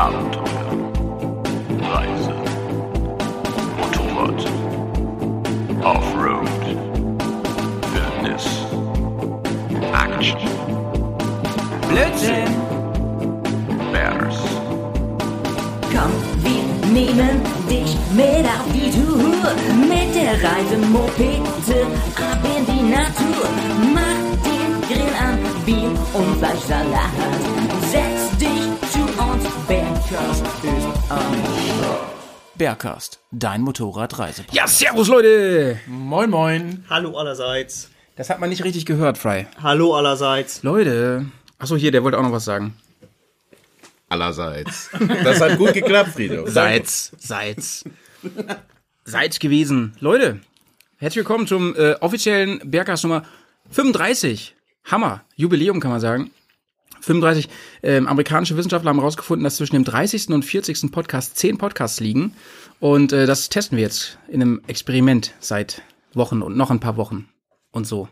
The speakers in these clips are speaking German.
Abenteuer, Reise, Motorrad, Offroad, Wildnis, Action, Blödsinn! Bears, Komm, wir nehmen dich mit auf die Tour. Mit der Reisemopete ab in die Natur. Mach den Grill an, Bier und Fleischsalat. Setz dich Bergkast ist am Bergcast, dein Motorradreisepodcast. Ja, servus Leute! Moin moin. Hallo allerseits. Das hat man nicht richtig gehört, Fry. Hallo allerseits. Leute. Achso, hier, der wollte auch noch was sagen. Allerseits. Das hat gut geklappt, Frido. Seid's, seid's. Seid's gewesen. Leute, herzlich willkommen zum äh, offiziellen Bergcast Nummer 35. Hammer. Jubiläum kann man sagen. 35 ähm, amerikanische Wissenschaftler haben herausgefunden, dass zwischen dem 30. und 40. Podcast 10 Podcasts liegen. Und äh, das testen wir jetzt in einem Experiment seit Wochen und noch ein paar Wochen und so.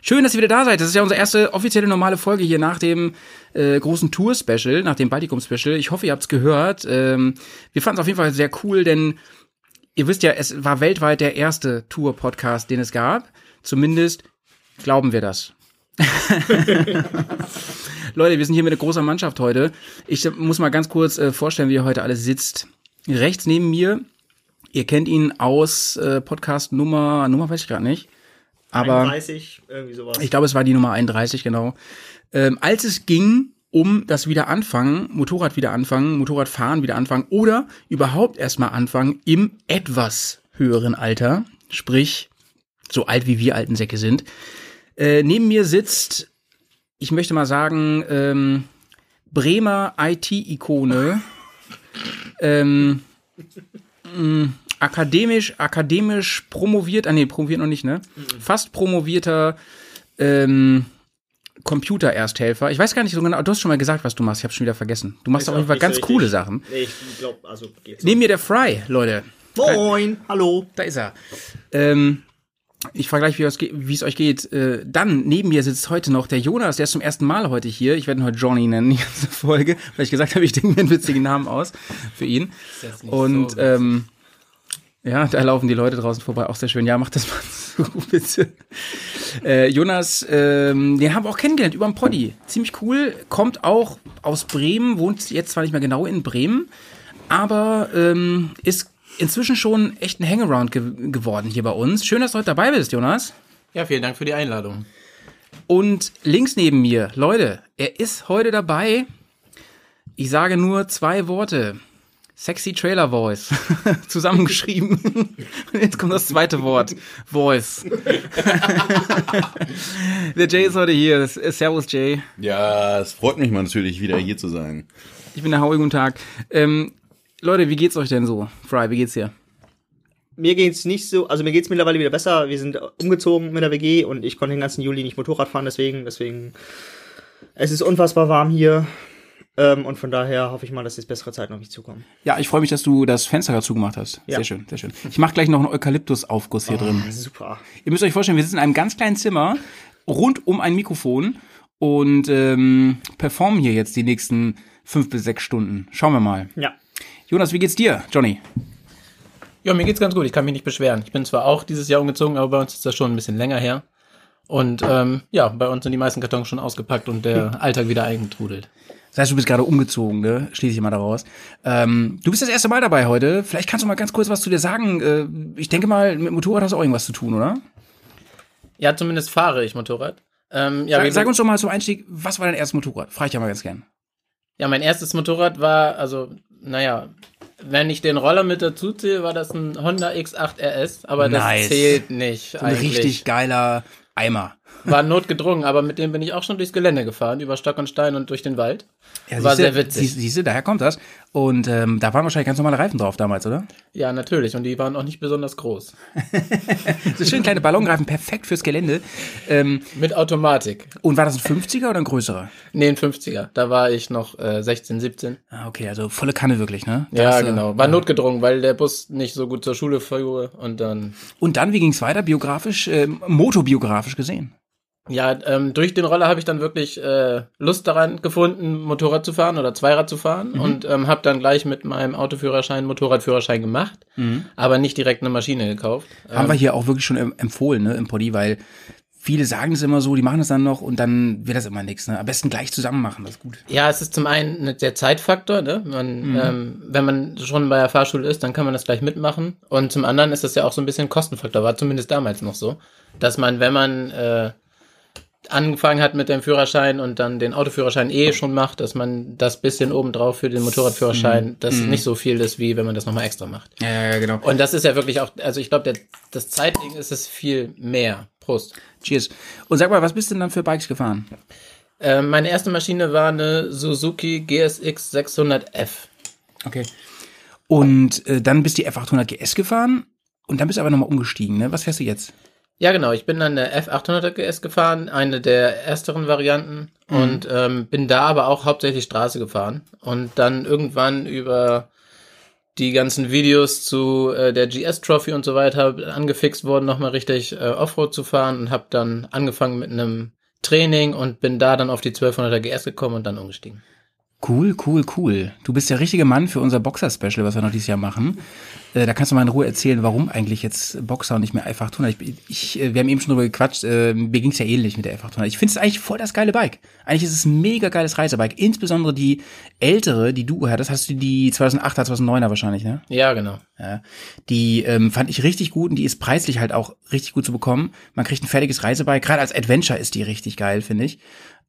Schön, dass ihr wieder da seid. Das ist ja unsere erste offizielle normale Folge hier nach dem äh, großen Tour-Special, nach dem Baltikum-Special. Ich hoffe, ihr habt's gehört. Ähm, wir fanden es auf jeden Fall sehr cool, denn ihr wisst ja, es war weltweit der erste Tour-Podcast, den es gab. Zumindest glauben wir das. Leute, wir sind hier mit einer großen Mannschaft heute. Ich muss mal ganz kurz äh, vorstellen, wie ihr heute alles sitzt. Rechts neben mir, ihr kennt ihn aus äh, Podcast Nummer, Nummer weiß ich gerade nicht. Aber 31, irgendwie sowas. ich glaube, es war die Nummer 31, genau. Ähm, als es ging um das Wiederanfangen, Motorrad wieder anfangen, Motorradfahren wieder anfangen oder überhaupt erstmal anfangen im etwas höheren Alter, sprich so alt wie wir alten Säcke sind. Äh, neben mir sitzt, ich möchte mal sagen, ähm, Bremer IT-Ikone, ähm, mh, akademisch, akademisch promoviert, ah nee, promoviert noch nicht, ne? Fast promovierter ähm, Computer-Ersthelfer. Ich weiß gar nicht so genau, du hast schon mal gesagt, was du machst, ich hab's schon wieder vergessen. Du machst auf jeden Fall so ganz coole Sachen. Nee, ich glaube, also geht's. Neben mir der Fry, Leute. Moin, hallo. Da ist er. Ähm, ich frage gleich, wie es euch geht. Äh, dann, neben mir sitzt heute noch der Jonas, der ist zum ersten Mal heute hier. Ich werde ihn heute Johnny nennen, die ganze Folge, weil ich gesagt habe, ich denke mir einen witzigen Namen aus für ihn. Und ähm, ja, da laufen die Leute draußen vorbei, auch sehr schön. Ja, mach das mal so, bitte. Äh, Jonas, ähm, den haben wir auch kennengelernt über den Poddy. Ziemlich cool, kommt auch aus Bremen, wohnt jetzt zwar nicht mehr genau in Bremen, aber ähm, ist inzwischen schon echt ein Hangaround ge geworden hier bei uns. Schön, dass du heute dabei bist, Jonas. Ja, vielen Dank für die Einladung. Und links neben mir, Leute, er ist heute dabei. Ich sage nur zwei Worte. Sexy Trailer Voice. Zusammengeschrieben. Und jetzt kommt das zweite Wort. Voice. der Jay ist heute hier. Servus, Jay. Ja, es freut mich mal natürlich, wieder hier zu sein. Ich bin der Howie, guten Tag. Ähm, Leute, wie geht's euch denn so? Fry, wie geht's dir? Mir geht's nicht so, also mir geht's mittlerweile wieder besser. Wir sind umgezogen mit der WG und ich konnte den ganzen Juli nicht Motorrad fahren, deswegen, deswegen, es ist unfassbar warm hier. Ähm, und von daher hoffe ich mal, dass jetzt bessere Zeiten auf mich zukommen. Ja, ich freue mich, dass du das Fenster dazu gemacht hast. Ja. Sehr schön, sehr schön. Ich mache gleich noch einen Eukalyptusaufguss hier drin. Super. Ihr müsst euch vorstellen, wir sitzen in einem ganz kleinen Zimmer rund um ein Mikrofon und ähm, performen hier jetzt die nächsten fünf bis sechs Stunden. Schauen wir mal. Ja. Jonas, wie geht's dir, Johnny? Ja, mir geht's ganz gut. Ich kann mich nicht beschweren. Ich bin zwar auch dieses Jahr umgezogen, aber bei uns ist das schon ein bisschen länger her. Und ähm, ja, bei uns sind die meisten Kartons schon ausgepackt und der Alltag wieder eingetrudelt. Das heißt, du bist gerade umgezogen, ne? Schließe ich mal daraus. Ähm, du bist das erste Mal dabei heute. Vielleicht kannst du mal ganz kurz was zu dir sagen. Äh, ich denke mal, mit Motorrad hast du auch irgendwas zu tun, oder? Ja, zumindest fahre ich Motorrad. Ähm, ja, Sag, sag uns doch mal zum Einstieg, was war dein erstes Motorrad? Frag ich ja mal ganz gern. Ja, mein erstes Motorrad war, also, naja, wenn ich den Roller mit dazu zähle, war das ein Honda X8 RS, aber das Nice. zählt nicht Ein eigentlich. richtig geiler Eimer. War notgedrungen, aber mit dem bin ich auch schon durchs Gelände gefahren, über Stock und Stein und durch den Wald. Ja, War siehste, sehr witzig. Siehst, siehste, daher kommt das. Und ähm, da waren wahrscheinlich ganz normale Reifen drauf damals, oder? Ja, natürlich. Und die waren auch nicht besonders groß. So schön kleine Ballonreifen, perfekt fürs Gelände. Ähm, Mit Automatik. und war das ein 50er oder ein größerer? Nee, ein 50er. Da war ich noch äh, 16, 17. Ah, okay, also volle Kanne wirklich, ne? Da Ja, hast du- genau. War notgedrungen, weil der Bus nicht so gut zur Schule fuhr und dann. Und dann, wie ging's weiter? Biografisch, ähm, motobiografisch gesehen? Ja, ähm, durch den Roller habe ich dann wirklich äh, Lust daran gefunden, Motorrad zu fahren oder Zweirad zu fahren Mhm. und ähm, habe dann gleich mit meinem Autoführerschein Motorradführerschein gemacht, aber nicht direkt eine Maschine gekauft. Mhm. Haben ähm, wir hier auch wirklich schon em- empfohlen, ne, im Poddy, weil viele sagen es immer so, die machen es dann noch und dann wird das immer nichts. Ne? Am besten gleich zusammen machen, das ist gut. Ja, es ist zum einen ne- der Zeitfaktor, ne? Man, Mhm. ähm, wenn man schon bei der Fahrschule ist, dann kann man das gleich mitmachen. Und zum anderen ist das ja auch so ein bisschen Kostenfaktor, war zumindest damals noch so, dass man, wenn man äh, angefangen hat mit dem Führerschein und dann den Autoführerschein eh schon macht, dass man das bisschen obendrauf für den Motorradführerschein, Mhm. das nicht so viel ist, wie wenn man das nochmal extra macht. Ja, ja, genau. Und das ist ja wirklich auch, also ich glaube, das Zeitding ist es viel mehr. Prost. Cheers. Und sag mal, was bist du denn dann für Bikes gefahren? Äh, meine erste Maschine war eine Suzuki GSX 600F. Okay. Und äh, dann bist du die F800 GS gefahren und dann bist du aber nochmal umgestiegen, ne? Was fährst du jetzt? Ja, genau. Ich bin dann der F800er GS gefahren, eine der ersteren Varianten. Und ähm, bin da aber auch hauptsächlich Straße gefahren. Und dann irgendwann über die ganzen Videos zu äh, der GS Trophy und so weiter angefixt worden, nochmal richtig äh, Offroad zu fahren und habe dann angefangen mit einem Training und bin da dann auf die 1200er GS gekommen und dann umgestiegen. Cool, cool, cool. Du bist der richtige Mann für unser Boxer-Special, was wir noch dieses Jahr machen. Äh, da kannst du mal in Ruhe erzählen, warum eigentlich jetzt Boxer und nicht mehr F800. Ich, ich, äh, wir haben eben schon drüber gequatscht, äh, mir ging's ja ähnlich mit der F800. Ich finde es eigentlich voll das geile Bike. Eigentlich ist es ein mega geiles Reisebike. Insbesondere die ältere, die du hattest, hast du die 2008er, 2009er wahrscheinlich, ne? Ja, genau. Ja, die ähm, fand ich richtig gut und die ist preislich halt auch richtig gut zu bekommen. Man kriegt ein fertiges Reisebike. Gerade als Adventure ist die richtig geil, finde ich.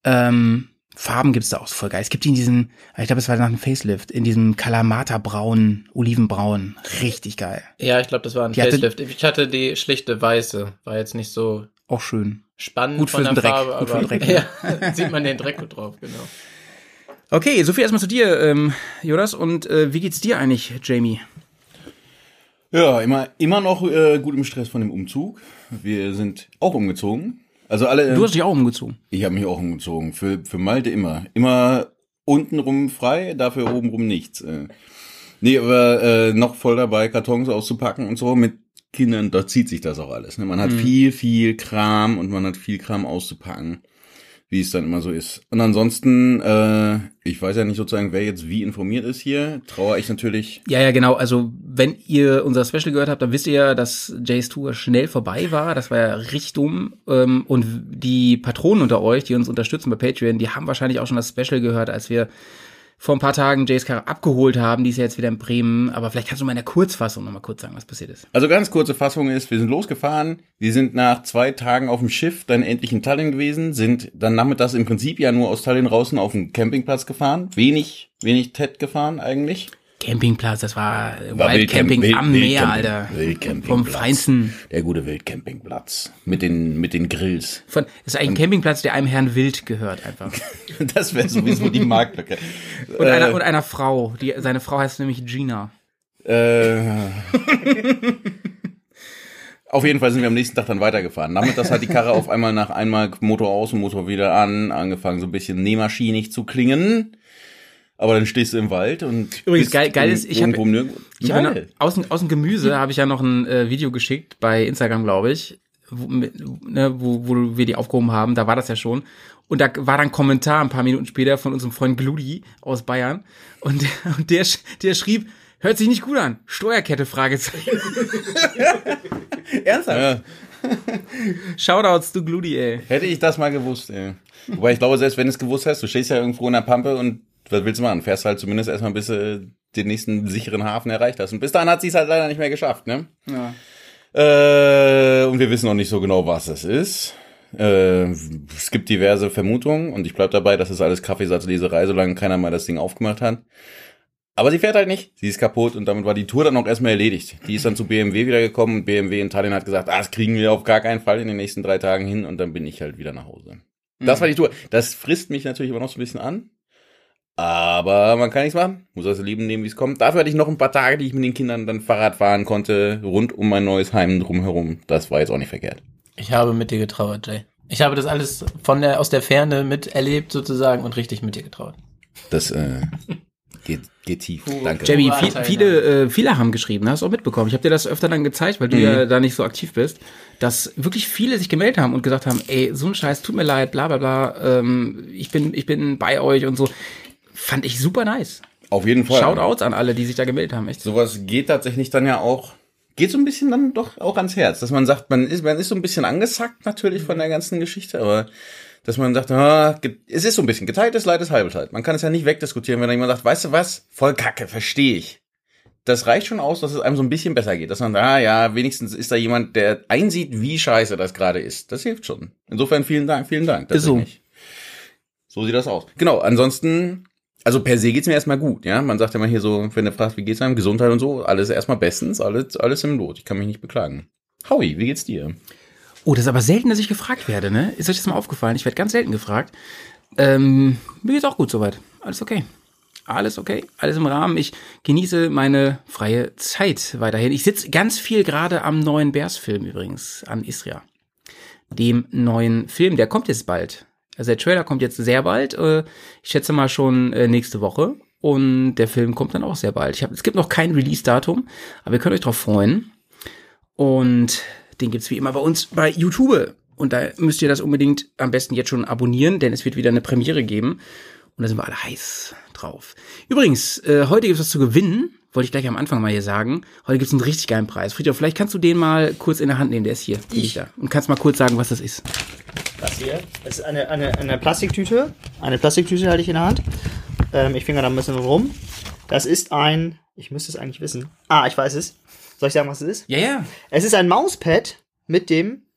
Ähm, Farben gibt's da auch voll geil. Es gibt die in diesen, ich glaube, es war nach einem Facelift, in diesem Kalamata-braun, Olivenbraun. Richtig geil. Ja, ich glaube, das war ein Die hatte- Facelift. Ich hatte die schlichte weiße. War jetzt nicht so Auch schön. spannend Gut von für der den Dreck. Farbe, Gut für aber den Dreck, ja, sieht man den Dreck gut drauf, genau. Okay, so viel erstmal zu dir, ähm, Jonas. Und äh, wie geht's dir eigentlich, Jamie? Ja, immer, immer noch äh, gut im Stress von dem Umzug. Wir sind auch umgezogen. Also alle. Du hast dich auch umgezogen. ich habe mich auch umgezogen. Für, für Malte immer. Immer untenrum frei, dafür obenrum nichts. Äh. Nee, aber äh, noch voll dabei, Kartons auszupacken und so. Mit Kindern, da zieht sich das auch alles. Ne? Man hat viel, viel Kram und man hat viel Kram auszupacken, wie es dann immer so ist. Und ansonsten, äh, ich weiß ja nicht sozusagen, wer jetzt wie informiert ist hier. Trauere ich natürlich Ja, ja, genau. Also, wenn ihr unser Special gehört habt, dann wisst ihr ja, dass Jays Tour schnell vorbei war. Das war ja richtig dumm. Ähm, Und die Patronen unter euch, die uns unterstützen bei Patreon, die haben wahrscheinlich auch schon das Special gehört, als wir vor ein paar Tagen Jays Karre abgeholt haben. Die ist ja jetzt wieder in Bremen. Aber vielleicht kannst du mal in der Kurzfassung nochmal kurz sagen, was passiert ist. Also ganz kurze Fassung ist, wir sind losgefahren, wir sind nach zwei Tagen auf dem Schiff dann endlich in Tallinn gewesen, sind dann nachmittags im Prinzip ja nur aus Tallinn draußen auf den Campingplatz gefahren, wenig, wenig TED gefahren eigentlich. Campingplatz, das war War Wildcamping Wildcamp- am Wild- Meer, Wildcamping- Alter. Wildcampingplatz. Vom Feinsten. Der gute Wildcampingplatz mit den, mit den Grills. Von, das ist eigentlich ein Campingplatz, der einem Herrn Wild gehört einfach. Das wäre sowieso die Marktlücke. Und, Äh, einer, und einer Frau. Die, seine Frau heißt nämlich Gina. Äh, auf jeden Fall sind wir am nächsten Tag dann weitergefahren. Nachmittags hat die Karre auf einmal nach einmal Motor aus und Motor wieder an, angefangen so ein bisschen nähmaschinig zu klingen. Aber dann stehst du im Wald und Übrigens, geil- geil ist, ich hab- habe Geil. aus, dem- aus dem Gemüse habe ich ja noch ein äh, Video geschickt bei Instagram, glaube ich, wo, ne, wo, wo wir die aufgehoben haben. Da war das ja schon. Und da war dann ein Kommentar ein paar Minuten später von unserem Freund Gludi aus Bayern. Und der, und der, der schrieb, hört sich nicht gut an. Steuerkette, Fragezeichen. Ernsthaft? Ja. Shoutouts zu Gludi, ey. Hätte ich das mal gewusst, ey. Wobei ich glaube, selbst wenn du es gewusst hast, du stehst ja irgendwo in der Pampe und was willst du machen? Fährst halt zumindest erstmal, bis du den nächsten sicheren Hafen erreicht hast. Und bis dahin hat sie es halt leider nicht mehr geschafft, ne? Ja. Äh, und wir wissen noch nicht so genau, was es ist. Äh, es gibt diverse Vermutungen und ich bleib dabei, das ist alles Kaffeesatzleserei, solange keiner mal das Ding aufgemacht hat. Aber sie fährt halt nicht. Sie ist kaputt und damit war die Tour dann auch erstmal erledigt. Die ist dann zu BMW wiedergekommen und BMW in Tallinn hat gesagt, ah, das kriegen wir auf gar keinen Fall in den nächsten drei Tagen hin und dann bin ich halt wieder nach Hause. Das war die Tour. Das frisst mich natürlich immer noch so ein bisschen an. Aber man kann nichts machen. Muss das Leben nehmen, wie es kommt. Dafür hatte ich noch ein paar Tage, die ich mit den Kindern dann Fahrrad fahren konnte, rund um mein neues Heim drumherum. Das war jetzt auch nicht verkehrt. Ich habe mit dir getrauert, Jay. Ich habe das alles von der, aus der Ferne miterlebt sozusagen und richtig mit dir getrauert. Das, äh, Geht, geht tief. Danke. Jamie, viel, viele, äh, viele haben geschrieben, hast du auch mitbekommen. Ich habe dir das öfter dann gezeigt, weil du ja da nicht so aktiv bist, dass wirklich viele sich gemeldet haben und gesagt haben, ey, so ein Scheiß, tut mir leid, bla bla bla, ähm, ich bin, ich bin bei euch und so. Fand ich super nice. Auf jeden Fall. Shoutouts an alle, die sich da gemeldet haben, echt. Sowas geht tatsächlich dann ja auch, geht so ein bisschen dann doch auch ans Herz, dass man sagt, man ist, man ist so ein bisschen angesackt natürlich von der ganzen Geschichte, aber dass man sagt, ah, es ist so ein bisschen geteiltes Leid ist halbes Leid. Man kann es ja nicht wegdiskutieren, wenn dann jemand sagt, weißt du was, voll Kacke, verstehe ich. Das reicht schon aus, dass es einem so ein bisschen besser geht, dass man, ah ja, wenigstens ist da jemand, der einsieht, wie scheiße das gerade ist. Das hilft schon. Insofern vielen Dank, vielen Dank. Ist so. So sieht das aus. Genau, ansonsten, also per se geht's mir erstmal gut, ja. Man sagt ja immer hier so, wenn du fragst, wie geht's einem, Gesundheit und so, alles erstmal bestens, alles, alles im Lot. Ich kann mich nicht beklagen. Howie, wie geht's dir? Oh, das ist aber selten, dass ich gefragt werde, ne? Ist euch das mal aufgefallen? Ich werde ganz selten gefragt. Ähm, mir geht's auch gut soweit. Alles okay. Alles okay, alles im Rahmen. Ich genieße meine freie Zeit weiterhin. Ich sitze ganz viel gerade am neuen Bears-Film übrigens, an Isria. Dem neuen Film, der kommt jetzt bald. Also der Trailer kommt jetzt sehr bald. Äh, ich schätze mal schon äh, nächste Woche. Und der Film kommt dann auch sehr bald. Ich hab, es gibt noch kein Release-Datum, aber ihr könnt euch drauf freuen. Und den gibt's wie immer bei uns bei YouTube. Und da müsst ihr das unbedingt am besten jetzt schon abonnieren, denn es wird wieder eine Premiere geben. Und da sind wir alle heiß drauf. Übrigens, äh, heute gibt's was zu gewinnen. Wollte ich gleich am Anfang mal hier sagen. Heute gibt's einen richtig geilen Preis. Friedhof, vielleicht kannst du den mal kurz in der Hand nehmen. Der ist hier. Liegt da. Und kannst mal kurz sagen, was das ist. Das hier. Das ist eine, eine, eine Plastiktüte. Eine Plastiktüte halte ich in der Hand. Ähm, ich finger da ein bisschen rum. Das ist ein. Ich müsste es eigentlich wissen. Ah, ich weiß es. Soll ich sagen, was es ist? Ja, ja. Es ist ein Mauspad mit dem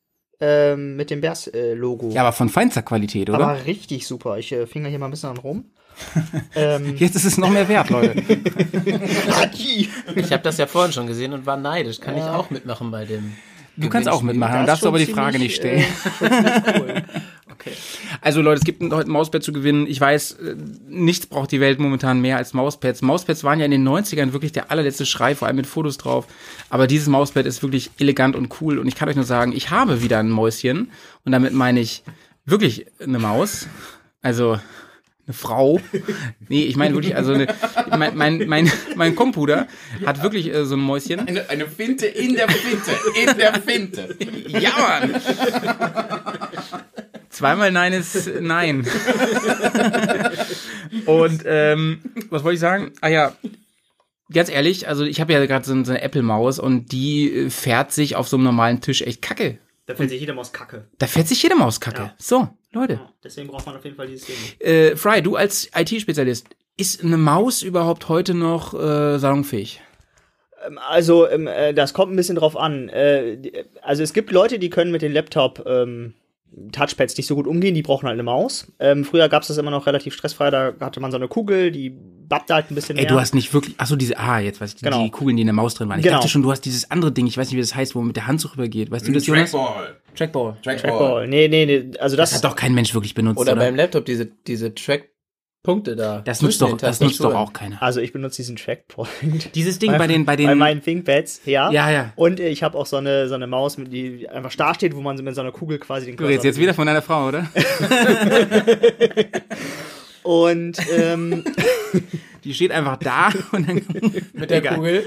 ähm, mit dem Bears-Logo. Ja, aber von feinster Qualität, oder? Aber richtig super. Ich äh, finger hier mal ein bisschen dran rum. ähm, Jetzt ist es noch mehr wert, Leute. Ich habe das ja vorhin schon gesehen und war neidisch. Kann ich auch mitmachen bei dem. Du kannst auch mitmachen, dann Das darfst du aber die Frage ziemlich, nicht stellen. Äh, cool. Okay. Also Leute, es gibt heute ein Mauspad zu gewinnen. Ich weiß, äh, nichts braucht die Welt momentan mehr als Mauspads. Mauspads waren ja in den 90ern wirklich der allerletzte Schrei, vor allem mit Fotos drauf. Aber dieses Mauspad ist wirklich elegant und cool. Und ich kann euch nur sagen, ich habe wieder ein Mäuschen. Und damit meine ich wirklich eine Maus. Also eine Frau. Nee, ich meine wirklich, also eine, mein, mein, mein, mein Computer hat wirklich äh, so ein Mäuschen. Eine, eine Finte in der Finte, in der Finte. Ja, Mann! Zweimal Nein ist Nein. Und ähm, was wollte ich sagen? Ah ja, ganz ehrlich, also ich habe ja gerade so, so eine Apple-Maus und die äh, fährt sich auf so einem normalen Tisch echt kacke. Da fällt sich jeder Maus Kacke. Da fährt sich jede Maus kacke. Ja. So, Leute. Ja, deswegen braucht man auf jeden Fall dieses Ding. Äh, Fry, du als IT-Spezialist, ist eine Maus überhaupt heute noch äh, salonfähig? Ähm, Also, ähm, äh, das kommt ein bisschen drauf an. Äh, also, es gibt Leute, die können mit den Laptop ähm, Touchpads nicht so gut umgehen, die brauchen halt eine Maus. Ähm, früher gab es das immer noch relativ stressfrei, da hatte man so eine Kugel, die babbt halt ein bisschen Ey, mehr. du hast nicht wirklich, ach so, diese, ah, jetzt weiß ich, Genau. die Kugeln, die in der Maus drin waren. Ich Genau. dachte schon, du hast dieses andere Ding, ich weiß nicht, wie das heißt, wo man mit der Hand so rübergeht. Weißt du das, Jonas? Trackball. Trackball. Trackball. Nee, nee, nee, also das, Das hat doch kein Mensch wirklich benutzt, Oder oder? beim Laptop diese, diese Trackpunkte da. das nutzt doch, das nutzt doch auch keiner. also ich benutze diesen Trackpoint. Dieses Ding bei den, bei den, bei meinen ThinkPads, ja. Ja, ja. Und ich habe auch so eine, so eine Maus, mit die einfach starr steht, wo man mit so einer Kugel quasi den du redest jetzt wieder von deiner Frau, oder? Und ähm, Die steht einfach da und dann, Mit der. Kugel.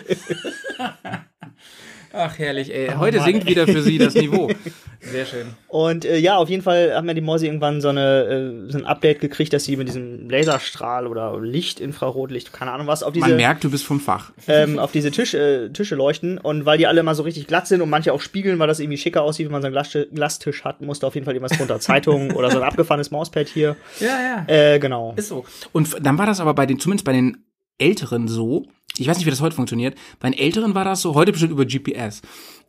Ach herrlich, ey. Heute sinkt wieder für sie das Niveau. Sehr schön. Und äh, ja, auf jeden Fall haben ja die Mäuse irgendwann so, eine, äh, so ein Update gekriegt, dass sie mit diesem Laserstrahl oder Licht, Infrarotlicht, keine Ahnung was, auf diese, Man merkt, du bist vom Fach. ähm, auf diese Tisch, äh, Tische leuchten. Und weil die alle mal so richtig glatt sind und manche auch spiegeln, weil das irgendwie schicker aussieht, wenn man so einen Glas Glastisch hat, musste auf jeden Fall irgendwas drunter. Zeitung oder so ein abgefahrenes Mauspad hier. Ja, ja. Äh, genau. Ist so. Und dann war das aber bei den, zumindest bei den Älteren so, ich weiß nicht, wie das heute funktioniert, bei den Älteren war das so, heute bestimmt über GPS,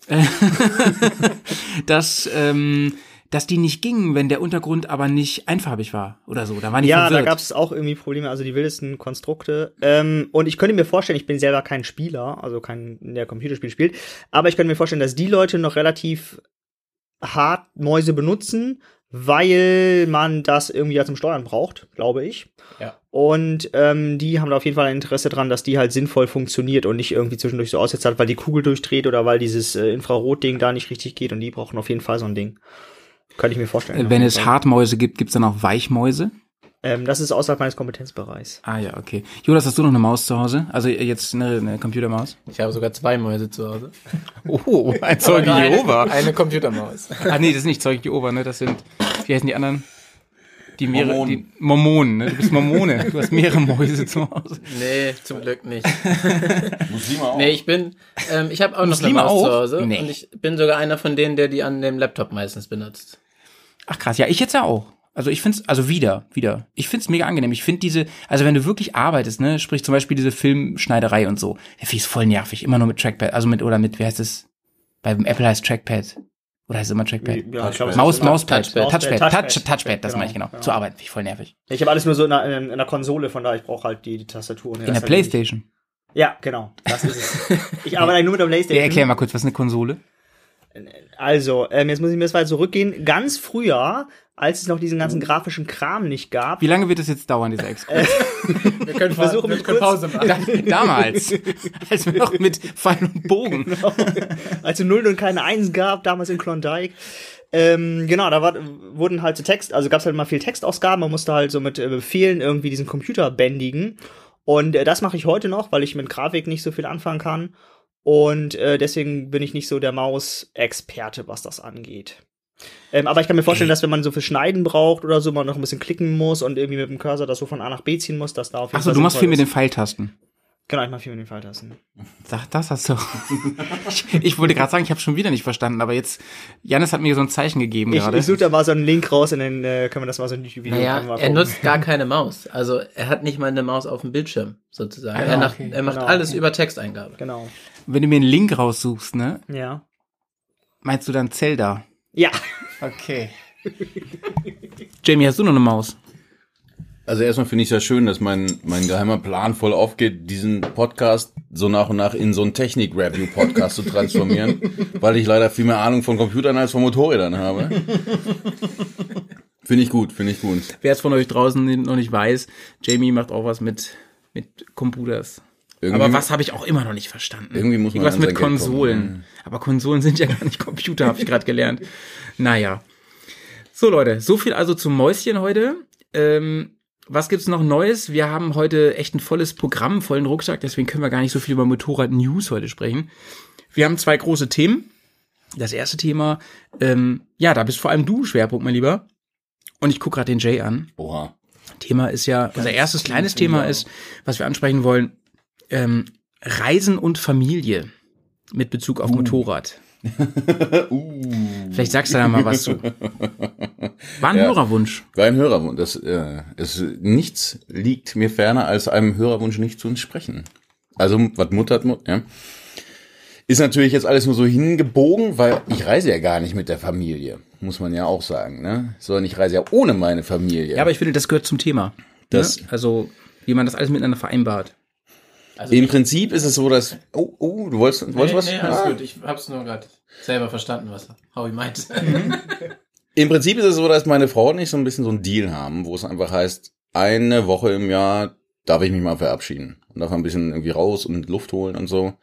äh, dass, ähm, dass die nicht gingen, wenn der Untergrund aber nicht einfarbig war oder so. Da waren die Ja, da verwirrt. gab es auch irgendwie Probleme, also die wildesten Konstrukte. Ähm, und ich könnte mir vorstellen, ich bin selber kein Spieler, also kein, der Computerspiel spielt, aber ich könnte mir vorstellen, dass die Leute noch relativ hart Mäuse benutzen, weil man das irgendwie ja zum Steuern braucht, glaube ich. Ja. Und ähm, die haben da auf jeden Fall ein Interesse dran, dass die halt sinnvoll funktioniert und nicht irgendwie zwischendurch so aussetzt hat, weil die Kugel durchdreht oder weil dieses äh, Infrarotding da nicht richtig geht und die brauchen auf jeden Fall so ein Ding. Könnte ich mir vorstellen. Wenn auf jeden es. Hartmäuse gibt, gibt's dann auch Weichmäuse. Ähm, das ist außerhalb meines Kompetenzbereichs. Ah ja, okay. Jonas, hast du noch eine Maus zu Hause? Also äh, jetzt eine, eine Computermaus? Ich habe sogar zwei Mäuse zu Hause. Oh, ein Zeuge Aber eine- Jehova. Eine Computermaus. Ah nee, das ist nicht Zeuge Jehova, ne? Das sind, wie heißen die anderen? Die mehrere, Mormonen. die Mormonen, ne? Du bist Mormone. Du hast mehrere Mäuse zu Hause. Nee, zum Glück nicht. Muslime auch. Nee, ich bin, ähm, ich habe auch noch Muslime eine Maus auch? zu Hause. Nee. Und ich bin sogar einer von denen, der die an dem Laptop meistens benutzt. Ach krass, ja, ich jetzt ja auch. Also ich find's, also wieder, wieder. Ich find's mega angenehm. Ich find diese, also wenn du wirklich arbeitest, ne, sprich zum Beispiel diese Filmschneiderei und so, der finde ich voll nervig. Immer nur mit Trackpad, also mit, oder mit, wie heißt es? Beim Apple heißt Trackpad. Oder heißt es immer Trackpad? Ja, ich glaub, es Maus, Mauspad, Touchpad. Touchpad, Touchpad, Touch, Touchpad. Touchpad, das Genau, meine ich genau. genau. Zu arbeiten, finde ich voll nervig. Ich habe alles nur so in einer, in einer Konsole, von daher ich brauche halt die, die Tastatur. In der halt. Playstation. Ja, genau. Das ist es. Ich arbeite eigentlich nur mit der Playstation. Ja, erklär mal kurz, was ist eine Konsole? Also, ähm, jetzt muss ich mir das weit zurückgehen. Ganz früher, als es noch diesen ganzen grafischen Kram nicht gab, Wie lange wird es jetzt dauern, dieser Exkurs? Wir können, versuche wir können Pause machen. Da, damals, als wir noch mit Pfeil und Bogen. als es Nullen und keine Einsen gab, damals in Klondike. Ähm, genau, da war, wurden halt so Text, also gab es halt mal viel Textausgaben, man musste halt so mit äh, Befehlen irgendwie diesen Computer bändigen. Und äh, das mache ich heute noch, weil ich mit Grafik nicht so viel anfangen kann. Und äh, deswegen bin ich nicht so der Maus-Experte, was das angeht. Ähm, aber ich kann mir vorstellen, dass wenn man so für Schneiden braucht oder so, man noch ein bisschen klicken muss und irgendwie mit dem Cursor das so von A nach B ziehen muss, dass da auf jeden Achso, Fall du machst viel mit den Pfeiltasten. Genau, ich mach viel mit den Pfeiltasten. Sag, das hast du. ich, ich wollte gerade sagen, ich habe schon wieder nicht verstanden, aber jetzt, Janis hat mir so ein Zeichen gegeben Ich, gerade. ich suche da mal so einen Link raus und dann äh, können wir das mal so ein YouTube-Video Naja, er nutzt gar keine Maus. Also er hat nicht mal eine Maus auf dem Bildschirm, sozusagen. Ah, er, macht, okay. er macht Genau. alles über Texteingabe. Genau. Wenn du mir einen Link raussuchst, ne, Ja. meinst du dann Zelda? Ja. Okay. Jamie, hast du noch eine Maus? Also erstmal finde ich es ja schön, dass mein, mein geheimer Plan voll aufgeht, diesen Podcast so nach und nach in so einen Technik-Review-Podcast zu transformieren, weil ich leider viel mehr Ahnung von Computern als von Motorrädern habe. Finde ich gut, finde ich gut. Wer es von euch draußen noch nicht weiß, Jamie macht auch was mit, mit Computers. Irgendwie- Aber was habe ich auch immer noch nicht verstanden? Irgendwie muss man Irgendwas mit Geld kommen, Konsolen. Aber Konsolen sind ja gar nicht Computer, habe ich gerade gelernt. Naja. So Leute, so viel also zum Mäuschen heute. Ähm, was gibt's noch Neues? Wir haben heute echt ein volles Programm, vollen Rucksack, deswegen können wir gar nicht so viel über Motorrad-News heute sprechen. Wir haben zwei große Themen. Das erste Thema, ähm, ja, da bist vor allem du Schwerpunkt, mein Lieber. Und ich guck gerade den Jay an. Oha. Thema ist ja, unser erstes kleines Thema ist, was wir ansprechen wollen, ähm, Reisen und Familie mit Bezug auf Motorrad. Vielleicht sagst du da mal was zu. War ein Ja. Hörerwunsch. War ein Hörerwunsch. Das, äh, es, nichts liegt mir ferner, als einem Hörerwunsch nicht zu entsprechen. Also, was muttert Mut, ja. Ist natürlich jetzt alles nur so hingebogen, weil ich reise ja gar nicht mit der Familie, muss man ja auch sagen, ne? Sondern ich reise ja ohne meine Familie. Ja, aber ich finde, das gehört zum Thema. Das- ne? Also, wie man das alles miteinander vereinbart. Also Im Prinzip ist es so, dass. Oh, oh, du wolltest, wolltest nee, was? nee, alles Ah. gut. Ich hab's nur gerade selber verstanden, was Howie meint. Im Prinzip ist es so, dass meine Frau und ich so ein bisschen so einen Deal haben, wo es einfach heißt, eine Woche im Jahr darf ich mich mal verabschieden und darf ein bisschen irgendwie raus und Luft holen und so.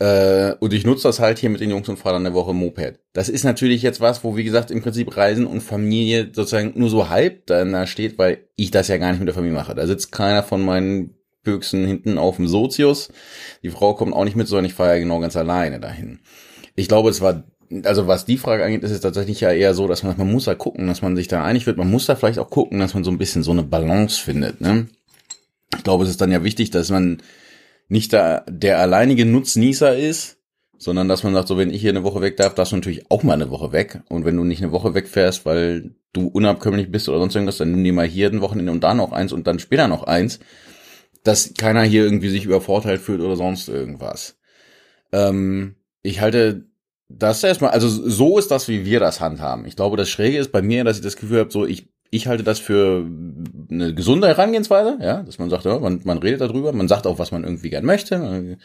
Äh, und ich nutze das halt hier mit den Jungs und fahre dann eine Woche Moped. Das ist natürlich jetzt was, wo, wie gesagt, im Prinzip Reisen und Familie sozusagen nur so halb da steht, weil ich das ja gar nicht mit der Familie mache. Da sitzt keiner von meinen Büchsen hinten auf dem Sozius. Die Frau kommt auch nicht mit, sondern ich fahre ja genau ganz alleine dahin. Ich glaube, es war, also was die Frage angeht, ist es tatsächlich ja eher so, dass man, man muss da gucken, dass man sich da einig wird. Man muss da vielleicht auch gucken, dass man so ein bisschen so eine Balance findet. Ne? Ich glaube, es ist dann ja wichtig, dass man nicht da der alleinige Nutznießer ist, sondern dass man sagt, so wenn ich hier eine Woche weg darf, darfst du natürlich auch mal eine Woche weg. Und wenn du nicht eine Woche wegfährst, weil du unabkömmlich bist oder sonst irgendwas, dann nimm dir mal hier ein Wochenende und da noch eins und dann später noch eins, dass keiner hier irgendwie sich übervorteilt fühlt oder sonst irgendwas. Ähm, ich halte das erstmal, also so ist das, wie wir das handhaben. Ich glaube, das Schräge ist bei mir, dass ich das Gefühl habe, so ich, ich halte das für eine gesunde Herangehensweise, ja, dass man sagt, ja, man, man redet darüber, man sagt auch, was man irgendwie gern möchte. Man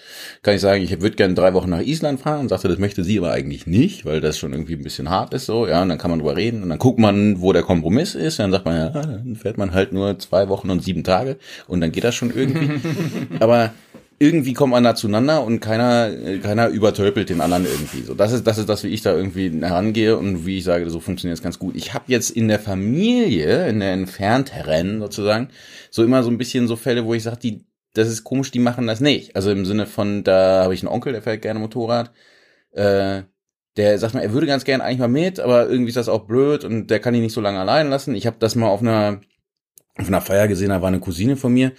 kann ich sagen, ich würde gerne drei Wochen nach Island fahren und sagte, das möchte sie aber eigentlich nicht, weil das schon irgendwie ein bisschen hart ist, so, ja, und dann kann man drüber reden und dann guckt man, wo der Kompromiss ist, dann sagt man, ja, dann fährt man halt nur zwei Wochen und sieben Tage und dann geht das schon irgendwie. aber irgendwie kommt man da zueinander und keiner, äh, keiner übertölpelt den anderen irgendwie. So, das ist, das ist das, wie ich da irgendwie herangehe und wie ich sage, so funktioniert es ganz gut. Ich habe jetzt in der Familie, in der entfernteren sozusagen, so immer so ein bisschen so Fälle, wo ich sage, die, das ist komisch, die machen das nicht. Also im Sinne von, da habe ich einen Onkel, der fährt gerne Motorrad. Äh, der sagt mal, er würde ganz gerne eigentlich mal mit, aber irgendwie ist das auch blöd und der kann ihn nicht so lange allein lassen. Ich habe das mal auf einer auf einer Feier gesehen, da war eine Cousine von mir,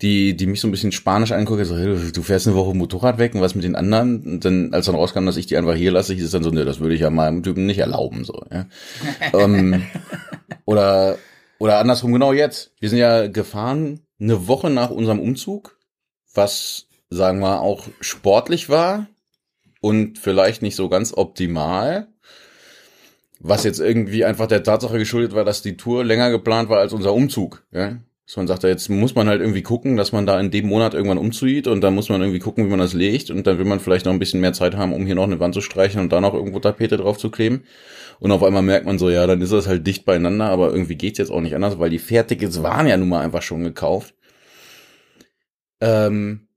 die, die mich so ein bisschen spanisch anguckt, so, hey, du fährst eine Woche Motorrad weg und was mit den anderen? Und dann, als dann rauskam, dass ich die einfach hier lasse, hieß es dann so, ne, das würde ich ja meinem Typen nicht erlauben, so, ja. ähm, oder, oder andersrum genau jetzt. Wir sind ja gefahren eine Woche nach unserem Umzug, was, sagen wir, auch sportlich war und vielleicht nicht so ganz optimal. Was jetzt irgendwie einfach der Tatsache geschuldet war, dass die Tour länger geplant war als unser Umzug. Ja? Dass man sagt, jetzt muss man halt irgendwie gucken, dass man da in dem Monat irgendwann umzieht und dann muss man irgendwie gucken, wie man das legt und dann will man vielleicht noch ein bisschen mehr Zeit haben, um hier noch eine Wand zu streichen und da noch irgendwo Tapete drauf zu kleben. Und auf einmal merkt man so, ja, dann ist das halt dicht beieinander, aber irgendwie geht's jetzt auch nicht anders, weil die Fährtickets waren ja nun mal einfach schon gekauft. Ähm,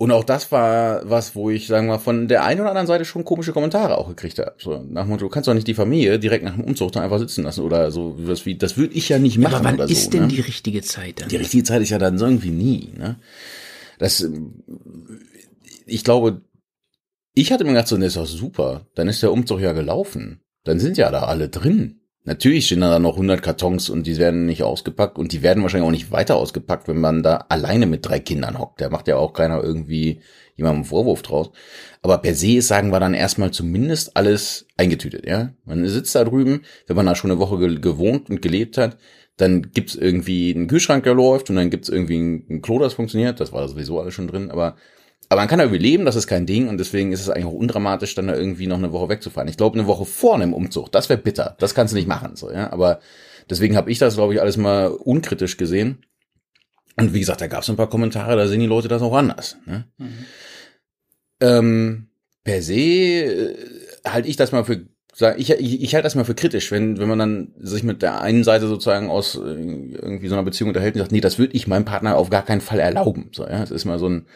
und auch das war was, wo ich, sagen wir mal, von der einen oder anderen Seite schon komische Kommentare auch gekriegt habe. So, nach dem Motto, du kannst doch nicht die Familie direkt nach dem Umzug da einfach sitzen lassen oder so, was wie, das würde ich ja nicht machen Aber wann oder so. ist denn ne? die richtige Zeit dann? Die richtige Zeit ist ja dann so irgendwie nie. Ne? Das, ich glaube, ich hatte mir gedacht, so, das ist doch super. Dann ist der Umzug ja gelaufen. Dann sind ja da alle drin. Natürlich stehen da noch 100 Kartons und die werden nicht ausgepackt und die werden wahrscheinlich auch nicht weiter ausgepackt, wenn man da alleine mit drei Kindern hockt. Da macht ja auch keiner irgendwie jemandem einen Vorwurf draus. Aber per se ist, sagen wir dann erstmal zumindest alles eingetütet, ja. Man sitzt da drüben, wenn man da schon eine Woche ge gewohnt und gelebt hat, dann gibt's irgendwie einen Kühlschrank, der läuft und dann gibt's irgendwie ein, ein Klo, das funktioniert. Das war sowieso alles schon drin, aber aber man kann da überleben, das ist kein Ding und deswegen ist es eigentlich auch undramatisch, dann da irgendwie noch eine Woche wegzufahren. Ich glaube, eine Woche vor einem Umzug, das wäre bitter. Das kannst du nicht machen, so, ja. Aber deswegen habe ich das, glaube ich, alles mal unkritisch gesehen. Und wie gesagt, da gab es ein paar Kommentare, da sehen die Leute das auch anders. Ne? Ähm, per se äh, halte ich das mal für ich, ich, ich halte das mal für kritisch, wenn, wenn man dann sich mit der einen Seite sozusagen aus äh, irgendwie so einer Beziehung unterhält und sagt, nee, das würde ich meinem Partner auf gar keinen Fall erlauben. So, ja, das ist mal so ein,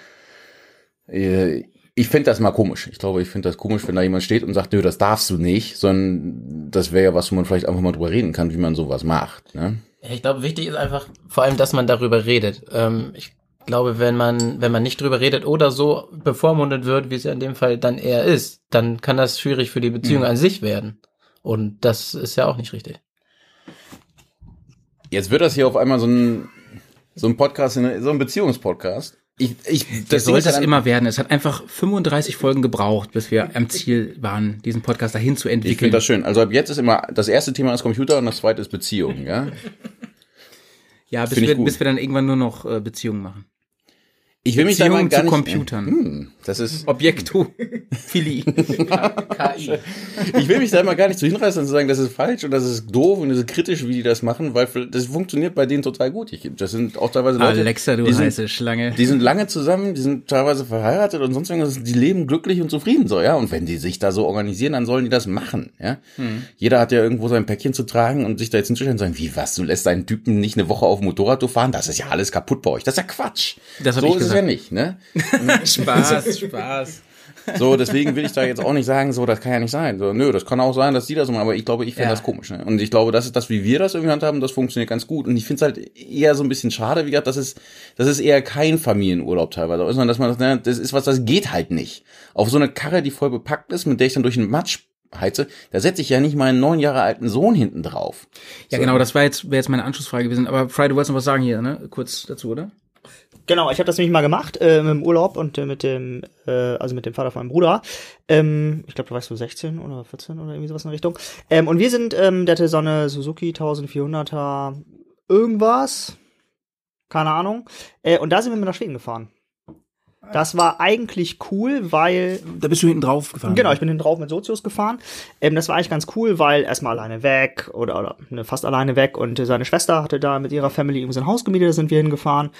ich finde das mal komisch. Ich glaube, ich finde das komisch, wenn da jemand steht und sagt, nö, das darfst du nicht, sondern das wäre ja was, wo man vielleicht einfach mal drüber reden kann, wie man sowas macht. Ne? Ich glaube, wichtig ist einfach vor allem, dass man darüber redet. Ähm, ich glaube, wenn man, wenn man nicht drüber redet oder so bevormundet wird, wie es ja in dem Fall dann eher ist, dann kann das schwierig für die Beziehung Mhm. an sich werden. Und das ist ja auch nicht richtig. Jetzt wird das hier auf einmal so ein, so ein Podcast, so ein Beziehungspodcast. Ich, ich, Das sollte ja es immer werden. Es hat einfach 35 Folgen gebraucht, bis wir am Ziel waren, diesen Podcast dahin zu Ich entwickeln. finde das schön. Also ab jetzt ist immer, das erste Thema ist Computer und das zweite ist Beziehung, ja. ja, bis ich wir, bis wir dann irgendwann nur noch äh, Beziehungen machen. Ich will mich da Beziehung mal gar zu nicht, Computern. Hm, das ist, Objektophilie. KI. ich will mich da immer gar nicht zu hinreißen und zu sagen, das ist falsch und das ist doof und das ist kritisch, wie die das machen, weil das funktioniert bei denen total gut. Ich, das sind auch teilweise Leute, Alexa, du die sind, heiße Schlange. Die sind lange zusammen, die sind teilweise verheiratet und sonst irgendwas, die leben glücklich und zufrieden so, ja. Und wenn die sich da so organisieren, dann sollen die das machen, ja. Hm. Jeder hat ja irgendwo sein Päckchen zu tragen und sich da jetzt hinzustellen und sagen, wie was, du lässt deinen Typen nicht eine Woche auf dem Motorrad fahren? Das ist ja alles kaputt bei euch. Das ist ja Quatsch. Das so ich ist es gesagt. ja nicht, ne? Spaß, Spaß. So, deswegen will ich da jetzt auch nicht sagen, so, das kann ja nicht sein. So, nö, das kann auch sein, dass die das machen, aber ich glaube, ich finde Ja. das komisch. Ne? Und ich glaube, das ist das, wie wir das irgendwie handhaben, das funktioniert ganz gut. Und ich finde es halt eher so ein bisschen schade, wie gesagt, das ist, das ist eher kein Familienurlaub teilweise, sondern dass man das, ne, das ist was, das geht halt nicht. Auf so eine Karre, die voll bepackt ist, mit der ich dann durch den Matsch heize, da setze ich ja nicht meinen neun Jahre alten Sohn hinten drauf. Ja, genau, das war jetzt, wäre jetzt meine Anschlussfrage gewesen. Aber Fry, du wolltest noch was sagen hier, ne? Kurz dazu, oder? Genau, ich habe das nämlich mal gemacht äh, dem Urlaub und äh, mit dem, äh, also mit dem Vater von meinem Bruder. Ähm, ich glaube, da warst du 16 oder 14 oder irgendwie sowas in der Richtung. Ähm, und wir sind, ähm, der hatte so eine Suzuki 1400er irgendwas, keine Ahnung. Äh, und da sind wir mit nach Schweden gefahren. Das war eigentlich cool, weil Da bist du hinten drauf gefahren. Genau, ich bin hinten drauf mit Sozius gefahren. Ähm, das war eigentlich ganz cool, weil erstmal alleine weg oder, oder ne, fast alleine weg und seine Schwester hatte da mit ihrer Family irgendwie so ein Haus gemietet, da sind wir hingefahren.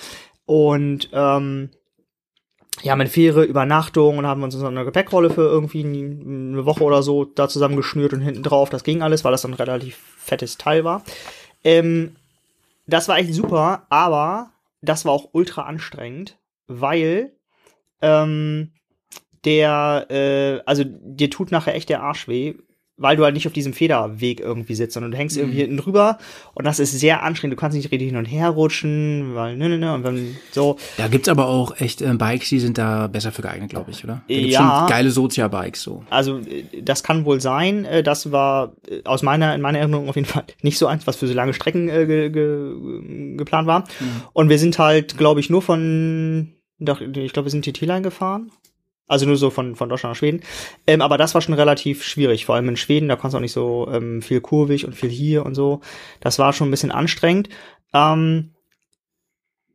Und ähm, ja, mit Fähre, Übernachtung und haben uns so eine Gepäckrolle für irgendwie eine Woche oder so da zusammengeschnürt und hinten drauf. Das ging alles, weil das ein relativ fettes Teil war. Ähm, das war echt super, aber das war auch ultra anstrengend, weil ähm, der, äh, also dir tut nachher echt der Arsch weh, weil du halt nicht auf diesem Federweg irgendwie sitzt, sondern du hängst irgendwie hinten drüber und das ist sehr anstrengend. Du kannst nicht richtig hin und her rutschen, weil ne, ne, ne, und dann so. Da gibt's aber auch echt äh, Bikes, die sind da besser für geeignet, glaube ich, oder? Da gibt's Ja. schon geile Sozia-Bikes so. Also äh, das kann wohl sein. Äh, Das war äh, aus meiner in meiner Erinnerung auf jeden Fall nicht so eins, was für so lange Strecken äh, ge, ge, geplant war. Und wir sind halt, glaube ich, nur von, doch, ich glaube, wir sind TT-Line gefahren. Also nur so von, von Deutschland nach Schweden. Ähm, aber das war schon relativ schwierig, vor allem in Schweden, da kannst du auch nicht so ähm, viel kurvig und viel hier und so. Das war schon ein bisschen anstrengend. Ähm,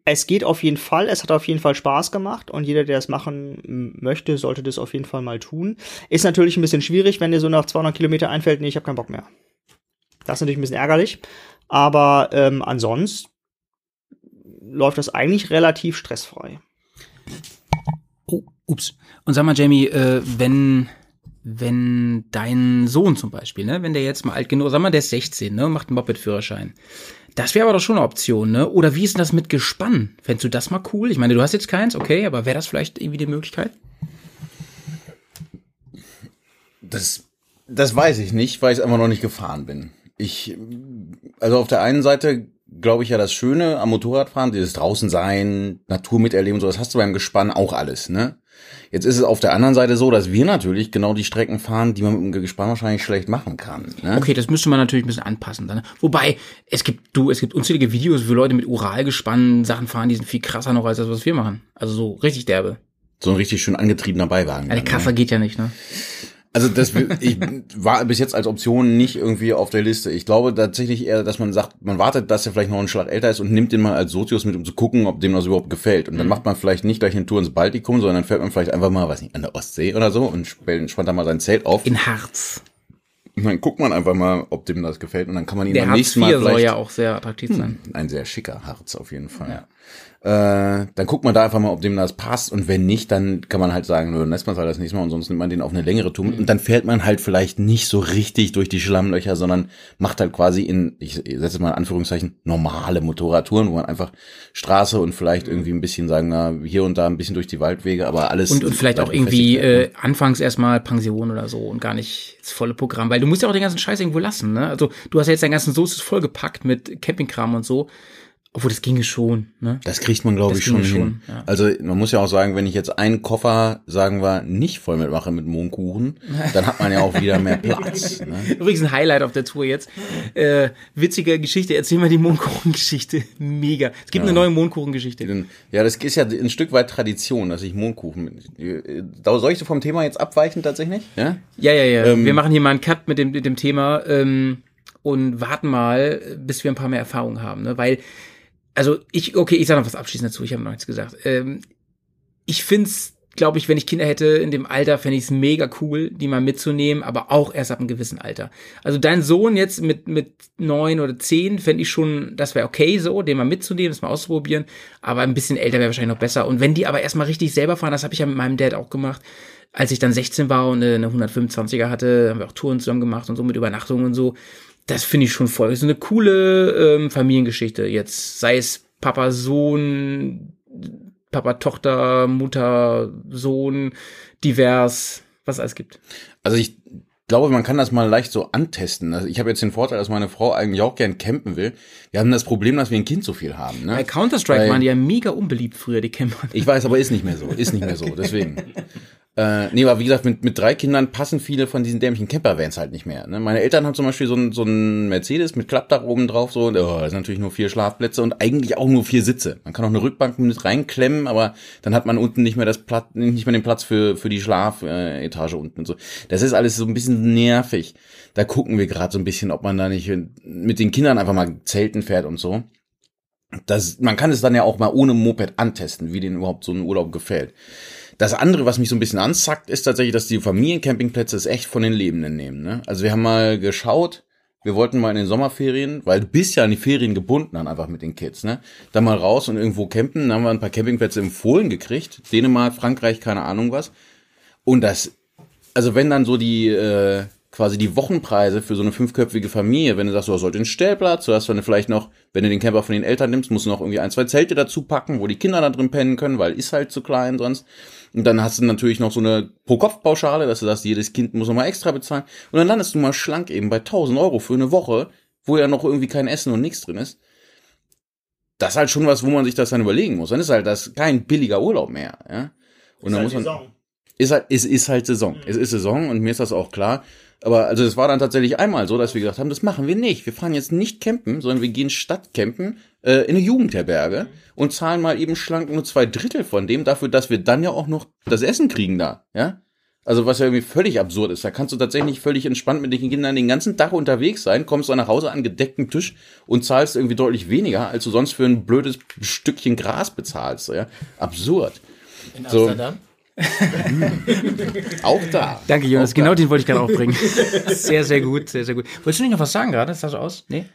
es geht auf jeden Fall, es hat auf jeden Fall Spaß gemacht und jeder, der es machen möchte, sollte das auf jeden Fall mal tun. Ist natürlich ein bisschen schwierig, wenn dir so nach 200 Kilometer einfällt, nee, ich habe keinen Bock mehr. Das ist natürlich ein bisschen ärgerlich, aber ähm, ansonsten läuft das eigentlich relativ stressfrei. Oh, ups. Und sag mal, Jamie, äh, wenn, wenn dein Sohn zum Beispiel, ne, wenn der jetzt mal alt genug, sag mal, der ist 16, ne, macht einen Moped-Führerschein. Das wäre aber doch schon eine Option, ne? Oder wie ist denn das mit Gespann? Fändest du das mal cool? Ich meine, du hast jetzt keins, okay, aber wäre das vielleicht irgendwie die Möglichkeit? Das, das weiß ich nicht, weil ich einfach noch nicht gefahren bin. Ich, also auf der einen Seite glaube ich ja das Schöne am Motorradfahren, dieses draußen sein, Natur miterleben, so, das hast du beim Gespann auch alles, ne? Jetzt ist es auf der anderen Seite so, dass wir natürlich genau die Strecken fahren, die man mit dem Gespann wahrscheinlich schlecht machen kann. Ne? Okay, das müsste man natürlich ein bisschen anpassen dann. ne? Wobei, es gibt, du, es gibt unzählige Videos, wo Leute mit Uralgespannen Sachen fahren, die sind viel krasser noch als das, was wir machen. Also so richtig derbe. So ein richtig schön angetriebener Beiwagen. Eine dann, Kaffer ne? geht ja nicht, ne? Also das ich war bis jetzt als Option nicht irgendwie auf der Liste. Ich glaube tatsächlich eher, dass man sagt, man wartet, dass er vielleicht noch einen Schlag älter ist und nimmt den mal als Sozius mit, um zu gucken, ob dem das überhaupt gefällt. Und dann macht man vielleicht nicht gleich eine Tour ins Baltikum, sondern fährt man vielleicht einfach mal, weiß nicht, an der Ostsee oder so und spannt da mal sein Zelt auf. In Harz. Und dann guckt man einfach mal, ob dem das gefällt. Und dann kann man ihn Der beim Harz nächsten Mal 4 soll vielleicht ja auch sehr attraktiv sein. ein sehr schicker Harz auf jeden Fall. Äh, dann guckt man da einfach mal, ob dem das passt. Und wenn nicht, dann kann man halt sagen, dann lässt man es halt das nächste Mal und sonst nimmt man den auf eine längere Tour. mit. Und dann fährt man halt vielleicht nicht so richtig durch die Schlammlöcher, sondern macht halt quasi in, ich setze mal in Anführungszeichen, normale Motorradtouren, wo man einfach Straße und vielleicht irgendwie ein bisschen sagen, na, hier und da ein bisschen durch die Waldwege, aber alles. Und, und vielleicht auch irgendwie äh, anfangs erstmal Pension oder so und gar nicht das volle Programm, weil du musst ja auch den ganzen Scheiß irgendwo lassen, ne? Also du hast ja jetzt deinen ganzen Soße vollgepackt mit Campingkram und so. Obwohl, das ginge schon, ne? Das kriegt man, glaube ich, schon hin. schon, ja. Also man muss ja auch sagen, wenn ich jetzt einen Koffer, sagen wir, nicht voll mitmache mit Mohnkuchen, dann hat man ja auch wieder mehr Platz. Ne? Übrigens ein Highlight auf der Tour jetzt. Äh, witzige Geschichte, erzähl mal die Mondkuchengeschichte. Mega. Es gibt eine neue Mondkuchengeschichte. Denn- Ja, das ist ja ein Stück weit Tradition, dass ich Mohnkuchen mit. äh, Soll ich so vom Thema jetzt abweichen tatsächlich? Ja? Ja, ja, ja. Ähm, wir machen hier mal einen Cut mit dem, mit dem Thema ähm, und warten mal, bis wir ein paar mehr Erfahrungen haben. Ne? Weil, also ich, okay, ich sage noch was abschließend dazu, ich habe noch nichts gesagt. Ähm, ich find's, glaube ich, wenn ich Kinder hätte in dem Alter, fände ich es mega cool, die mal mitzunehmen, aber auch erst ab einem gewissen Alter. Also dein Sohn jetzt mit, mit neun oder zehn fände ich schon, das wäre okay so, den mal mitzunehmen, das mal auszuprobieren, aber ein bisschen älter wäre wahrscheinlich noch besser. Und wenn die aber erstmal richtig selber fahren, das habe ich ja mit meinem Dad auch gemacht, als ich dann 16 war und eine 125er hatte, haben wir auch Touren zusammen gemacht und so mit Übernachtungen und so. Das finde ich schon voll. Das ist eine coole ähm, Familiengeschichte. Jetzt sei es Papa, Sohn, Papa, Tochter, Mutter, Sohn, divers, was es alles gibt. Also ich glaube, man kann das mal leicht so antesten. Also ich habe jetzt den Vorteil, dass meine Frau eigentlich auch gern campen will. Wir haben das Problem, dass wir ein Kind so viel haben. Ne? Bei Counter-Strike waren die ja mega unbeliebt früher, die Camper. Ich weiß, aber ist nicht mehr so. Ist nicht mehr so. Deswegen. Äh, nee, aber wie gesagt, mit, mit drei Kindern passen viele von diesen dämlichen Campervans halt nicht mehr. Ne? Meine Eltern haben zum Beispiel so ein, so ein Mercedes mit Klappdach oben drauf, so, und, oh, das sind natürlich nur vier Schlafplätze und eigentlich auch nur vier Sitze. Man kann auch eine Rückbank mit reinklemmen, aber dann hat man unten nicht mehr das Platz, nicht mehr den Platz für, für die Schlafetage Etage unten und so. Das ist alles so ein bisschen nervig. Da gucken wir gerade so ein bisschen, ob man da nicht mit den Kindern einfach mal zelten fährt und so. Das, man kann es dann ja auch mal ohne Moped antesten, wie denen überhaupt so ein Urlaub gefällt. Das andere, was mich so ein bisschen anzackt, ist tatsächlich, dass die Familiencampingplätze es echt von den Lebenden nehmen. Ne? Also wir haben mal geschaut, wir wollten mal in den Sommerferien, weil du bist ja an die Ferien gebunden dann einfach mit den Kids, ne? Da mal raus und irgendwo campen, dann haben wir ein paar Campingplätze empfohlen gekriegt. Dänemark, Frankreich, keine Ahnung was. Und das, also wenn dann so die, äh, quasi die Wochenpreise für so eine fünfköpfige Familie, wenn du sagst, du hast heute einen Stellplatz, du hast dann vielleicht noch, wenn du den Camper von den Eltern nimmst, musst du noch irgendwie ein, zwei Zelte dazu packen, wo die Kinder da drin pennen können, weil ist halt zu klein sonst. Und dann hast du natürlich noch so eine Pro-Kopf-Pauschale, dass du sagst, jedes Kind muss nochmal extra bezahlen. Und dann landest du mal schlank eben bei 1000 Euro für eine Woche, wo ja noch irgendwie kein Essen und nichts drin ist. Das ist halt schon was, wo man sich das dann überlegen muss. Dann ist halt das kein billiger Urlaub mehr, ja. Und dann muss man, ist halt, es ist halt Saison. Es ist Saison und mir ist das auch klar. Aber also es war dann tatsächlich einmal so, dass wir gesagt haben, das machen wir nicht. Wir fahren jetzt nicht campen, sondern wir gehen Stadtcampen äh, in eine Jugendherberge und zahlen mal eben schlank nur zwei Drittel von dem dafür, dass wir dann ja auch noch das Essen kriegen da, ja. Also was ja irgendwie völlig absurd ist. Da kannst du tatsächlich völlig entspannt mit den Kindern den ganzen Tag unterwegs sein, kommst dann nach Hause an gedeckten Tisch und zahlst irgendwie deutlich weniger, als du sonst für ein blödes Stückchen Gras bezahlst. Ja? Absurd. In So. Auch da. Danke, Jonas. Genau den wollte ich gerade auch bringen. Sehr, sehr gut, sehr, sehr gut. Wolltest du nicht noch was sagen gerade? Sah so aus? Nee?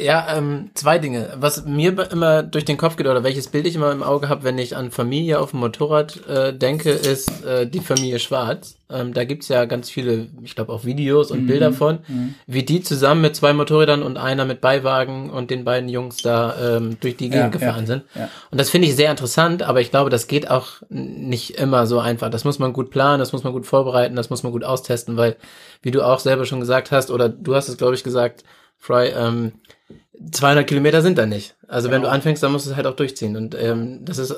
Ja, ähm, zwei Dinge. Was mir immer durch den Kopf geht oder welches Bild ich immer im Auge habe, wenn ich an Familie auf dem Motorrad äh, denke, ist äh, die Familie Schwarz. Ähm, da gibt's ja ganz viele, ich glaube auch Videos und Bilder von, wie die zusammen mit zwei Motorrädern und einer mit Beiwagen und den beiden Jungs da ähm, durch die Gegend Ja, gefahren ja, sind. ja. Und das finde ich sehr interessant, aber ich glaube, das geht auch nicht immer so einfach. Das muss man gut planen, das muss man gut vorbereiten, das muss man gut austesten, weil, wie du auch selber schon gesagt hast, oder du hast es, glaube ich, gesagt, Fry, ähm, 200 Kilometer sind da nicht. Also wenn du anfängst, dann musst du es halt auch durchziehen. Und ähm, das ist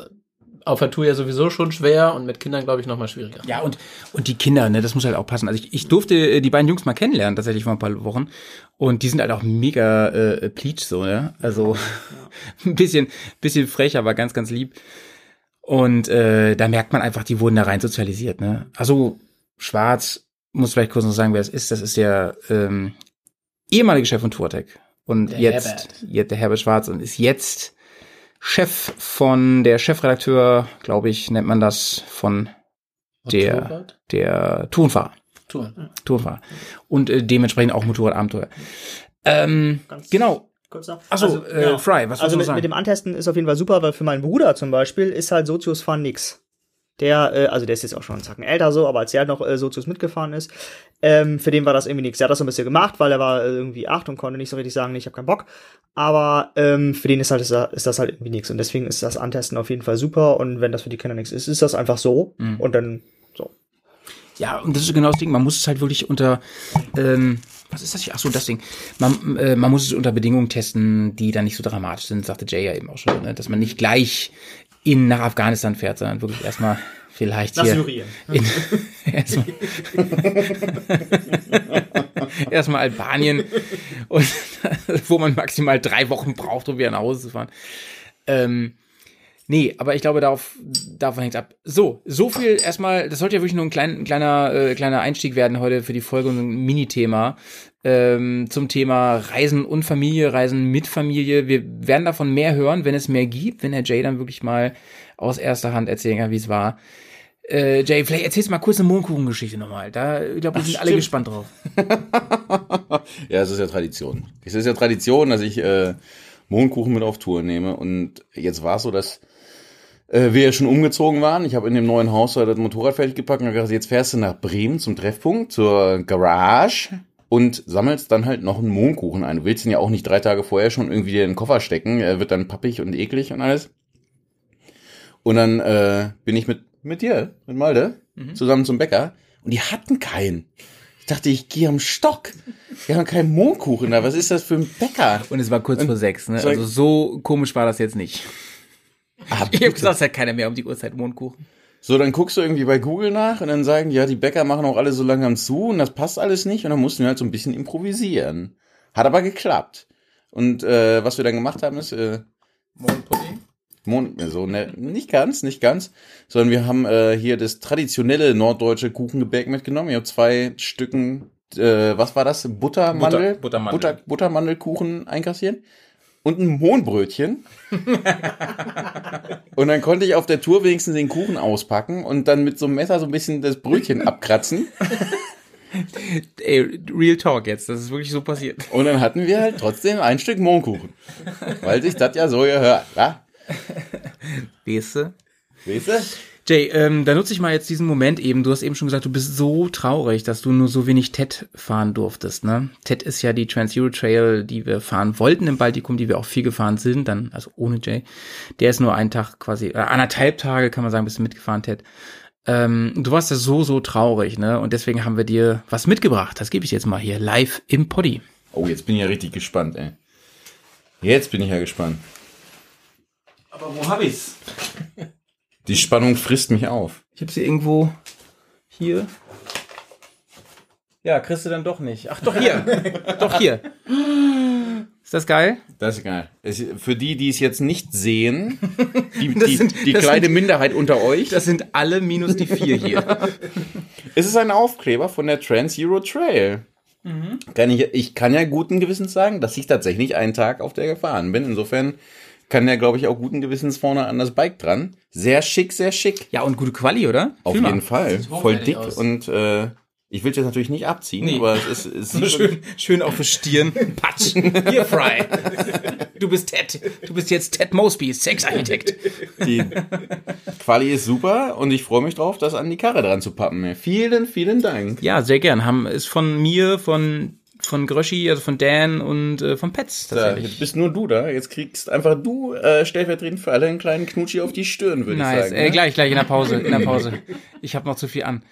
auf der Tour ja sowieso schon schwer und mit Kindern, glaube ich, noch mal schwieriger. Ja, und, und die Kinder, ne, das muss halt auch passen. Also ich, ich durfte äh, die beiden Jungs mal kennenlernen, tatsächlich vor ein paar Wochen. Und die sind halt auch mega äh, pleatsch so, ne? Also ein bisschen, bisschen frech, aber ganz, ganz lieb. Und äh, da merkt man einfach, die wurden da rein sozialisiert, ne? Also Schwarz, muss vielleicht kurz noch sagen, wer es ist. Das ist der ähm, ehemalige Chef von Tourtech. Und Der jetzt, Herbert. jetzt der Herbert Schwarz und ist jetzt Chef von der Chefredakteur, glaube ich, nennt man das, von der, Motorrad? der Tourenfahrer. Touren. Tourenfahrer. Und äh, dementsprechend auch Motorradabenteuer. Ähm, Ganz- genau. Achso, äh, Fry, was Also sollst du mit, sagen? mit dem Antesten ist auf jeden Fall super, weil für meinen Bruder zum Beispiel ist halt Sozius fahren nix. Der, äh, also der ist jetzt auch schon einen Zacken älter so, aber als der noch äh, Sozius mitgefahren ist, ähm, für den war das irgendwie nix. Der hat das so ein bisschen gemacht, weil er war äh, irgendwie acht und konnte nicht so richtig sagen, nee, ich habe keinen Bock. Aber ähm, für den ist halt ist, ist das halt irgendwie nix. Und deswegen ist das Antesten auf jeden Fall super. Und wenn das für die Kinder nix ist, ist das einfach so. Mhm. Und dann so. Ja, und das ist genau das Ding. Man muss es halt wirklich unter, ähm, was ist das hier? Ach so, das Ding. Man, äh, man muss es unter Bedingungen testen, die dann nicht so dramatisch sind, sagte Jay ja eben auch schon, ne? dass man nicht gleich in nach Afghanistan fährt, sondern wirklich erstmal vielleicht Nach hier Syrien. in, erstmal, erstmal Albanien und wo man maximal drei Wochen braucht, um wieder nach Hause zu fahren. Ähm, Nee, aber ich glaube, darauf, davon hängt ab. So, so viel erstmal, das sollte ja wirklich nur ein, klein, ein kleiner, äh, kleiner Einstieg werden heute für die Folge und ein Minithema ähm, zum Thema Reisen und Familie, Reisen mit Familie. Wir werden davon mehr hören, wenn es mehr gibt, wenn der Jay dann wirklich mal aus erster Hand erzählen kann, wie es war. Äh, Jay, vielleicht erzählst du mal kurz eine Mondkuchengeschichte nochmal. Da, ich glaube, wir sind alle gespannt drauf. Ja, es ist ja Tradition. Es ist ja Tradition, dass ich äh, Mondkuchen mit auf Tour nehme. Und jetzt war es so, dass äh, wir ja schon umgezogen waren. Ich habe in dem neuen Haus da das Motorrad fertig gepackt und gesagt, jetzt fährst du nach Bremen zum Treffpunkt, zur Garage und sammelst dann halt noch einen Mondkuchen ein. Du willst ihn ja auch nicht drei Tage vorher schon irgendwie in den Koffer stecken. Er wird dann pappig und eklig und alles. Und dann äh, bin ich mit, mit dir, mit Malde, zusammen zum Bäcker und die hatten keinen. Ich dachte, ich gehe am Stock. Wir haben keinen Mondkuchen da. Was ist das für ein Bäcker? Und es war kurz vor sechs, ne? Also so komisch war das jetzt nicht. Ah, Ich habe gesagt, es hat keiner mehr um die Uhrzeit Mondkuchen. So, dann guckst du irgendwie bei Google nach und dann sagen, die, ja, die Bäcker machen auch alle so langsam zu und das passt alles nicht und dann mussten wir halt so ein bisschen improvisieren. Hat aber geklappt. Und äh, was wir dann gemacht haben, ist äh, Mondpudding. Mon so ne, nicht ganz, nicht ganz, sondern wir haben äh, hier das traditionelle norddeutsche Kuchengebäck mitgenommen. Ich habe zwei Stücken, äh, was war das? Buttermandel, Butter- Buttermandel. Butter, Buttermandelkuchen einkassiert und ein Mohnbrötchen. und dann konnte ich auf der Tour wenigstens den Kuchen auspacken und dann mit so einem Messer so ein bisschen das Brötchen abkratzen. Ey, Real Talk jetzt, das ist wirklich so passiert. Und dann hatten wir halt trotzdem ein Stück Mohnkuchen. Weil sich das ja so gehört, wa? Weißt du? Weißt du? Jay, ähm, da nutze ich mal jetzt diesen Moment eben. Du hast eben schon gesagt, du bist so traurig, dass du nur so wenig TED fahren durftest. Ne? TED ist ja die Trans-Euro Trail, die wir fahren wollten im Baltikum, die wir auch viel gefahren sind, dann also ohne Jay. Der ist nur einen Tag quasi, äh, anderthalb Tage kann man sagen, bist du mitgefahren, TED. Ähm, du warst ja so, so traurig, ne? Und deswegen haben wir dir was mitgebracht. Das gebe ich jetzt mal hier live im Poddy. Oh, jetzt bin ich ja richtig gespannt, ey. Jetzt bin ich ja gespannt. Aber wo hab ich's? Die Spannung frisst mich auf. Ich hab sie irgendwo hier. Ja, kriegst du dann doch nicht. Ach, doch hier. doch hier. Ist das geil? Das ist geil. Es, für die, die es jetzt nicht sehen, die, die, sind- die kleine sind- Minderheit unter euch, Das sind alle minus die vier hier. es ist ein Aufkleber von der Trans Euro Trail. Mhm. Kann ich, ich kann ja guten Gewissens sagen, dass ich tatsächlich einen Tag auf der gefahren bin. Insofern kann der, glaube ich, auch guten Gewissens vorne an das Bike dran. Sehr schick, sehr schick. Ja, und gute Quali, oder? Auf Fühl mal. jeden Fall. sieht Voll dick aus. und äh, ich will es jetzt natürlich nicht abziehen, Nee. aber es ist es sieht Schön, schön auf die Stirn. Patsch. Hier, Fry. Du bist Ted. Du bist jetzt Ted Mosby, Sexarchitekt. Die Quali ist super und ich freue mich drauf, das an die Karre dran zu pappen. Vielen, vielen Dank. Ja, sehr gern. Haben, ist von mir, von, von Gröschi, also von Dan und äh, von Pets Da, tatsächlich. jetzt bist nur du da. Jetzt kriegst einfach du äh, stellvertretend für alle einen kleinen Knutschi auf die Stirn, würde ich Nice. sagen. Äh, ne? gleich, gleich in der Pause. In der Pause. Ich habe noch zu viel an.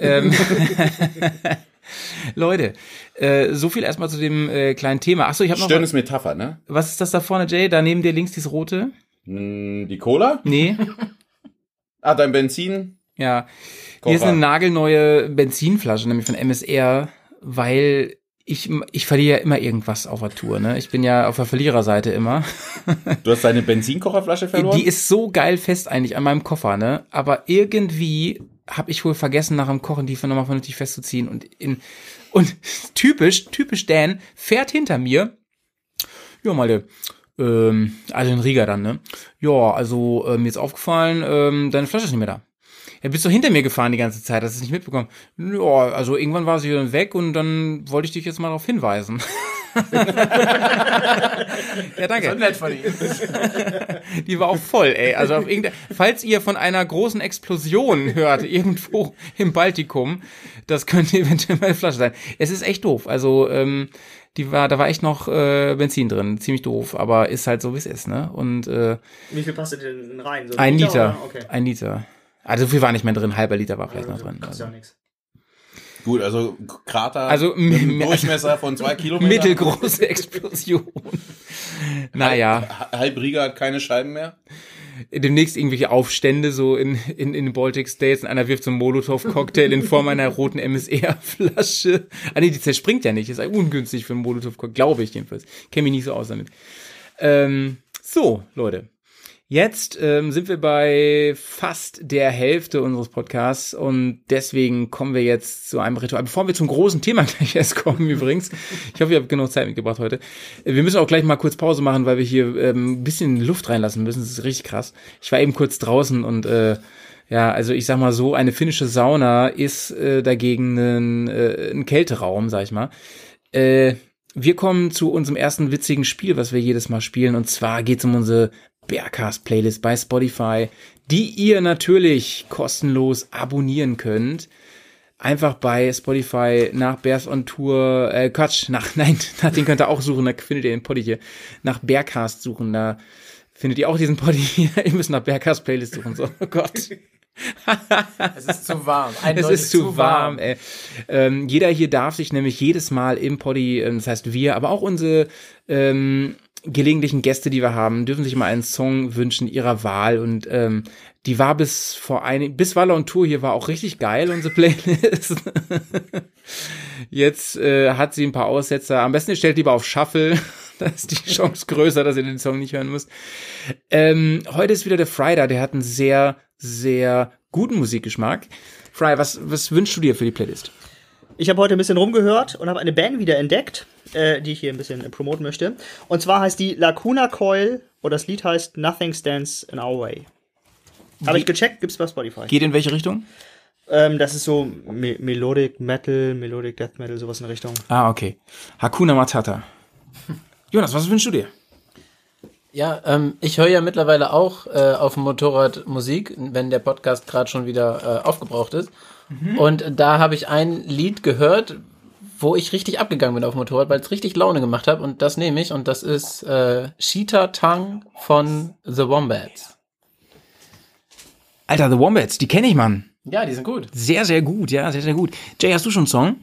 Ähm, Leute, äh, so viel erstmal zu dem äh, kleinen Thema. Achso, ich habe noch. Stirn ist Metapher, ne? Was ist das da vorne, Jay? Da neben dir links dieses rote? Hm, Die Cola? Nee. Ah, dein Benzin? Ja. Hier ist Kocher. eine nagelneue Benzinflasche, nämlich von MSR, weil ich, ich verliere ja immer irgendwas auf der Tour, ne? Ich bin ja auf der Verliererseite immer. Du hast deine Benzinkocherflasche verloren? Die ist so geil fest eigentlich an meinem Koffer, ne? Aber irgendwie habe ich wohl vergessen, nach dem Kochen die nochmal vernünftig festzuziehen und in und typisch, typisch Dan fährt hinter mir. Ja, mal ähm, also in Riga dann, ne? Ja, also äh, mir ist aufgefallen, ähm, deine Flasche ist nicht mehr da. Ja, bist du hinter mir gefahren die ganze Zeit, hast du es nicht mitbekommen? Ja, also irgendwann war sie dann weg und dann wollte ich dich jetzt mal darauf hinweisen. ja, danke. nett von Ihnen. Die war auch voll, ey. Also auf falls ihr von einer großen Explosion hört, irgendwo im Baltikum, das könnte eventuell meine Flasche sein. Es ist echt doof. Also, ähm, die war, da war echt noch äh, Benzin drin. Ziemlich doof, aber ist halt so, wie es ist, ne? Und äh, Wie viel passt denn rein? So ein Liter. oder? Okay. Ein Liter. Also so viel war nicht mehr drin, halber Liter war vielleicht noch drin. Also. ja nichts. Gut, also Krater Also, Durchmesser von zwei Kilometern. Mittelgroße Explosion. naja. Halb Riga hat keine Scheiben mehr. demnächst irgendwelche Aufstände so in, in, in den Baltic States und einer wirft so einen Molotow-Cocktail in Form einer roten MSR-Flasche. Ah nee, die zerspringt ja nicht. Ist eigentlich ungünstig für einen Molotow-Cocktail, glaube ich jedenfalls. Kenne mich nicht so aus damit. Ähm, so, Leute. Jetzt ähm, sind wir bei fast der Hälfte unseres Podcasts und deswegen kommen wir jetzt zu einem Ritual. Bevor wir zum großen Thema gleich erst kommen übrigens, ich hoffe, ihr habt genug Zeit mitgebracht heute. Wir müssen auch gleich mal kurz Pause machen, weil wir hier ähm, ein bisschen Luft reinlassen müssen. Das ist richtig krass. Ich war eben kurz draußen und äh, ja, also ich sag mal so, eine finnische Sauna ist äh, dagegen ein, äh, ein Kälteraum, sag ich mal. Äh, wir kommen zu unserem ersten witzigen Spiel, was wir jedes Mal spielen. Und zwar geht es um unsere Bearcast-Playlist bei Spotify, die ihr natürlich kostenlos abonnieren könnt. Einfach bei Spotify nach Bears on Tour, äh, Quatsch, nach, nein, nach den könnt ihr auch suchen, da findet ihr den Poddy hier. Nach Bearcast suchen, da findet ihr auch diesen Poddy hier. ihr müsst nach Bearcast Playlist suchen, so, oh Gott. Es ist zu warm. Es Eindeutig ist zu warm. Ey. Ähm, jeder hier darf sich nämlich jedes Mal im Poddy, ähm, das heißt wir, aber auch unsere ähm, gelegentlichen Gäste, die wir haben, dürfen sich mal einen Song wünschen ihrer Wahl und ähm, die war bis vor ein, bis Waller und Tour hier war auch richtig geil, unsere Playlist. Jetzt äh, hat sie ein paar Aussetzer. Am besten ihr stellt lieber auf Shuffle. Da ist die Chance größer, dass ihr den Song nicht hören müsst. Ähm, heute ist wieder der Friday, der hat einen sehr, sehr guten Musikgeschmack. Fry, was, was wünschst du dir für die Playlist? Ich habe heute ein bisschen rumgehört und habe eine Band wieder entdeckt, äh, die ich hier ein bisschen äh, promoten möchte. Und zwar heißt die Lacuna Coil und das Lied heißt Nothing Stands in Our Way. Habe ich gecheckt, gibt's bei Spotify. Geht in welche Richtung? Ähm, das ist so Me Melodic Metal, Melodic Death Metal, sowas in der Richtung. Ah, okay. Hakuna Matata. Jonas, was wünschst du dir? Ja, ähm, ich höre ja mittlerweile auch äh, auf dem Motorrad Musik, wenn der Podcast gerade schon wieder äh, aufgebraucht ist. Und da habe ich ein Lied gehört, wo ich richtig abgegangen bin auf dem Motorrad, weil es richtig Laune gemacht hat. Und das nehme ich. Und das ist äh, Cheetah Tongue von The Wombats. Alter, The Wombats, die kenne ich, Mann. Ja, die sind gut. Sehr, sehr gut, ja, sehr, sehr gut. Jay, hast du schon einen Song?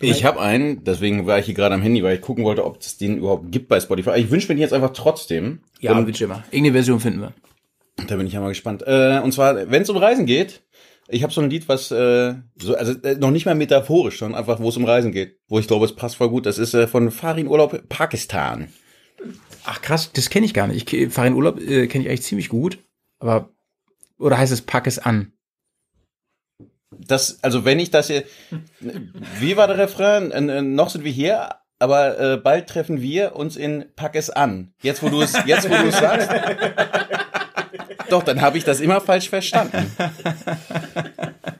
Ich habe einen, deswegen war ich hier gerade am Handy, weil ich gucken wollte, ob es den überhaupt gibt bei Spotify. Ich wünsche mir den jetzt einfach trotzdem. Ja, und bitte immer. Irgendeine Version finden wir. da bin ich ja mal gespannt. Äh, und zwar, wenn es um Reisen geht, ich habe so ein Lied, was äh, so, also äh, noch nicht mal metaphorisch, sondern einfach, wo es um Reisen geht, wo ich glaube, es passt voll gut. Das ist äh, von Farin Urlaub Pakistan. Ach krass, das kenne ich gar nicht. Ich ke- fahre in Urlaub, äh, kenne ich eigentlich ziemlich gut. Aber, oder heißt es Pack es an? Das, also wenn ich das hier, wie war der Refrain? Äh, äh, noch sind wir hier, aber äh, bald treffen wir uns in Pack es an. Jetzt, wo du es, jetzt, wo du es sagst. Doch, dann habe ich das immer falsch verstanden.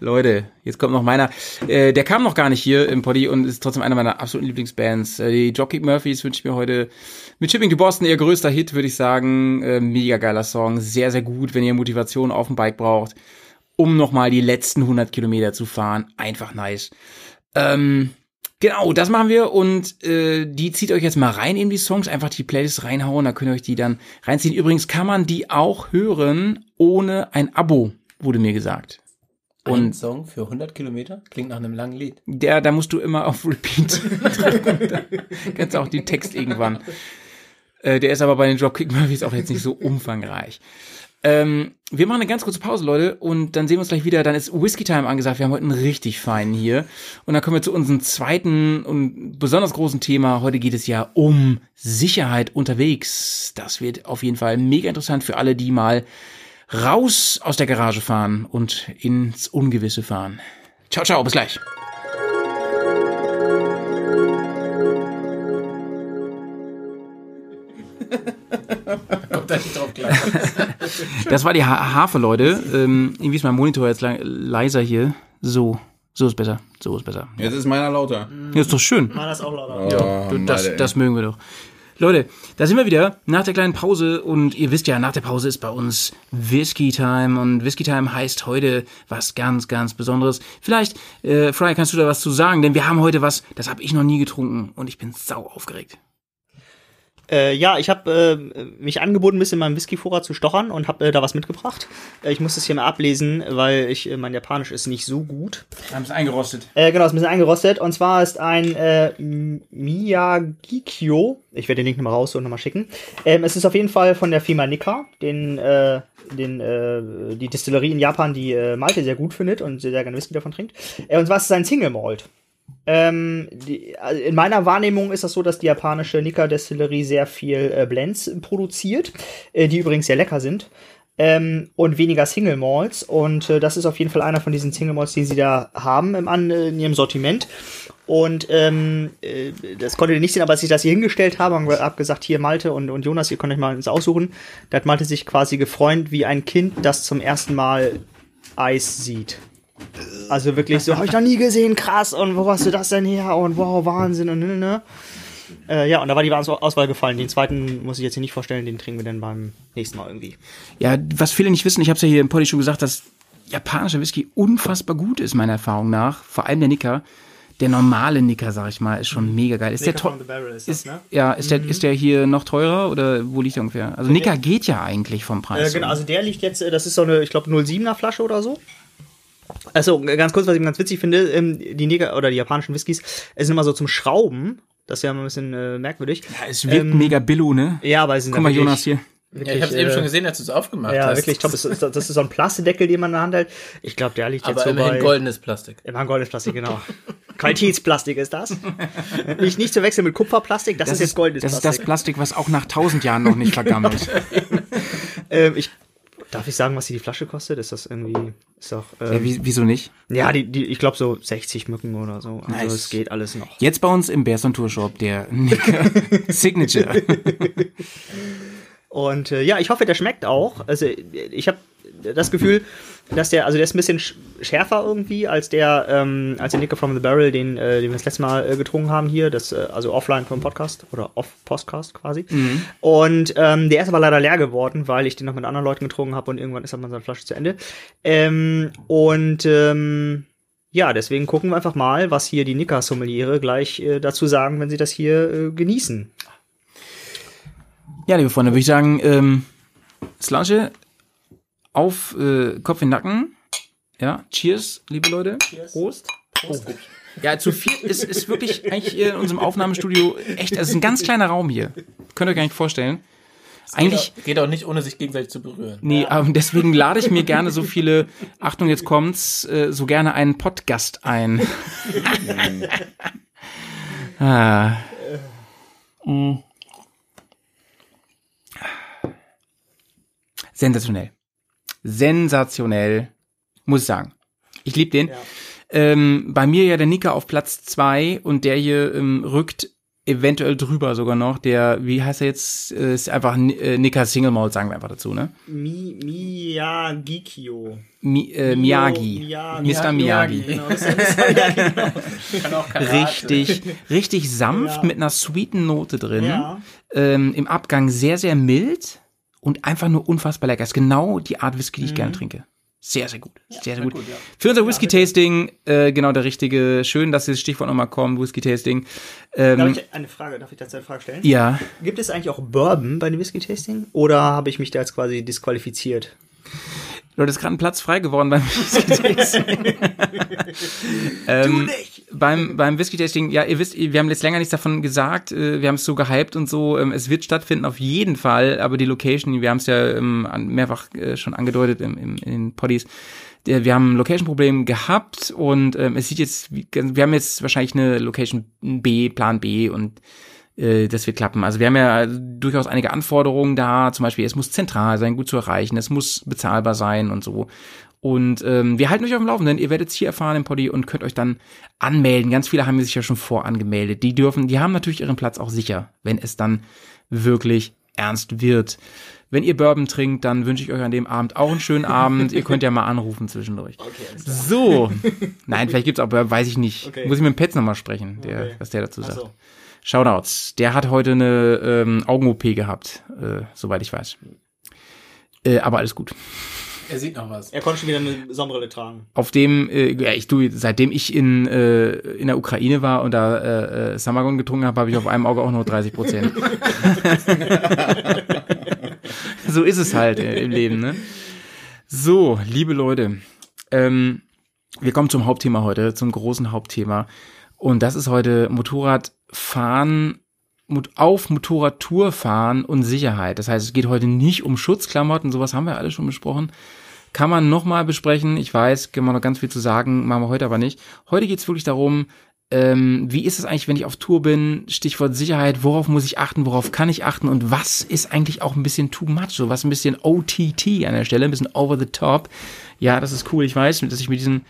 Leute, jetzt kommt noch meiner. Äh, der kam noch gar nicht hier im Poddy und ist trotzdem einer meiner absoluten Lieblingsbands. Äh, die Dropkick Murphys wünsche ich mir heute mit Shipping to Boston ihr größter Hit, würde ich sagen. Äh, mega geiler Song, sehr, sehr gut, wenn ihr Motivation auf dem Bike braucht, um nochmal die letzten 100 Kilometer zu fahren. Einfach nice. Ähm, genau, das machen wir und äh, die zieht euch jetzt mal rein in die Songs, einfach die Playlist reinhauen, da könnt ihr euch die dann reinziehen. Übrigens kann man die auch hören ohne ein Abo, wurde mir gesagt. Ein Und- Song für 100 Kilometer klingt nach einem langen Lied. Der, da musst du immer auf Repeat drücken. Da Kennst du auch den Text irgendwann. Äh, der ist aber bei den Dropkick Murphys auch jetzt nicht so umfangreich. Ähm, wir machen eine ganz kurze Pause, Leute, und dann sehen wir uns gleich wieder. Dann ist Whiskey Time angesagt. Wir haben heute einen richtig feinen hier. Und dann kommen wir zu unserem zweiten und besonders großen Thema. Heute geht es ja um Sicherheit unterwegs. Das wird auf jeden Fall mega interessant für alle, die mal raus aus der Garage fahren und ins Ungewisse fahren. Ciao, ciao, bis gleich. Kommt da nicht drauf klar. Das war die ha Harfe, Leute. Ähm, irgendwie ist mein Monitor jetzt lang, leiser hier. So, so ist besser. So ist besser. Jetzt ist meiner lauter. Ja, ist doch schön. War das auch lauter. Oh, Das, das mögen wir doch. Leute, da sind wir wieder nach der kleinen Pause und ihr wisst ja, nach der Pause ist bei uns Whisky Time und Whisky Time heißt heute was ganz, ganz Besonderes. Vielleicht, äh, Fry, kannst du da was zu sagen, denn wir haben heute was, das habe ich noch nie getrunken und ich bin sau aufgeregt. Äh, ja, ich habe äh, mich angeboten, ein bisschen in meinem Whisky-Vorrat zu stochern und habe äh, da was mitgebracht. Äh, ich muss das hier mal ablesen, weil ich äh, mein Japanisch ist nicht so gut. Wir haben es eingerostet. Äh, genau, ist ein bisschen eingerostet. Und zwar ist ein äh, Miyagikyo. Ich werde den Link nochmal raus und nochmal schicken. Ähm, es ist auf jeden Fall von der Firma Nikka, den, den, die Distillerie in Japan, die Malte sehr gut findet und sehr, sehr gerne Whisky davon trinkt. Und zwar ist es ein Single Malt. Ähm, die, also in meiner Wahrnehmung ist das so, dass die japanische Nikka-Destillerie sehr viel äh, Blends produziert, äh, die übrigens sehr lecker sind. Ähm, und weniger Single Malts. Und äh, das ist auf jeden Fall einer von diesen Single Malts, die sie da haben im, an, in ihrem Sortiment. Und ähm, äh, das konntet ihr nicht sehen, aber als ich das hier hingestellt habe, haben wir hab gesagt, hier Malte und, und Jonas, ihr könnt euch mal ins aussuchen. Da hat Malte sich quasi gefreut wie ein Kind, das zum ersten Mal Eis sieht. Also wirklich so, habe ich noch nie gesehen, krass, und wo hast du das denn her? Und wow, Wahnsinn und ne, ne. Äh, ja, und da war die Aus- Auswahl gefallen. Den zweiten muss ich jetzt hier nicht vorstellen, den trinken wir dann beim nächsten Mal irgendwie. Ja, was viele nicht wissen, ich habe es ja hier im Poddy schon gesagt, dass japanischer Whisky unfassbar gut ist, meiner Erfahrung nach. Vor allem der Nicker. Der normale Nicker, sag ich mal, ist schon mega geil. Ist der Nicker teuer? from the Barrel ist Ist, das, ne? Ja, ist der, ist der hier noch teurer oder wo liegt der ungefähr? Also Nicker geht ja eigentlich vom Preis. Äh, genau, also der liegt jetzt, äh, das ist so eine, ich glaube, 07er Flasche oder so. Also ganz kurz, was ich ganz witzig finde, ähm, die Neger oder die japanischen Whiskys es sind immer so zum Schrauben. Das ist ja immer ein bisschen äh, merkwürdig. ja, es wirkt ähm, mega billo, ne? Ja, aber es sind Guck mal, wirklich- Jonas hier. Ja, ich habe es eben äh, schon gesehen, als du es aufgemacht Ja, hast. wirklich, ich glaube, das ist, das ist so ein Plastedeckel, den man in der Hand hält. Ich glaube, der liegt jetzt Aber so immerhin bei... goldenes Plastik. Immer goldenes Plastik, genau. Qualitätsplastik ist das. nicht, nicht zu wechseln mit Kupferplastik, das, ist jetzt goldenes das ist Plastik. das Plastik, was auch nach tausend Jahren noch nicht vergammelt. ähm, ich, darf ich sagen, was hier die Flasche kostet? Ist das irgendwie... Ist doch... ja, Ähm, wie, wieso nicht? ja, die, die, ich glaube so 60 Mücken oder so. Also Nice. es geht alles noch. Jetzt bei uns im Bearson Tour Shop der Nicker Signature. Und äh, ja, ich hoffe, der schmeckt auch. Also ich habe das Gefühl, dass der, also der ist ein bisschen sch- schärfer irgendwie als der, ähm, als der Nicker from the Barrel, den, äh, den wir das letzte Mal äh, getrunken haben hier, das, äh, also offline vom Podcast oder off-Podcast quasi. Und ähm, der ist aber leider leer geworden, weil ich den noch mit anderen Leuten getrunken habe und irgendwann ist dann mal seine Flasche zu Ende. Ähm, und ähm, ja, deswegen gucken wir einfach mal, was hier die Nicker-Sommeliere gleich äh, dazu sagen, wenn sie das hier äh, genießen. Ja, liebe Freunde, würde ich sagen, ähm, Slange auf äh, Kopf in den Nacken. Ja, cheers, liebe Leute. Prost. Prost. Ja, zu viel ist, ist wirklich eigentlich hier in unserem Aufnahmestudio echt, es ist ein ganz kleiner Raum hier. Könnt ihr euch gar nicht vorstellen. Eigentlich, Geht auch nicht, ohne sich gegenseitig zu berühren. nee, aber deswegen lade ich mir gerne so viele, Achtung, jetzt kommt's, äh, so gerne einen Podcast ein. ah. Mm. Sensationell. Sensationell, muss ich sagen. Ich liebe den. Ähm, bei mir ja der Nicker auf Platz zwei und der hier ähm, rückt eventuell drüber sogar noch. Der, wie heißt er jetzt? Äh, Ist einfach äh, Nicker Single Malt, sagen wir einfach dazu, ne? Mi Miyagikyo. Mi, äh, Miyagi. Miyagi. Mr. Miyagi. Genau, ja, genau. Karate. Richtig, richtig sanft Ja. mit einer sweeten Note drin. Ja. Ähm, Im Abgang sehr, sehr mild und einfach nur unfassbar lecker. Ist genau die Art Whisky, die ich Mhm. gerne trinke. Sehr, sehr gut. Sehr, sehr gut. Für unser Whisky-Tasting, äh, genau der richtige. Schön, dass dieses Stichwort nochmal kommt, Whisky-Tasting. Darf Ähm, ich eine Frage, darf ich dazu eine Frage stellen? ja, Gibt es eigentlich auch Bourbon bei dem Whisky-Tasting? Oder habe ich mich da jetzt quasi disqualifiziert? Leute, ist gerade ein Platz frei geworden beim Whisky-Tasting. ähm, beim, beim Whisky-Tasting, ja, ihr wisst, wir haben jetzt länger nichts davon gesagt, äh, wir haben es so gehypt und so, ähm, es wird stattfinden auf jeden Fall, aber die Location, wir haben es ja ähm, mehrfach äh, schon angedeutet im, im, in den Poddies, wir haben ein Location-Problem gehabt und ähm, es sieht jetzt, wir haben jetzt wahrscheinlich eine Location B, Plan B und äh, das wird klappen. Also wir haben ja durchaus einige Anforderungen da, zum Beispiel, es muss zentral sein, gut zu erreichen, es muss bezahlbar sein und so. Und ähm, wir halten euch auf dem Laufenden, ihr werdet es hier erfahren im Poddy und könnt euch dann anmelden. Ganz viele haben sich ja schon vorangemeldet. Die dürfen, die haben natürlich ihren Platz auch sicher, wenn es dann wirklich ernst wird. Wenn ihr Bourbon trinkt, dann wünsche ich euch an dem Abend auch einen schönen Abend. ihr könnt ja mal anrufen zwischendurch. so. Nein, vielleicht gibt's auch, Bourbon, weiß ich nicht. Okay. Muss ich mit dem Petz nochmal sprechen, der, Okay. was der dazu sagt. so. Shoutouts. Der hat heute eine ähm, Augen-OP gehabt, äh, soweit ich weiß. Äh, aber alles gut. Er sieht noch was. Er konnte schon wieder eine Sonnenbrille tragen. Auf dem, äh, ja, ich du, seitdem ich in, äh, in der Ukraine war und da äh, äh, Samagon getrunken habe, habe ich auf einem Auge auch nur 30 Prozent. so ist es halt äh, im Leben, ne? So, liebe Leute, ähm, wir kommen zum Hauptthema heute, zum großen Hauptthema. Und das ist heute Motorradfahren, Mot- auf Motorradtour fahren und Sicherheit. Das heißt, es geht heute nicht um Schutzklamotten, sowas haben wir alle schon besprochen. Kann man nochmal besprechen. Ich weiß, kann man noch ganz viel zu sagen, machen wir heute aber nicht. Heute geht es wirklich darum, ähm, wie ist es eigentlich, wenn ich auf Tour bin? Stichwort Sicherheit, worauf muss ich achten, worauf kann ich achten und was ist eigentlich auch ein bisschen too much, so was ein bisschen OTT an der Stelle, ein bisschen over the top. Ja, das ist cool, ich weiß, dass ich mit diesen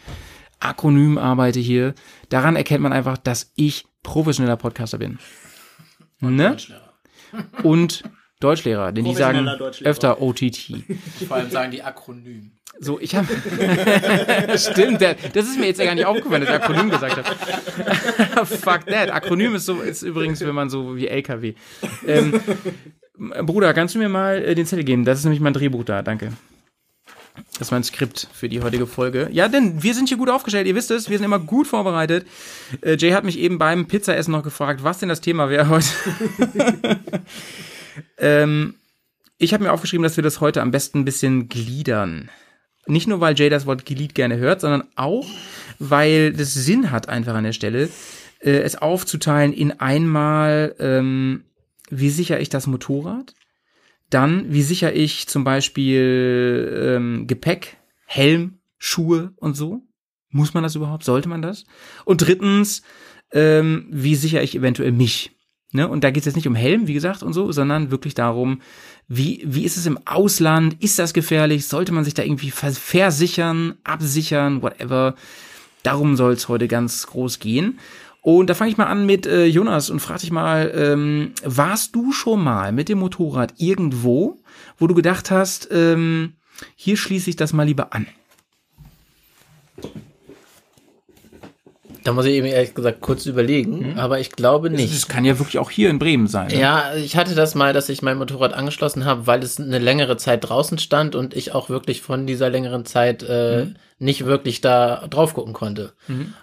Akronym arbeite hier. Daran erkennt man einfach, dass ich professioneller Podcaster bin. Ne? Und Deutschlehrer, denn die sagen Deutschlehrer. öfter OTT. Vor allem sagen die Akronym. So, ich habe. Stimmt, das ist mir jetzt ja gar nicht aufgefallen, dass ich Akronym gesagt habe. Fuck that. Akronym ist so, ist übrigens, wenn man so wie LKW. Ähm, Bruder, kannst du mir mal äh, den Zettel geben? Das ist nämlich mein Drehbuch da, danke. Das ist mein Skript für die heutige Folge. Ja, denn wir sind hier gut aufgestellt, ihr wisst es, wir sind immer gut vorbereitet. Äh, Jay hat mich eben beim Pizzaessen noch gefragt, was denn das Thema wäre heute. ähm, ich habe mir aufgeschrieben, dass wir das heute am besten ein bisschen gliedern. Nicht nur, weil Jay das Wort Glied gerne hört, sondern auch, weil das Sinn hat einfach an der Stelle, äh, es aufzuteilen in einmal, ähm, wie sichere ich das Motorrad, dann, wie sichere ich zum Beispiel ähm, Gepäck, Helm, Schuhe und so. Muss man das überhaupt? Sollte man das? Und drittens, ähm, wie sichere ich eventuell mich? Ne? Und da geht es jetzt nicht um Helm, wie gesagt, und so, sondern wirklich darum, wie, wie ist es im Ausland? Ist das gefährlich? Sollte man sich da irgendwie vers- versichern, absichern, whatever? Darum soll es heute ganz groß gehen. Und da fange ich mal an mit äh, Jonas und frag dich mal, ähm, warst du schon mal mit dem Motorrad irgendwo, wo du gedacht hast, ähm, Hier schließe ich das mal lieber an. Da muss ich eben ehrlich gesagt kurz überlegen, aber ich glaube nicht. Das kann ja wirklich auch hier in Bremen sein. Ne? Ja, ich hatte das mal, dass ich mein Motorrad angeschlossen habe, weil es eine längere Zeit draußen stand und ich auch wirklich von dieser längeren Zeit äh, nicht wirklich da drauf gucken konnte.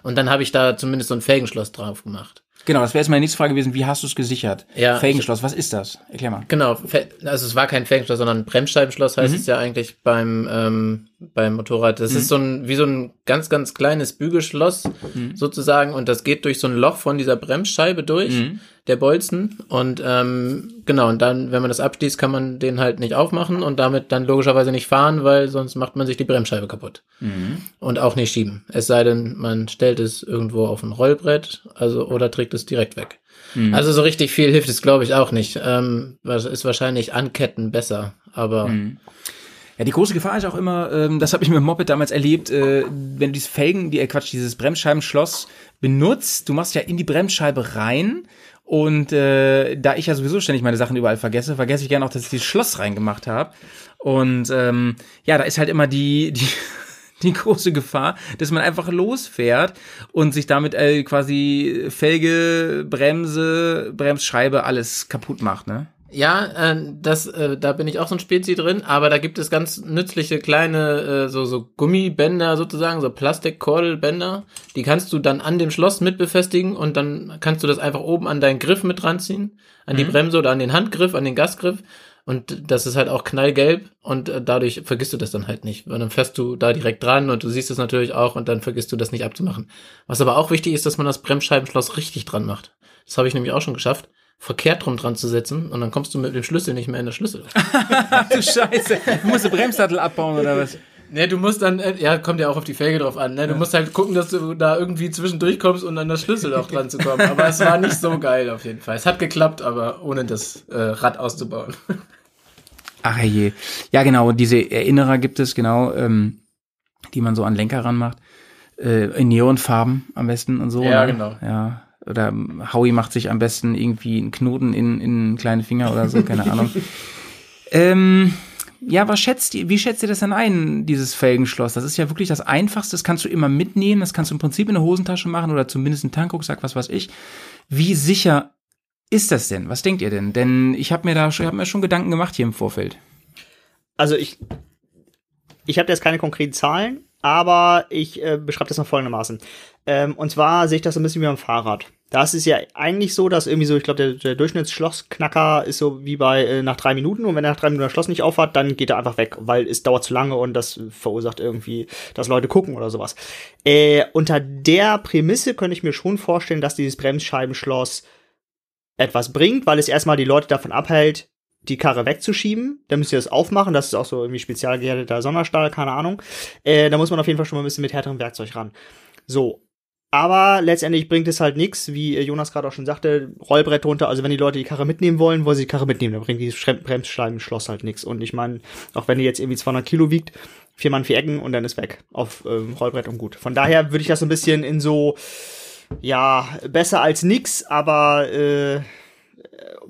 Und dann habe ich da zumindest so ein Felgenschloss drauf gemacht. Genau, das wäre jetzt meine nächste Frage gewesen. Wie hast du es gesichert? Ja, Felgenschloss, was ist das? Erklär mal. Genau, also es war kein Felgenschloss, sondern ein Bremsscheibenschloss heißt es ja eigentlich beim ähm, beim Motorrad. Das ist so ein wie so ein ganz ganz kleines Bügelschloss sozusagen und das geht durch so ein Loch von dieser Bremsscheibe durch, der Bolzen und ähm, genau und dann, wenn man das abschließt, kann man den halt nicht aufmachen und damit dann logischerweise nicht fahren, weil sonst macht man sich die Bremsscheibe kaputt und auch nicht schieben. Es sei denn, man stellt es irgendwo auf ein Rollbrett, also oder trägt es direkt weg. Also so richtig viel hilft es, glaube ich, auch nicht. Ähm, was ist wahrscheinlich anketten besser, aber Ja, die große Gefahr ist auch immer, ähm, das habe ich mit dem Moped damals erlebt, äh, wenn du dieses Felgen, die, äh, Quatsch, dieses Bremsscheibenschloss benutzt, du machst ja in die Bremsscheibe rein und äh, da ich ja sowieso ständig meine Sachen überall vergesse, vergesse ich gerne auch, dass ich dieses Schloss reingemacht habe. Und ähm, ja, da ist halt immer die, die, die große Gefahr, dass man einfach losfährt und sich damit äh, quasi Felge, Bremse, Bremsscheibe alles kaputt macht, ne? Ja, äh, das, äh, da bin ich auch so ein Spezi drin, aber da gibt es ganz nützliche kleine äh, so so Gummibänder sozusagen, so Plastikkordelbänder. Die kannst du dann an dem Schloss mit befestigen und dann kannst du das einfach oben an deinen Griff mit ranziehen, an die Bremse oder an den Handgriff, an den Gasgriff. Und das ist halt auch knallgelb und äh, dadurch vergisst du das dann halt nicht. Weil dann fährst du da direkt dran und du siehst es natürlich auch und dann vergisst du das nicht abzumachen. Was aber auch wichtig ist, dass man das Bremsscheibenschloss richtig dran macht. Das habe ich nämlich auch schon geschafft, verkehrt rum dran zu setzen und dann kommst du mit dem Schlüssel nicht mehr in das Schlüssel. Du Scheiße, du musst den Bremssattel abbauen oder was? Ne, du musst dann, äh, ja, kommt ja auch auf die Felge drauf an, ne? Du musst halt gucken, dass du da irgendwie zwischendurch kommst und an das Schlüssel auch dran zu kommen. Aber es war nicht so geil auf jeden Fall. Es hat geklappt, aber ohne das äh, Rad auszubauen. Ach je. Ja, genau, diese Erinnerer gibt es, genau, ähm, die man so an Lenker ranmacht. Äh, in Neonfarben am besten und so. Ja, ne? genau. Ja. Oder ähm, Howie macht sich am besten irgendwie einen Knoten in, in einen kleinen Finger oder so, keine Ahnung. ähm, ja, was schätzt ihr, wie schätzt ihr das denn ein, dieses Felgenschloss? Das ist ja wirklich das Einfachste, das kannst du immer mitnehmen, das kannst du im Prinzip in der Hosentasche machen oder zumindest einen Tankrucksack, was weiß ich. Wie sicher ist das denn? Was denkt ihr denn? Denn ich habe mir da schon, ich hab mir schon Gedanken gemacht hier im Vorfeld. Also ich, ich habe jetzt keine konkreten Zahlen, aber ich äh, beschreibe das mal folgendermaßen. Ähm, und zwar sehe ich das so ein bisschen wie beim Fahrrad. Da ist ja eigentlich so, dass irgendwie so, ich glaube, der, der Durchschnittsschlossknacker ist so wie bei äh, nach drei Minuten und wenn er nach drei Minuten das Schloss nicht aufhat, dann geht er einfach weg, weil es dauert zu lange und das verursacht irgendwie, dass Leute gucken oder sowas. Äh, unter der Prämisse könnte ich mir schon vorstellen, dass dieses Bremsscheibenschloss etwas bringt, weil es erstmal die Leute davon abhält, die Karre wegzuschieben. Dann müsst ihr das aufmachen. Das ist auch so irgendwie spezial gehärteter Sonderstahl, keine Ahnung. Äh, da muss man auf jeden Fall schon mal ein bisschen mit härterem Werkzeug ran. So. Aber letztendlich bringt es halt nichts, wie äh, Jonas gerade auch schon sagte, Rollbrett runter. Also wenn die Leute die Karre mitnehmen wollen, wollen sie die Karre mitnehmen. Dann bringt dieses Bremsscheibenschloss halt nichts. Und ich meine, auch wenn die jetzt irgendwie 200 Kilo wiegt, vier Mann, vier Ecken und dann ist weg auf ähm, Rollbrett und gut. Von daher würde ich das so ein bisschen in so, ja, besser als nix, aber äh,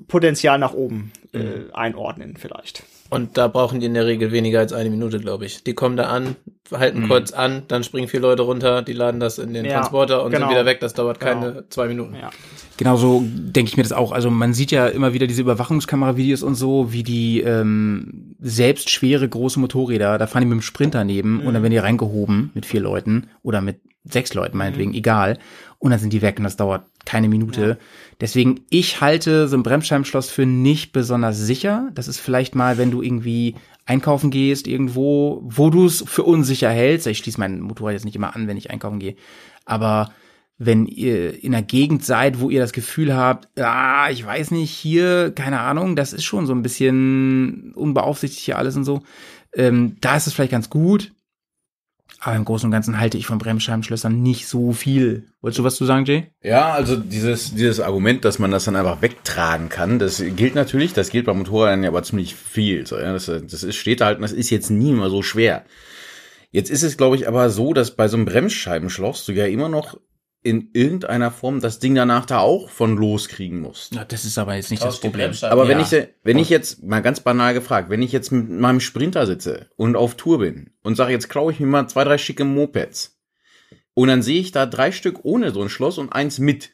Potenzial nach oben äh, einordnen vielleicht. Und da brauchen die in der Regel weniger als eine Minute, glaube ich. Die kommen da an, halten kurz an, dann springen vier Leute runter, die laden das in den Ja, Transporter und genau. sind wieder weg. Das dauert keine Genau. zwei Minuten. Ja. Genau so denke ich mir das auch. Also man sieht ja immer wieder diese Überwachungskameravideos und so, wie die ähm, selbst schwere große Motorräder, da fahren die mit dem Sprinter neben und dann werden die reingehoben mit vier Leuten oder mit sechs Leuten meinetwegen, egal. Und dann sind die weg und das dauert keine Minute. Deswegen, ich halte so ein Bremsscheibenschloss für nicht besonders sicher. Das ist vielleicht mal, wenn du irgendwie einkaufen gehst, irgendwo, wo du es für unsicher hältst. Ich schließe mein Motorrad jetzt nicht immer an, wenn ich einkaufen gehe. Aber wenn ihr in einer Gegend seid, wo ihr das Gefühl habt, ah, ich weiß nicht, hier, keine Ahnung, das ist schon so ein bisschen unbeaufsichtigt hier alles und so, ähm, da ist es vielleicht ganz gut. Aber im Großen und Ganzen halte ich von Bremsscheibenschlössern nicht so viel. Wolltest du was zu sagen, Jay? Ja, also dieses, dieses Argument, dass man das dann einfach wegtragen kann, das gilt natürlich, das gilt beim Motorrad ja aber ziemlich viel. So, ja, das, das ist, steht da halt, das ist jetzt nie mal so schwer. Jetzt ist es, glaube ich, aber so, dass bei so einem Bremsscheibenschloss du ja immer noch in irgendeiner Form das Ding danach da auch von loskriegen musst. Ja, das ist aber jetzt nicht Aus das Problem. Gebremsscheiben. Aber wenn Ja. ich, se- wenn ich jetzt, mal ganz banal gefragt, wenn ich jetzt mit meinem Sprinter sitze und auf Tour bin und sage, jetzt klaue ich mir mal zwei, drei schicke Mopeds und dann sehe ich da drei Stück ohne so ein Schloss und eins mit,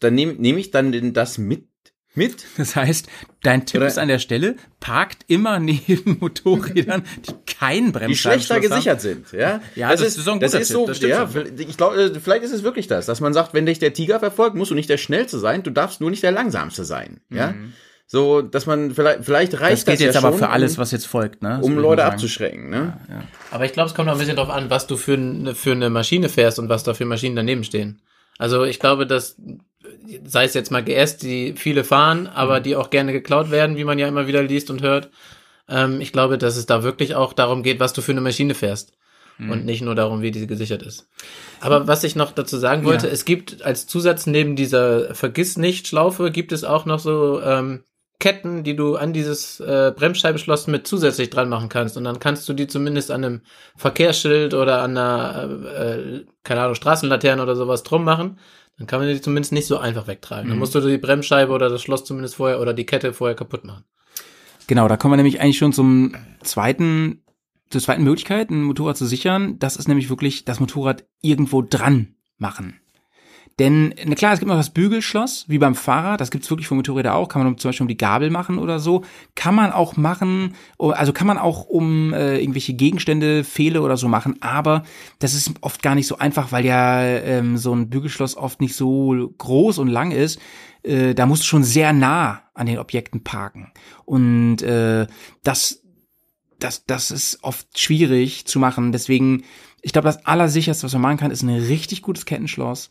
dann nehme nehm ich dann das mit, mit? Das heißt, dein Tipp Oder- ist an der Stelle, parkt immer neben Motorrädern, die keinen die Bremsscheibenschloss schlechter haben. gesichert sind, ja. Ja, das ist so ein das guter ist Tipp, so, das ja, schon. ich glaube, vielleicht ist es wirklich das, dass man sagt, wenn dich der Tiger verfolgt, musst du nicht der schnellste sein, du darfst nur nicht der langsamste sein, ja. So, dass man vielleicht, vielleicht reicht Mhm. Das gilt ja jetzt aber schon, für alles, was jetzt folgt, ne? Das um Leute abzuschrecken, ne? Aber ich glaube, es kommt auch ein bisschen drauf an, was du für, für eine Maschine fährst und was da für Maschinen daneben stehen. Also ich glaube, dass, sei es jetzt mal GS, die viele fahren, aber die auch gerne geklaut werden, wie man ja immer wieder liest und hört. Ähm, ich glaube, dass es da wirklich auch darum geht, was du für eine Maschine fährst. Und nicht nur darum, wie die gesichert ist. Aber was ich noch dazu sagen wollte, Ja. es gibt als Zusatz neben dieser Vergiss-nicht-Schlaufe, gibt es auch noch so ähm, Ketten, die du an dieses äh, Bremsscheibenschloss mit zusätzlich dran machen kannst. Und dann kannst du die zumindest an einem Verkehrsschild oder an einer, äh, äh, keine Ahnung, Straßenlaterne oder sowas drum machen. Dann kann man die zumindest nicht so einfach wegtragen. Dann musst du die Bremsscheibe oder das Schloss zumindest vorher oder die Kette vorher kaputt machen. Genau, da kommen wir nämlich eigentlich schon zum zweiten, zur zweiten Möglichkeit, ein Motorrad zu sichern. Das ist nämlich wirklich das Motorrad irgendwo dran machen. Denn, na klar, es gibt noch das Bügelschloss, wie beim Fahrrad, das gibt's wirklich für Motorräder auch, kann man zum Beispiel um die Gabel machen oder so. Kann man auch machen, oh, also kann man auch um äh, irgendwelche Gegenstände, Fehle oder so machen, aber das ist oft gar nicht so einfach, weil ja ähm, so ein Bügelschloss oft nicht so groß und lang ist. Äh, da musst du schon sehr nah an den Objekten parken. Und äh, das, das, das ist oft schwierig zu machen. Deswegen, ich glaube, das Allersicherste, was man machen kann, ist ein richtig gutes Kettenschloss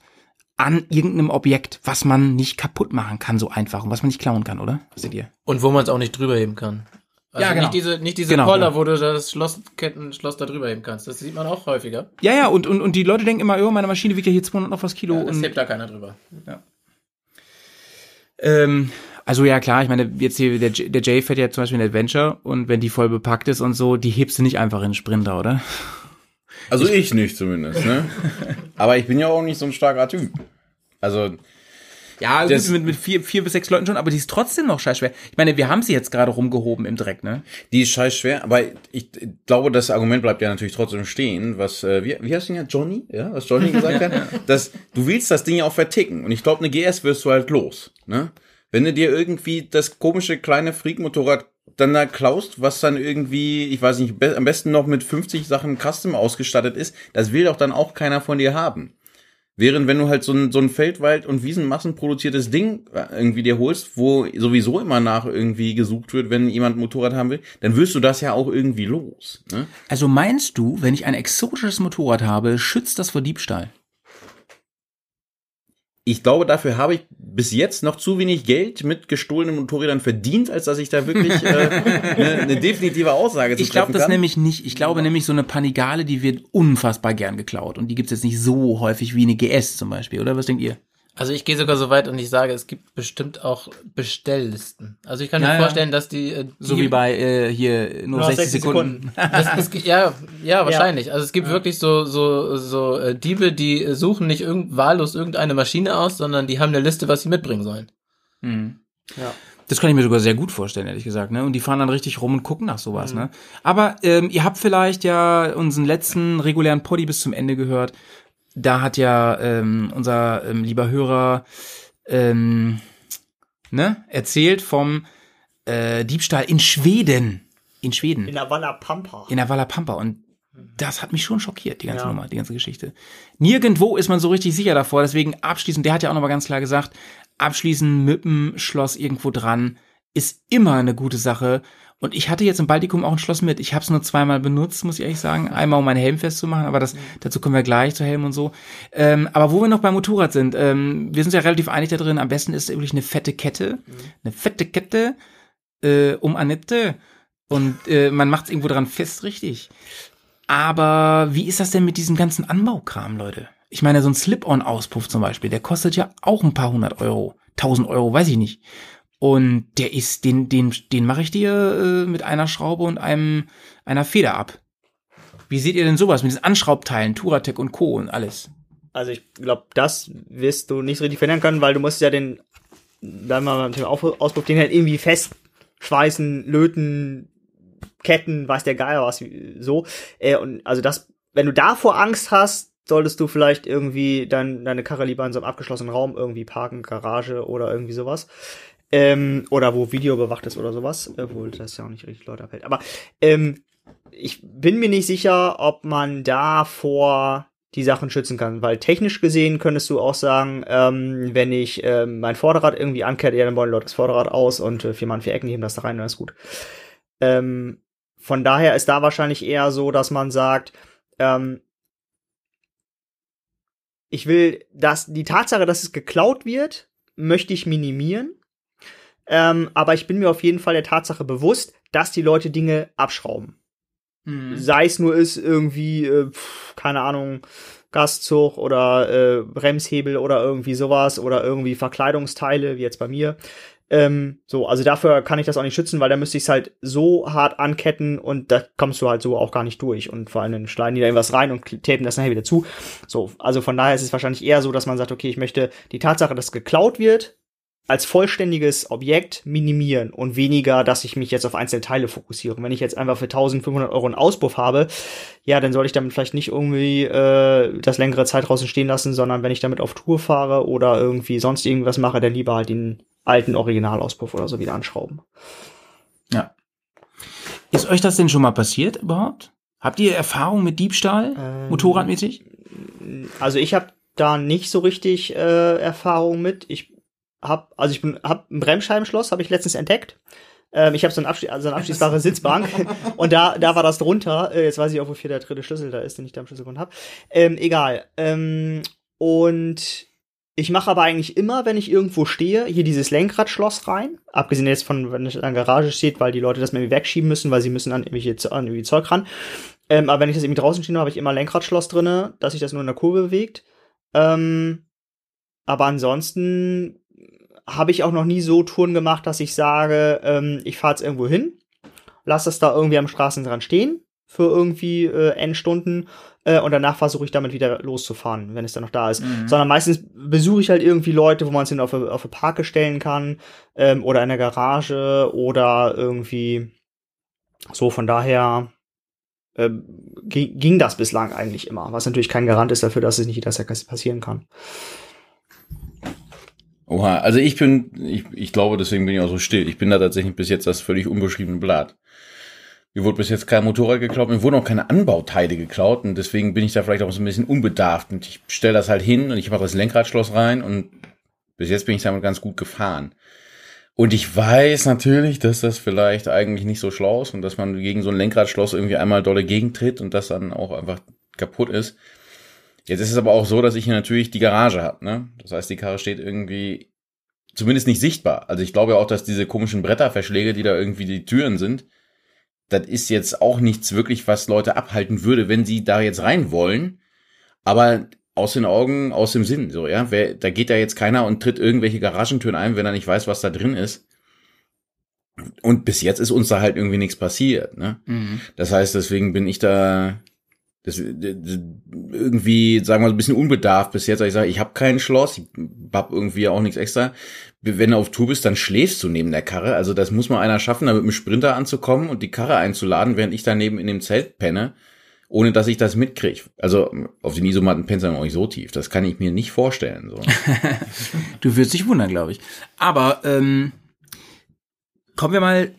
an irgendeinem Objekt, was man nicht kaputt machen kann, so einfach und was man nicht klauen kann, oder? Was seht ihr? Und wo man es auch nicht drüber heben kann. Also Ja, genau. nicht diese, nicht diese Genau, Poller, genau. wo du das Schloss, Kettenschloss da drüber heben kannst. Das sieht man auch häufiger. Ja, ja, und, und, und die Leute denken immer, oh, meine Maschine wiegt ja hier 200 noch was Kilo. Ja, das und, hebt da keiner drüber. ähm, also ja, klar, ich meine, jetzt hier, der, J- der Jay fährt ja zum Beispiel ein Adventure und wenn die voll bepackt ist und so, die hebst du nicht einfach in den Sprinter, oder? Also ich, nicht zumindest, ne? Aber ich bin ja auch nicht so ein starker Typ. Also, Ja, gut, mit, mit vier, vier bis sechs Leuten schon, aber die ist trotzdem noch scheiß schwer. Ich meine, wir haben sie jetzt gerade rumgehoben im Dreck, ne? die ist scheiß schwer, aber ich glaube, das Argument bleibt ja natürlich trotzdem stehen, was, äh, wie, wie heißt denn ja, Johnny? Ja, was Johnny gesagt hat, dass du willst das Ding ja auch verticken. Und ich glaube, eine GS wirst du halt los, ne? Wenn du dir irgendwie das komische kleine Freak-Motorrad dann da klaust, was dann irgendwie, ich weiß nicht, be am besten noch mit 50 Sachen Custom ausgestattet ist, das will doch dann auch keiner von dir haben. Während wenn du halt so ein, so ein Feldwald- und Wiesenmassen produziertes Ding äh, irgendwie dir holst, wo sowieso immer nach irgendwie gesucht wird, wenn jemand ein Motorrad haben will, dann wirst du das ja auch irgendwie los. Ne? Also meinst du, wenn ich ein exotisches Motorrad habe, schützt das vor Diebstahl? Ich glaube, dafür habe ich bis jetzt noch zu wenig Geld mit gestohlenen Motorrädern verdient, als dass ich da wirklich äh, eine, eine definitive Aussage zu Ich glaube das kann. nämlich nicht. Ich glaube nämlich, so eine Panigale, die wird unfassbar gern geklaut. Und die gibt's jetzt nicht so häufig wie eine GS zum Beispiel, oder? Was denkt ihr? Also ich gehe sogar so weit und ich sage, es gibt bestimmt auch Bestelllisten. Also ich kann Ja, mir ja. vorstellen, dass die äh, So die- wie bei äh, hier nur, Nur 60, 60 Sekunden. Das, es, gi- ja, ja, wahrscheinlich. Also es gibt wirklich so so so äh, Diebe, die äh, suchen nicht irgend, wahllos irgendeine Maschine aus, sondern die haben eine Liste, was sie mitbringen sollen. Das kann ich mir sogar sehr gut vorstellen, ehrlich gesagt. Ne? Und die fahren dann richtig rum und gucken nach sowas. Ne? Aber ähm, ihr habt vielleicht ja unseren letzten regulären Poddy bis zum Ende gehört. Da hat ja ähm, unser ähm, lieber Hörer ähm, ne, erzählt vom äh, Diebstahl in Schweden. In Schweden. In der Walla Pampa. in der Walla Pampa und das hat mich schon schockiert, die ganze Ja. Nummer, die ganze Geschichte. Nirgendwo ist man so richtig sicher davor, deswegen abschließend, der hat ja auch nochmal ganz klar gesagt, abschließen mit dem Schloss irgendwo dran ist immer eine gute Sache. Und ich hatte jetzt im Baltikum auch ein Schloss mit. Ich habe es nur zweimal benutzt, muss ich ehrlich sagen. Einmal, um meinen Helm festzumachen, aber das, dazu kommen wir gleich zu Helm und so. Ähm, aber wo wir noch beim Motorrad sind, ähm, wir sind ja relativ einig da drin, am besten ist wirklich eine fette Kette. Eine fette Kette äh, um Annette. Und äh, man macht es irgendwo dran fest, richtig. Aber wie ist das denn mit diesem ganzen Anbaukram, Leute? Ich meine, so ein Slip-on-Auspuff zum Beispiel, der kostet ja auch ein paar hundert Euro. Tausend Euro, weiß ich nicht. Und der ist, den, den, den mache ich dir äh, mit einer Schraube und einem, einer Feder ab. Wie seht ihr denn sowas mit diesen Anschraubteilen, Turatec und Co. und alles? Also ich glaube, das wirst du nicht so richtig verändern können, weil du musst ja den, dann mal beim Thema Auspuff, den halt irgendwie festschweißen, löten, Ketten, weiß der Geier was, so. Äh, und also das, wenn du davor Angst hast, solltest du vielleicht irgendwie dann deine Karre lieber in so einem abgeschlossenen Raum irgendwie parken, Garage oder irgendwie sowas. Ähm, oder wo Video überwacht ist oder sowas, obwohl das ja auch nicht richtig Leute abhält. Aber ähm, ich bin mir nicht sicher, ob man davor die Sachen schützen kann, weil technisch gesehen könntest du auch sagen, ähm, wenn ich ähm, mein Vorderrad irgendwie ankehre, ja, dann bauen Leute das Vorderrad aus und äh, vier Mann, vier Ecken heben das da rein, dann ist gut. Ähm, von daher ist da wahrscheinlich eher so, dass man sagt, ähm, ich will, dass die Tatsache, dass es geklaut wird, möchte ich minimieren. Ähm, aber ich bin mir auf jeden Fall der Tatsache bewusst, dass die Leute Dinge abschrauben. Mhm. Sei es nur ist irgendwie, äh, keine Ahnung, Gastzug oder äh, Bremshebel oder irgendwie sowas oder irgendwie Verkleidungsteile, wie jetzt bei mir. Ähm, so, also dafür kann ich das auch nicht schützen, weil da müsste ich es halt so hart anketten und da kommst du halt so auch gar nicht durch. Und vor allem schneiden die da irgendwas rein und tapen das nachher wieder zu. So, also von daher ist es wahrscheinlich eher so, dass man sagt, okay, ich möchte die Tatsache, dass geklaut wird, als vollständiges Objekt minimieren und weniger, dass ich mich jetzt auf einzelne Teile fokussiere. Und wenn ich jetzt einfach für 1500 Euro einen Auspuff habe, ja, dann soll ich damit vielleicht nicht irgendwie äh, das längere Zeit draußen stehen lassen, sondern wenn ich damit auf Tour fahre oder irgendwie sonst irgendwas mache, dann lieber halt den alten Originalauspuff oder so wieder anschrauben. Ja. Ist euch das denn schon mal passiert überhaupt? Habt ihr Erfahrung mit Diebstahl, Ähm, motorradmäßig? Also ich habe da nicht so richtig äh, Erfahrung mit. Ich hab, also ich bin, hab ein Bremsscheibenschloss, habe ich letztens entdeckt. Ähm, ich habe so, ein Abschli also eine abschließbare Sitzbank und da, da war das drunter. Äh, jetzt weiß ich auch, wofür der dritte Schlüssel da ist, den ich da im Schlüsselbund habe. Ähm, egal. Ähm, und ich mache aber eigentlich immer, wenn ich irgendwo stehe, hier dieses Lenkradschloss rein. Abgesehen jetzt von, wenn es in der Garage steht, weil die Leute das mir irgendwie wegschieben müssen, weil sie müssen an irgendwelche an irgendwie Zeug ran. Ähm, aber wenn ich das irgendwie draußen stehe, habe ich immer Lenkradschloss drinne, dass sich das nur in der Kurve bewegt. Ähm, aber ansonsten habe ich auch noch nie so Touren gemacht, dass ich sage, ähm, ich fahre jetzt irgendwo hin, lass das da irgendwie am Straßenrand stehen für irgendwie äh, N Stunden äh, und danach versuche ich damit wieder loszufahren, wenn es dann noch da ist. Mhm. Sondern meistens besuche ich halt irgendwie Leute, wo man es hin auf, eine- auf eine Parke stellen kann ähm, oder in der Garage oder irgendwie so. Von daher ähm, ging, ging das bislang eigentlich immer, was natürlich kein Garant ist dafür, dass es nicht jederzeit passieren kann. Oha, also ich bin, ich, ich glaube, deswegen bin ich auch so still. Ich bin da tatsächlich bis jetzt das völlig unbeschriebene Blatt. Mir wurde bis jetzt kein Motorrad geklaut, mir wurden auch keine Anbauteile geklaut und deswegen bin ich da vielleicht auch so ein bisschen unbedarft und ich stelle das halt hin und ich mache das Lenkradschloss rein und bis jetzt bin ich damit ganz gut gefahren. Und ich weiß natürlich, dass das vielleicht eigentlich nicht so schlau ist und dass man gegen so ein Lenkradschloss irgendwie einmal dolle gegentritt und das dann auch einfach kaputt ist. Jetzt ist es aber auch so, dass ich hier natürlich die Garage habe, ne? Das heißt, die Karre steht irgendwie zumindest nicht sichtbar. Also ich glaube ja auch, dass diese komischen Bretterverschläge, die da irgendwie die Türen sind, das ist jetzt auch nichts wirklich, was Leute abhalten würde, wenn sie da jetzt rein wollen. Aber aus den Augen, aus dem Sinn, so, ja. Wer, da geht ja jetzt keiner und tritt irgendwelche Garagentüren ein, wenn er nicht weiß, was da drin ist. Und bis jetzt ist uns da halt irgendwie nichts passiert, ne? Mhm. Das heißt, deswegen bin ich da das, d- d- irgendwie, sagen wir so ein bisschen unbedarft bis jetzt. Ich sage, ich habe kein Schloss, ich hab irgendwie auch nichts extra. Wenn du auf Tour bist, dann schläfst du neben der Karre. Also das muss mal einer schaffen, da mit dem Sprinter anzukommen und die Karre einzuladen, während ich daneben in dem Zelt penne, ohne dass ich das mitkriege. Also auf den Isomatten pennt dann auch nicht so tief. Das kann ich mir nicht vorstellen. So. Du würdest dich wundern, glaube ich. Aber ähm, kommen wir mal,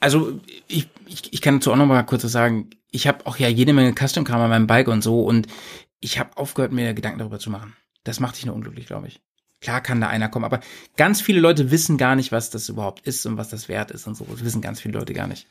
also ich, ich, ich kann dazu auch noch mal kurz was sagen. Ich habe auch ja jede Menge Custom-Kram an meinem Bike und so und ich habe aufgehört, mir Gedanken darüber zu machen. Das macht dich nur unglücklich, glaube ich. Klar kann da einer kommen, aber ganz viele Leute wissen gar nicht, was das überhaupt ist und was das wert ist und so. Das wissen ganz viele Leute gar nicht.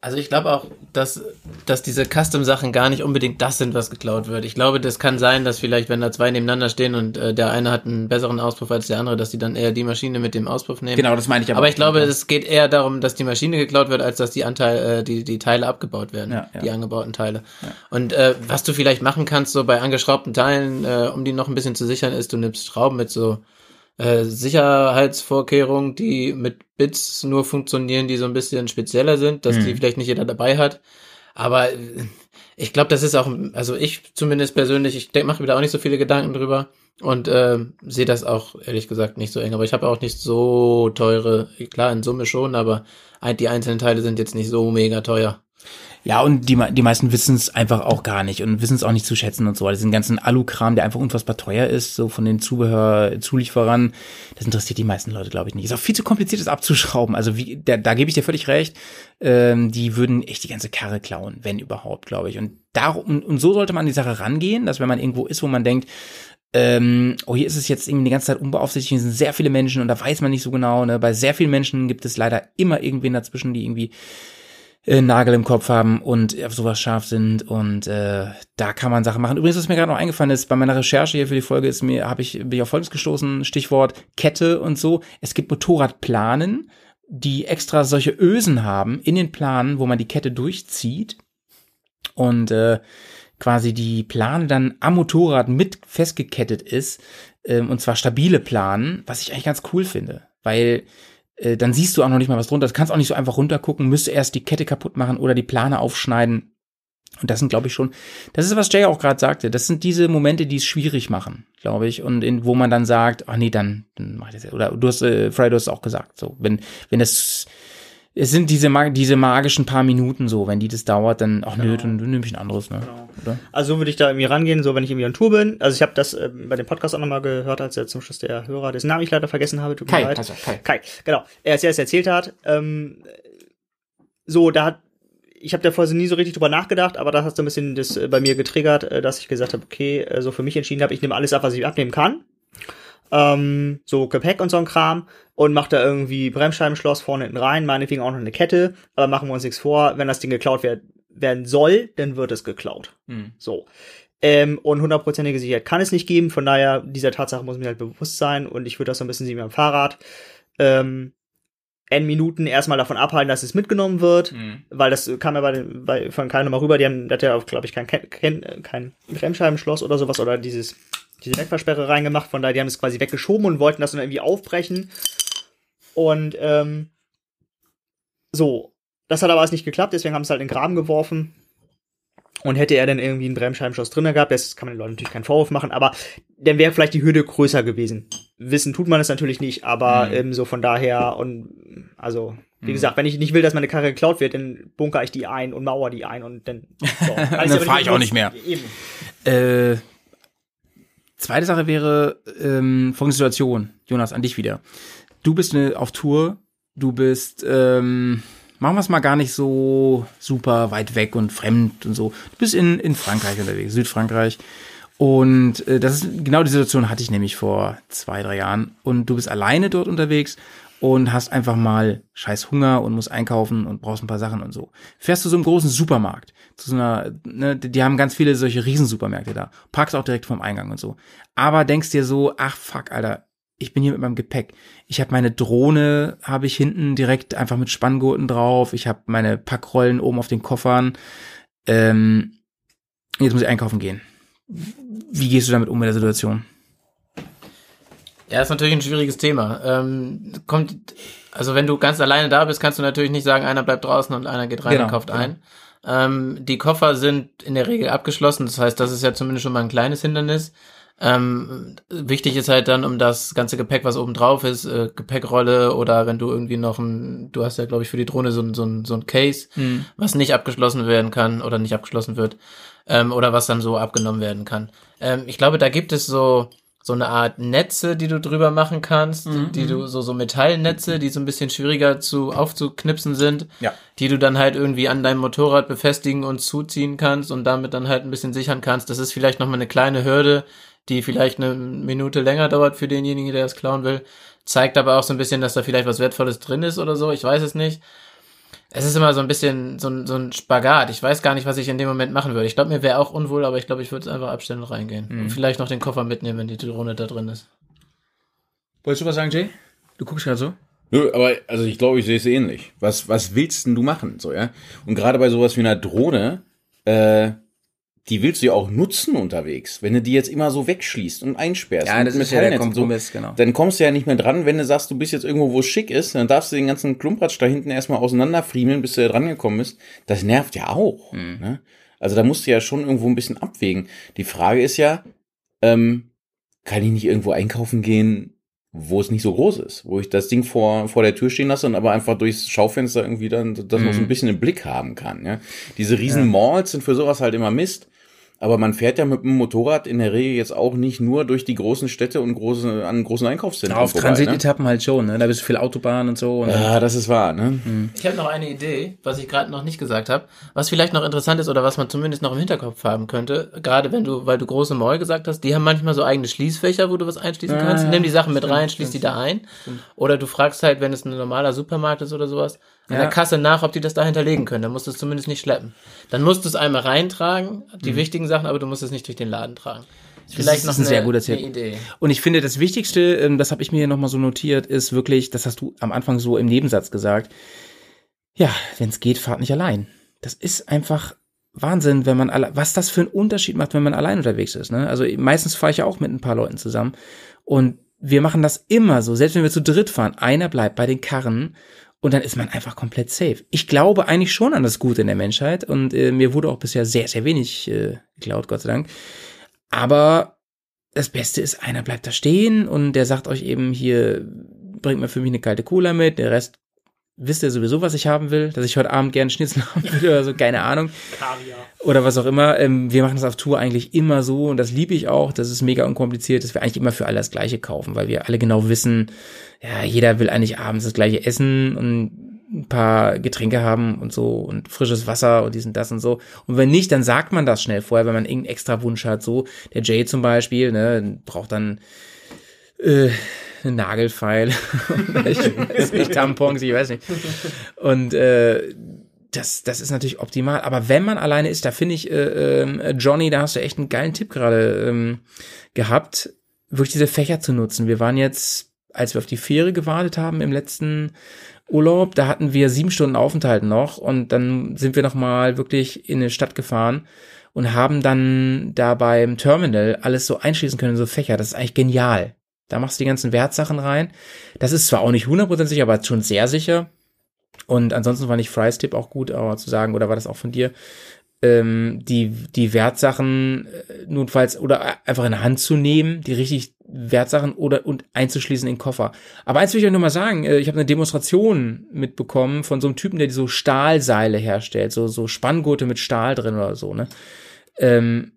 Also ich glaube auch, dass, dass diese Custom-Sachen gar nicht unbedingt das sind, was geklaut wird. Ich glaube, das kann sein, dass vielleicht, wenn da zwei nebeneinander stehen und äh, der eine hat einen besseren Auspuff als der andere, dass die dann eher die Maschine mit dem Auspuff nehmen. Genau, das meine ich aber. Aber ich glaube, es geht eher darum, dass die Maschine geklaut wird, als dass die Anteil, äh, die, die Teile abgebaut werden. Ja, ja. Die angebauten Teile. Und äh, was du vielleicht machen kannst, so bei angeschraubten Teilen, äh, um die noch ein bisschen zu sichern, ist, du nimmst Schrauben mit so äh, Sicherheitsvorkehrungen, die mit Bits nur funktionieren, die so ein bisschen spezieller sind, dass die Mhm. vielleicht nicht jeder dabei hat. Aber äh, ich glaube, das ist auch, also ich zumindest persönlich, ich mache mir da auch nicht so viele Gedanken drüber und äh, sehe das auch ehrlich gesagt nicht so eng. Aber ich habe auch nicht so teure, klar in Summe schon, aber die einzelnen Teile sind jetzt nicht so mega teuer. Ja, und die, die meisten wissen es einfach auch gar nicht und wissen es auch nicht zu schätzen und so. Diesen ganzen Alu-Kram, der einfach unfassbar teuer ist, so von den Zubehör, Zulieferern, das interessiert die meisten Leute, glaube ich, nicht. Ist auch viel zu kompliziert, das abzuschrauben. Also wie, da, da gebe ich dir völlig recht. Ähm, die würden echt die ganze Karre klauen, wenn überhaupt, glaube ich. Und darum, und so sollte man an die Sache rangehen, dass wenn man irgendwo ist, wo man denkt, ähm, oh, hier ist es jetzt irgendwie die ganze Zeit unbeaufsichtigt, hier sind sehr viele Menschen und da weiß man nicht so genau. Ne? Bei sehr vielen Menschen gibt es leider immer irgendwen dazwischen, die irgendwie äh, Nagel im Kopf haben und auf sowas scharf sind und äh, da kann man Sachen machen. Übrigens, was mir gerade noch eingefallen ist, bei meiner Recherche hier für die Folge ist mir habe ich bin ich auf Folgendes gestoßen, Stichwort Kette und so. Es gibt Motorradplanen, die extra solche Ösen haben in den Planen, wo man die Kette durchzieht und äh, quasi die Plane dann am Motorrad mit festgekettet ist ähm, und zwar stabile Planen, was ich eigentlich ganz cool finde, weil äh, dann siehst du auch noch nicht mal was drunter. Du kannst auch nicht so einfach runtergucken, müsste erst die Kette kaputt machen oder die Plane aufschneiden. Und das sind, glaube ich, schon, das ist, was Jay auch gerade sagte, das sind diese Momente, die es schwierig machen, glaube ich, und in, wo man dann sagt, ach nee, dann, dann mach ich das jetzt. Oder du hast, äh, Fry, du hast auch gesagt, so, wenn, wenn das, es sind diese, diese magischen paar Minuten so, wenn die das dauert, dann, ach nö, dann, dann nehme ich ein anderes, ne? Oder? Also so würde ich da irgendwie rangehen, so wenn ich irgendwie on Tour bin. Also ich habe das äh, bei dem Podcast auch nochmal gehört, als er zum Schluss der Hörer, dessen Namen ich leider vergessen habe, tut mir Kai, leid. also, Kai. Kai, genau. Er es erzählt hat. Ähm, so, da hat ich habe da vorher nie so richtig drüber nachgedacht, aber das hat so ein bisschen das äh, bei mir getriggert, äh, dass ich gesagt habe, okay, äh, so für mich entschieden habe, ich nehme alles ab, was ich abnehmen kann. Ähm, so Gepäck und so ein Kram und mache da irgendwie Bremsscheibenschloss vorne hinten rein, meinetwegen auch noch eine Kette, aber machen wir uns nichts vor, wenn das Ding geklaut werd, werden soll, dann wird es geklaut. Hm. So. Ähm, und hundertprozentige Sicherheit kann es nicht geben, von daher, dieser Tatsache muss mir halt bewusst sein und ich würde das so ein bisschen sehen wie am Fahrrad. Ähm, N Minuten erstmal davon abhalten, dass es mitgenommen wird, Mhm. weil das kam ja bei, den, bei von keinem mal rüber, die haben, der hat ja, glaube ich, kein, kein, kein Bremsscheibenschloss oder sowas oder dieses, diese Wegversperre reingemacht, von daher, die haben es quasi weggeschoben und wollten das dann irgendwie aufbrechen. Und ähm, so, das hat aber alles nicht geklappt, deswegen haben sie halt in den Graben geworfen. Und hätte er dann irgendwie einen Bremsscheibenschloss drin gehabt, das kann man den Leuten natürlich keinen Vorwurf machen, aber dann wäre vielleicht die Hürde größer gewesen. Wissen tut man es natürlich nicht, aber Mhm. ähm, so von daher und also, wie gesagt, wenn ich nicht will, dass meine Karre geklaut wird, dann bunker ich die ein und mauer die ein und dann, so. Dann fahr ich auch nicht mehr. Eben. Äh, zweite Sache wäre ähm, folgende Situation, Jonas, an dich wieder. Du bist ne, auf Tour, du bist, ähm, machen wir es mal gar nicht so super weit weg und fremd und so. Du bist in, in Frankreich unterwegs, Südfrankreich. Und äh, das ist genau die Situation hatte ich nämlich vor zwei, drei Jahren. Und du bist alleine dort unterwegs und hast einfach mal scheiß Hunger und musst einkaufen und brauchst ein paar Sachen und so. Fährst du so einem großen Supermarkt, zu so einer, ne, die haben ganz viele solche Riesensupermärkte da, parkst auch direkt vorm Eingang und so. Aber denkst dir so, ach fuck, Alter, ich bin hier mit meinem Gepäck. Ich habe meine Drohne, habe ich hinten direkt einfach mit Spanngurten drauf. Ich habe meine Packrollen oben auf den Koffern. Ähm, jetzt muss ich einkaufen gehen. Wie gehst du damit um mit der Situation? Ja, ist natürlich ein schwieriges Thema. Ähm, kommt, also wenn du ganz alleine da bist, kannst du natürlich nicht sagen, einer bleibt draußen und einer geht rein Genau, und kauft genau. ein. Ähm, die Koffer sind in der Regel abgeschlossen, das heißt, das ist ja zumindest schon mal ein kleines Hindernis. Ähm, wichtig ist halt dann, um das ganze Gepäck, was oben drauf ist, äh, Gepäckrolle oder wenn du irgendwie noch ein, du hast ja, glaube ich, für die Drohne so ein, so ein, so ein Case, was nicht abgeschlossen werden kann oder nicht abgeschlossen wird, ähm, oder was dann so abgenommen werden kann. Ähm, ich glaube, da gibt es so, so eine Art Netze, die du drüber machen kannst, die du, so, so Metallnetze, die so ein bisschen schwieriger zu, aufzuknipsen sind, Ja. die du dann halt irgendwie an deinem Motorrad befestigen und zuziehen kannst und damit dann halt ein bisschen sichern kannst. Das ist vielleicht nochmal eine kleine Hürde, die vielleicht eine Minute länger dauert für denjenigen, der es klauen will. Zeigt aber auch so ein bisschen, dass da vielleicht was Wertvolles drin ist oder so. Ich weiß es nicht. Es ist immer so ein bisschen so ein, so ein Spagat. Ich weiß gar nicht, was ich in dem Moment machen würde. Ich glaube, mir wäre auch unwohl, aber ich glaube, ich würde es einfach abstellen und reingehen. Und vielleicht noch den Koffer mitnehmen, wenn die Drohne da drin ist. Wolltest du was sagen, Jay? Du guckst gerade so? Nö, aber also ich glaube, ich sehe es ähnlich. Was, was willst denn du machen? So, ja? Und gerade bei sowas wie einer Drohne, äh, die willst du ja auch nutzen unterwegs. Wenn du die jetzt immer so wegschließt und einsperrst. Ja, das ist ja der Kompromiss, genau. Dann kommst du ja nicht mehr dran, wenn du sagst, du bist jetzt irgendwo, wo es schick ist, dann darfst du den ganzen Klumpratsch da hinten erstmal auseinanderfriemeln, bis du da dran gekommen bist. Das nervt ja auch. Hm. Ne? Also da musst du ja schon irgendwo ein bisschen abwägen. Die Frage ist ja, ähm, kann ich nicht irgendwo einkaufen gehen, wo es nicht so groß ist, wo ich das Ding vor, vor der Tür stehen lasse und aber einfach durchs Schaufenster irgendwie dann das noch so ein bisschen im Blick haben kann. Ja? Diese riesen Malls sind für sowas halt immer Mist. Aber man fährt ja mit dem Motorrad in der Regel jetzt auch nicht nur durch die großen Städte und große, an großen Einkaufszentren Auf vorbei, ne? Transitetappen halt schon, ne? Da bist du viel Autobahn und so. Und Ja, das ist wahr, ne? Ich habe noch eine Idee, was ich gerade noch nicht gesagt habe, was vielleicht noch interessant ist oder was man zumindest noch im Hinterkopf haben könnte. Gerade wenn du, weil du große Mall gesagt hast, die haben manchmal so eigene Schließfächer, wo du was einschließen kannst. ja. Nimm die Sachen mit rein, schließ die da ein. Oder du fragst halt, wenn es ein normaler Supermarkt ist oder sowas, an Ja. der Kasse nach, ob die das da hinterlegen können. Dann musst du es zumindest nicht schleppen. Dann musst du es einmal reintragen, die wichtigen Sachen, aber du musst es nicht durch den Laden tragen. Vielleicht ist noch ein eine, sehr guter Tipp. Idee. Und ich finde, das Wichtigste, ähm, das habe ich mir hier nochmal so notiert, ist wirklich, das hast du am Anfang so im Nebensatz gesagt, ja, wenn es geht, fahrt nicht allein. Das ist einfach Wahnsinn, wenn man alle, was das für einen Unterschied macht, wenn man allein unterwegs ist. Ne? Also meistens fahre ich ja auch mit ein paar Leuten zusammen und wir machen das immer so, selbst wenn wir zu dritt fahren, einer bleibt bei den Karren und dann ist man einfach komplett safe. Ich glaube eigentlich schon an das Gute in der Menschheit und äh, mir wurde auch bisher sehr, sehr wenig äh, geklaut, Gott sei Dank. Aber das Beste ist, einer bleibt da stehen und der sagt euch eben hier, bringt mir für mich eine kalte Cola mit, der Rest wisst ihr sowieso, was ich haben will, dass ich heute Abend gerne Schnitzel haben will oder so, keine Ahnung. Oder was auch immer. Ähm, wir machen das auf Tour eigentlich immer so und das liebe ich auch. Das ist mega unkompliziert, dass wir eigentlich immer für alle das Gleiche kaufen, weil wir alle genau wissen, ja, jeder will eigentlich abends das gleiche essen und ein paar Getränke haben und so und frisches Wasser und dies und das und so. Und wenn nicht, dann sagt man das schnell vorher, wenn man irgendeinen extra Wunsch hat. So, der Jay zum Beispiel, ne, braucht dann äh, Nagelfeil, ich weiß nicht, Tampons, ich weiß nicht. Und äh, das, das ist natürlich optimal. Aber wenn man alleine ist, da finde ich, äh, äh, Johnny, da hast du echt einen geilen Tipp gerade ähm, gehabt, wirklich diese Fächer zu nutzen. Wir waren jetzt, als wir auf die Fähre gewartet haben im letzten Urlaub, da hatten wir sieben Stunden Aufenthalt noch und dann sind wir noch mal wirklich in eine Stadt gefahren und haben dann da beim Terminal alles so einschließen können, so Fächer. Das ist eigentlich genial. Da machst du die ganzen Wertsachen rein. Das ist zwar auch nicht 100% sicher, aber schon sehr sicher. Und ansonsten fand ich Frys Tipp auch gut, aber zu sagen, oder war das auch von dir, ähm, die, die Wertsachen äh, notfalls oder einfach in Hand zu nehmen, die richtig Wertsachen oder und einzuschließen in den Koffer. Aber eins will ich euch nur mal sagen, äh, ich habe eine Demonstration mitbekommen von so einem Typen, der so Stahlseile herstellt, so, so Spanngurte mit Stahl drin oder so, ne? Ähm,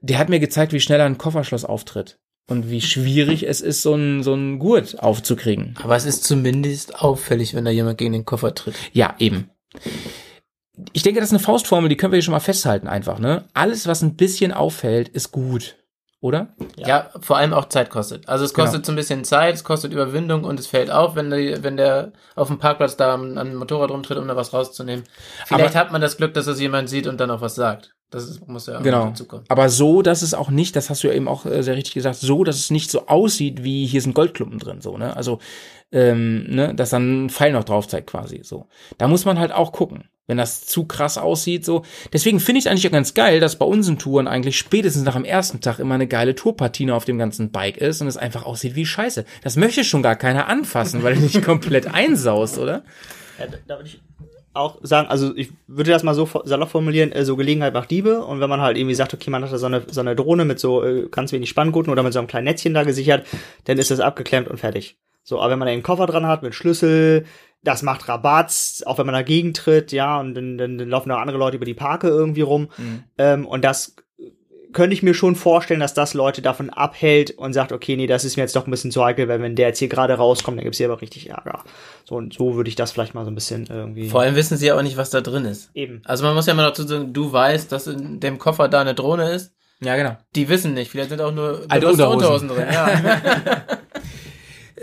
der hat mir gezeigt, wie schnell ein Kofferschloss auftritt. Und wie schwierig es ist, so ein, so ein Gurt aufzukriegen. Aber es ist zumindest auffällig, wenn da jemand gegen den Koffer tritt. Ja, eben. Ich denke, das ist eine Faustformel, die können wir hier schon mal festhalten einfach, ne? Alles, was ein bisschen auffällt, ist gut. Oder? Ja. vor allem auch Zeit kostet. Also es kostet so ein bisschen Zeit, es kostet Überwindung und es fällt auf, wenn der, wenn der auf dem Parkplatz da an an dem Motorrad rumtritt, um da was rauszunehmen. Vielleicht hat man das Glück, dass es jemand sieht und dann auch was sagt. Das ist, muss ja auch Genau. dazukommen. Aber so, dass es auch nicht, das hast du ja eben auch äh, sehr richtig gesagt, so, dass es nicht so aussieht, wie hier sind Goldklumpen drin, so, ne? Also, ähm, ne, dass dann ein Pfeil noch drauf zeigt, quasi, so. Da muss man halt auch gucken, wenn das zu krass aussieht, so. Deswegen finde ich es eigentlich ja ganz geil, dass bei unseren Touren eigentlich spätestens nach dem ersten Tag immer eine geile Tourpartine auf dem ganzen Bike ist und es einfach aussieht wie Scheiße. Das möchte schon gar keiner anfassen, weil du nicht komplett einsaust, oder? Ja, da, da würde ich auch sagen, also ich würde das mal so salopp formulieren, äh, so Gelegenheit macht Diebe und wenn man halt irgendwie sagt, okay, man hat da so eine, so eine Drohne mit so äh, ganz wenig Spanngurten oder mit so einem kleinen Netzchen da gesichert, dann ist das abgeklemmt und fertig. So, aber wenn man da einen Koffer dran hat mit Schlüssel, das macht Rabatz, auch wenn man dagegen tritt, ja, und dann, dann, dann laufen da andere Leute über die Parke irgendwie rum. Ähm, und das könnte ich mir schon vorstellen, dass das Leute davon abhält und sagt, okay, nee, das ist mir jetzt doch ein bisschen zu heikel, weil wenn der jetzt hier gerade rauskommt, dann gibt's hier aber richtig Ärger. So und so würde ich das vielleicht mal so ein bisschen irgendwie Vor allem wissen sie ja auch nicht, was da drin ist. eben. Also man muss ja mal dazu sagen, du weißt, dass in dem Koffer da eine Drohne ist. Ja, genau. Die wissen nicht, vielleicht sind auch nur Alte Unterhosen. drin. Ja.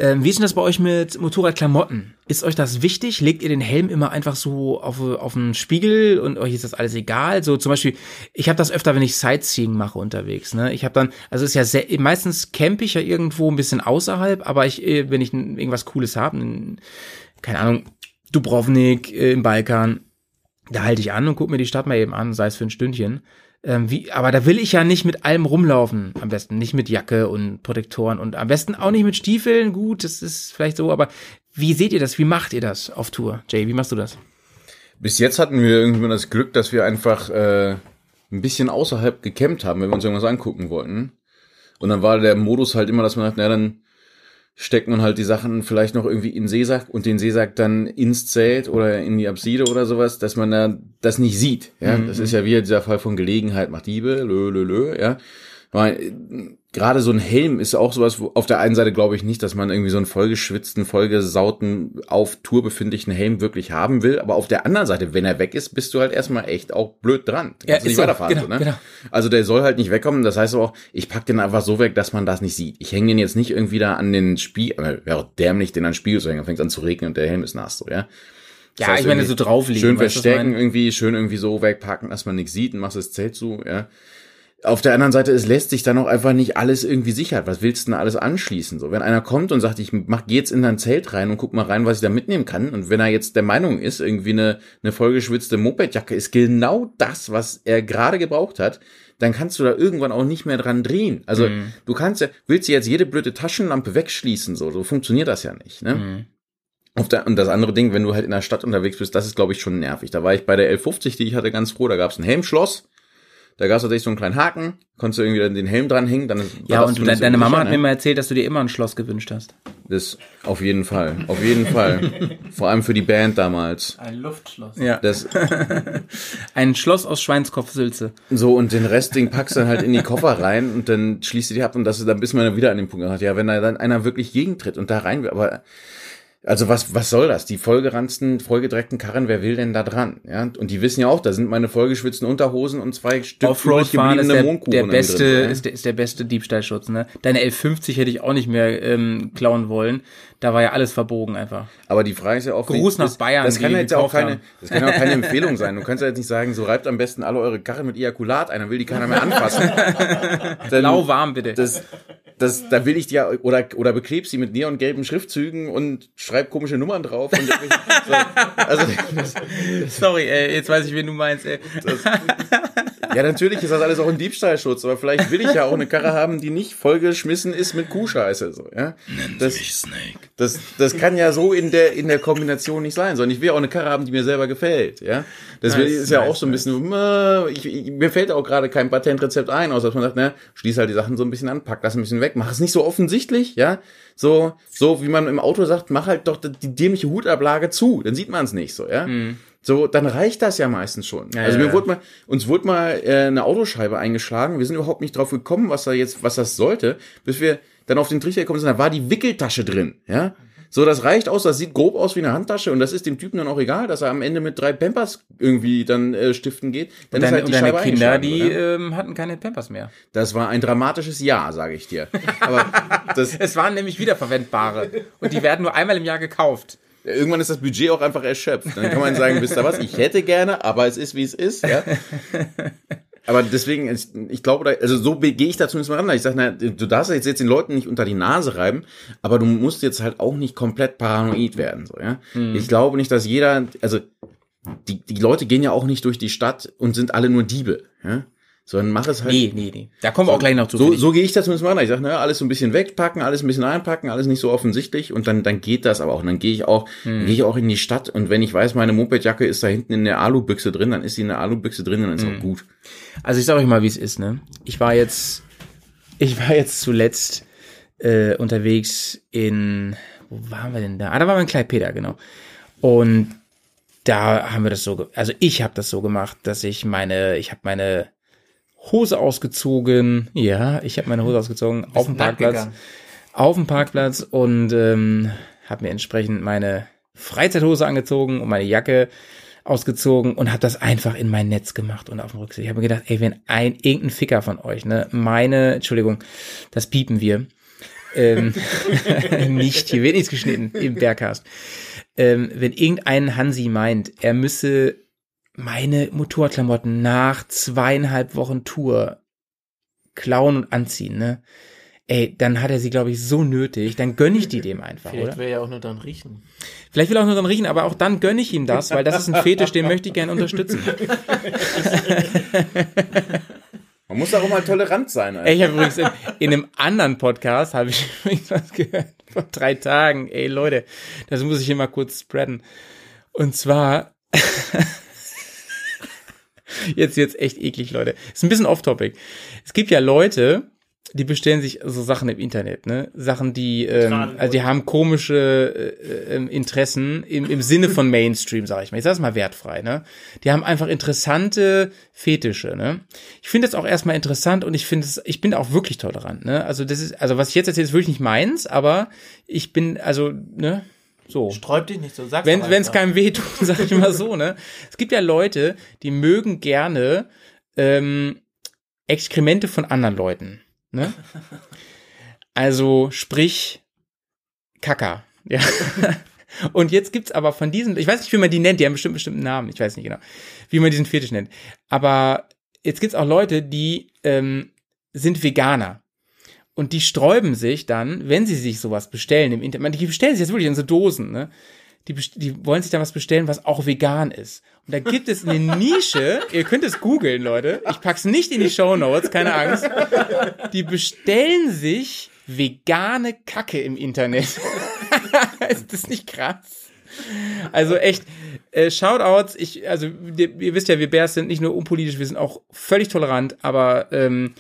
Ähm, wie ist denn das bei euch mit Motorradklamotten? Ist euch das wichtig? Legt ihr den Helm immer einfach so auf, auf den Spiegel und euch ist das alles egal? So zum Beispiel, ich habe das öfter, wenn ich Sightseeing mache unterwegs. Ne? Ich habe dann, also ist ja sehr, meistens camp ich ja irgendwo ein bisschen außerhalb, aber ich, äh, wenn ich irgendwas Cooles habe, keine Ahnung, Dubrovnik äh, im Balkan, da halte ich an und gucke mir die Stadt mal eben an, sei es für ein Stündchen. Ähm, wie, aber da will ich ja nicht mit allem rumlaufen. Am besten nicht mit Jacke und Protektoren und am besten auch nicht mit Stiefeln. Gut, das ist vielleicht so, aber wie seht ihr das? Wie macht ihr das auf Tour? Jay, wie machst du das? Bis jetzt hatten wir irgendwie das Glück, dass wir einfach äh, ein bisschen außerhalb gecampt haben, wenn wir uns irgendwas angucken wollten. Und dann war der Modus halt immer, dass man sagt, na dann steckt man halt die Sachen vielleicht noch irgendwie in den Seesack und den Seesack dann ins Zelt oder in die Abside oder sowas, dass man da das nicht sieht. Ja, das ist ja wieder dieser Fall von Gelegenheit macht Diebe, lö, lö, lö, ja. Weil, Gerade so ein Helm ist auch sowas, wo auf der einen Seite glaube ich nicht, dass man irgendwie so einen vollgeschwitzten, vollgesauten, auf Tour befindlichen Helm wirklich haben will. Aber auf der anderen Seite, wenn er weg ist, bist du halt erstmal echt auch blöd dran. Ja, Kannst ist nicht weiterfahren. Genau, so, ne? genau. Also der soll halt nicht wegkommen. Das heißt aber auch, ich pack den einfach so weg, dass man das nicht sieht. Ich hänge den jetzt nicht irgendwie da an den Spiegel, äh, wäre auch dämlich, den an den Spiegel zu hängen, fängt an zu regnen und der Helm ist nass, so, ja. Das Ja, heißt ich meine, so drauflegen. Schön verstecken, irgendwie, schön irgendwie so wegpacken, dass man nichts sieht und machst das Zelt zu, ja. Auf der anderen Seite, es lässt sich dann auch einfach nicht alles irgendwie sichern. Was willst du denn alles anschließen? So, wenn einer kommt und sagt, ich mach, geh jetzt in dein Zelt rein und guck mal rein, was ich da mitnehmen kann. Und wenn er jetzt der Meinung ist, irgendwie eine, eine vollgeschwitzte Mopedjacke ist genau das, was er gerade gebraucht hat, dann kannst du da irgendwann auch nicht mehr dran drehen. Also, Mhm. du kannst ja, willst du jetzt jede blöde Taschenlampe wegschließen, so, so funktioniert das ja nicht, ne? Mhm. Der, und das andere Ding, wenn du halt in der Stadt unterwegs bist, das ist, glaube ich, schon nervig. Da war ich bei der L50, die ich hatte, ganz froh. Da gab es ein Helmschloss. Da gab es tatsächlich so einen kleinen Haken. Konntest du irgendwie den Helm dranhängen. Dann Ja, war das und du, zumindest deine Mama hat mir mal erzählt, dass du dir immer ein Schloss gewünscht hast. ne? Das auf jeden Fall. Auf jeden Fall. Vor allem für die Band damals. Ein Luftschloss. Ja. Das, Ein Schloss aus Schweinskopfsülze. so, und den Rest, den packst du dann halt in die Koffer rein und dann schließt du die ab und das ist dann bis man wieder an den Punkt hat. Ja, wenn da dann einer wirklich gegentritt und da rein will, aber Also was, was soll das? Die vollgeranzten, vollgedreckten Karren, wer will denn da dran? Ja, und die wissen ja auch, da sind meine vollgeschwitzten Unterhosen und zwei Stück ist der, Mondkuchen der innen beste, drin, ist, der, ist der beste Diebstahlschutz, ne? Deine L50 hätte ich auch nicht mehr ähm, klauen wollen. Da war ja alles verbogen einfach. Aber die Frage ist ja auch, Gruß nach das, Bayern, Das kann ja jetzt auch keine, haben. das kann ja auch keine Empfehlung sein. Du kannst ja jetzt nicht sagen, so reibt am besten alle eure Karre mit Ejakulat ein, dann will die keiner mehr anfassen. Dann- Lauwarm bitte. Das, das, da will ich dir oder oder bekleb sie mit neongelben Schriftzügen und schreib komische Nummern drauf. Und so, also das, Sorry, ey, jetzt weiß ich, wen du meinst, ey. ja, natürlich ist das alles auch ein Diebstahlschutz, aber vielleicht will ich ja auch eine Karre haben, die nicht vollgeschmissen ist mit Kuhscheiße. So, ja? Das, das, das kann ja so in der in der Kombination nicht sein, sondern ich will auch eine Karre haben, die mir selber gefällt. Ja, das Nice, ist ja nice, auch so ein bisschen. äh, Ich, ich, mir fällt auch gerade kein Patentrezept ein, außer dass man sagt, ne, schließ halt die Sachen so ein bisschen an, pack das ein bisschen weg, mach es nicht so offensichtlich, ja. So, so wie man im Auto sagt, mach halt doch die dämliche Hutablage zu, dann sieht man es nicht so, ja. So, dann reicht das ja meistens schon. Ja, also mir ja. wurde mal, uns wurde mal äh, eine Autoscheibe eingeschlagen. Wir sind überhaupt nicht drauf gekommen, was da jetzt, was das sollte, bis wir dann auf den Trichter gekommen sind. Da war die Wickeltasche drin, ja. So, das reicht aus, das sieht grob aus wie eine Handtasche und das ist dem Typen dann auch egal, dass er am Ende mit drei Pampers irgendwie dann äh, stiften geht. Dann Und deine, ist halt und die deine Scheibe Kinder, die ähm, hatten keine Pampers mehr. Das war ein dramatisches Ja, sage ich dir. Aber das, Es waren nämlich wiederverwendbare. Und die werden nur einmal im Jahr gekauft. irgendwann ist das Budget auch einfach erschöpft. Dann kann man sagen, wisst ihr was, ich hätte gerne, aber es ist, wie es ist. Ja? Aber deswegen, ich, ich glaube, da, also so gehe ich da zumindest mal ran. Ich sage, na, du darfst jetzt, jetzt den Leuten nicht unter die Nase reiben, aber du musst jetzt halt auch nicht komplett paranoid werden. So, ja? Ich glaube nicht, dass jeder, also die, die Leute gehen ja auch nicht durch die Stadt und sind alle nur Diebe. Ja? Sondern mach es halt. Nee, nee, nee. Da kommen wir auch gleich noch zu. So, so gehe ich da zumindest mal an. Ich sage, naja, alles so ein bisschen wegpacken, alles ein bisschen einpacken, alles nicht so offensichtlich und dann, dann geht das aber auch. Und dann gehe ich auch, Hm. gehe ich auch in die Stadt und wenn ich weiß, meine Mopedjacke ist da hinten in der Alubüchse drin, dann ist sie in der Alubüchse drin und dann ist Hm. auch gut. Also ich sage euch mal, wie es ist, ne? Ich war jetzt, ich war jetzt zuletzt äh, unterwegs in, wo waren wir denn da? Ah, da waren wir in Kleipeda, genau. Und da haben wir das so, also ich habe das so gemacht, dass ich meine, ich habe meine Hose ausgezogen, ja, ich habe meine Hose ausgezogen auf dem Parkplatz, gegangen. auf dem Parkplatz und ähm, habe mir entsprechend meine Freizeithose angezogen und meine Jacke ausgezogen und habe das einfach in mein Netz gemacht und auf dem Rücksitz. Ich habe mir gedacht, ey, wenn ein irgendein Ficker von euch, ne, meine, Entschuldigung, das piepen wir. ähm, nicht, hier wird nichts geschnitten im Bergcast. Ähm, wenn irgendein Hansi meint, er müsse meine Motorklamotten nach zweieinhalb Wochen Tour klauen und anziehen, ne? Ey, dann hat er sie, glaube ich, so nötig, dann gönne ich die dem einfach, Vielleicht oder? will er ja auch nur dann riechen. Vielleicht will er auch nur dran riechen, aber auch dann gönne ich ihm das, weil das ist ein Fetisch, den möchte ich gerne unterstützen. Man muss auch mal tolerant sein. Ey, ich habe übrigens in, in einem anderen Podcast, habe ich übrigens was gehört, vor drei Tagen. Ey, Leute, das muss ich hier mal kurz spreaden. Und zwar Jetzt jetzt echt eklig, Leute. Ist ein bisschen off-topic. Es gibt ja Leute, die bestellen sich so Sachen im Internet, ne? Sachen, die, ähm, also die haben komische äh, ähm, Interessen im, im Sinne von Mainstream, sag ich mal. Ich sag's mal wertfrei, ne? Die haben einfach interessante Fetische, ne? Ich finde das auch erstmal interessant und ich finde es, ich bin auch wirklich tolerant, ne? Also das ist, also was ich jetzt erzähle, ist wirklich nicht meins, aber ich bin, also, ne? So. Sträub dich nicht so, sag's Wenn es keinem wehtut, sag ich mal so, ne? Es gibt ja Leute, die mögen gerne ähm, Exkremente von anderen Leuten, ne? Also sprich Kacker, ja. Und jetzt gibt's aber von diesen, ich weiß nicht, wie man die nennt, die haben bestimmt bestimmten Namen, ich weiß nicht genau, wie man diesen Fetisch nennt. Aber jetzt gibt's auch Leute, die ähm, sind Veganer. Und die sträuben sich dann, wenn sie sich sowas bestellen im Internet, die bestellen sich jetzt wirklich in so Dosen, ne? Die, die wollen sich dann was bestellen, was auch vegan ist. Und da gibt es eine Nische, ihr könnt es googeln, Leute. Ich pack's nicht in die Show Notes, keine Angst. Die bestellen sich vegane Kacke im Internet. ist das nicht krass? Also echt, äh, Shoutouts, ich, also ihr, ihr wisst ja, wir Bears sind nicht nur unpolitisch, wir sind auch völlig tolerant, aber ähm,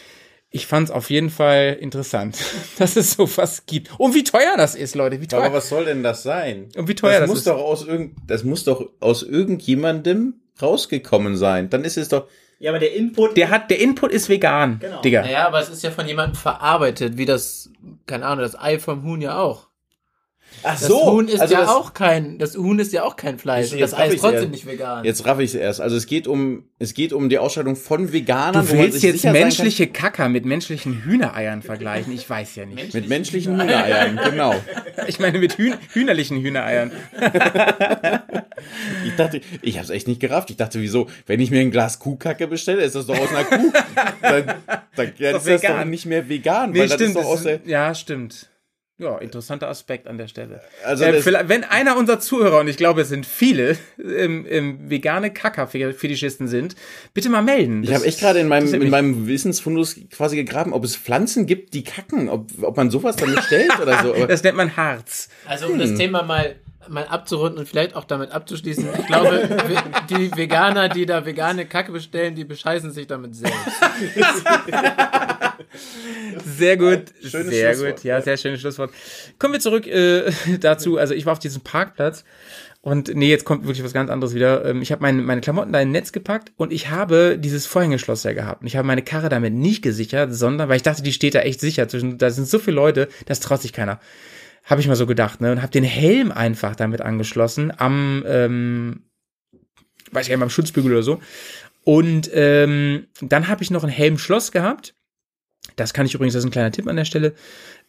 ich fand es auf jeden Fall interessant, dass es sowas gibt. Und wie teuer das ist, Leute, wie teuer. Aber was soll denn das sein? Und wie teuer das muss ist. Doch aus irgend, das muss doch aus irgendjemandem rausgekommen sein. Dann ist es doch. Ja, aber der Input. der hat, der Input ist vegan, Genau. Digga. Naja, aber es ist ja von jemandem verarbeitet, wie das, keine Ahnung, das Ei vom Huhn ja auch. Ach Das Huhn ist also ja das- auch kein, das Huhn ist ja auch kein Fleisch. Jetzt- das Ei ist trotzdem nicht vegan. Jetzt raff ich es erst. Also es geht um, es geht um die Ausstattung von Veganern. Du willst jetzt menschliche Kacker mit menschlichen Hühnereiern vergleichen? Ich weiß ja nicht. mit menschlichen Hühnereiern, genau. Ich meine mit Hühn hühnerlichen Hühnereiern. Ich dachte, ich hab's echt nicht gerafft. Ich dachte, wieso, wenn ich mir ein Glas Kuhkacke bestelle, ist das doch aus einer Kuh. dann dann ja, ist das doch vegan. nicht mehr vegan, Nee, weil das stimmt. ist doch das aus der, ist, ja, stimmt. Ja, interessanter Aspekt an der Stelle. Also äh, wenn einer unserer Zuhörer, und ich glaube, es sind viele, ähm, ähm, vegane Kacker-Fetischisten sind, bitte mal melden. Ich Das- habe echt gerade in meinem, in meinem Wissensfundus quasi gegraben, ob es Pflanzen gibt, die kacken, ob, ob man sowas dann bestellt oder so. Aber Das nennt man Harz. Also um das Thema mal, mal abzurunden und vielleicht auch damit abzuschließen, ich glaube, die Veganer, die da vegane Kacke bestellen, die bescheißen sich damit selbst. Sehr gut, Schönes sehr gut, ja, sehr schönes Schlusswort. Kommen wir zurück äh, dazu. Also ich war auf diesem Parkplatz und nee, jetzt kommt wirklich was ganz anderes wieder. Ähm, ich habe meine, meine Klamotten da in ein Netz gepackt und ich habe dieses Vorhängeschloss ja gehabt. Und ich habe meine Karre damit nicht gesichert, sondern, weil ich dachte, die steht da echt sicher. Zwischen, da sind so viele Leute, das traut sich keiner. Habe ich mal so gedacht, ne? Und habe den Helm einfach damit angeschlossen am, ähm, weiß ich nicht, am Schutzbügel oder so. Und ähm, dann habe ich noch ein Helmschloss gehabt. Das kann ich übrigens, das ist ein kleiner Tipp an der Stelle.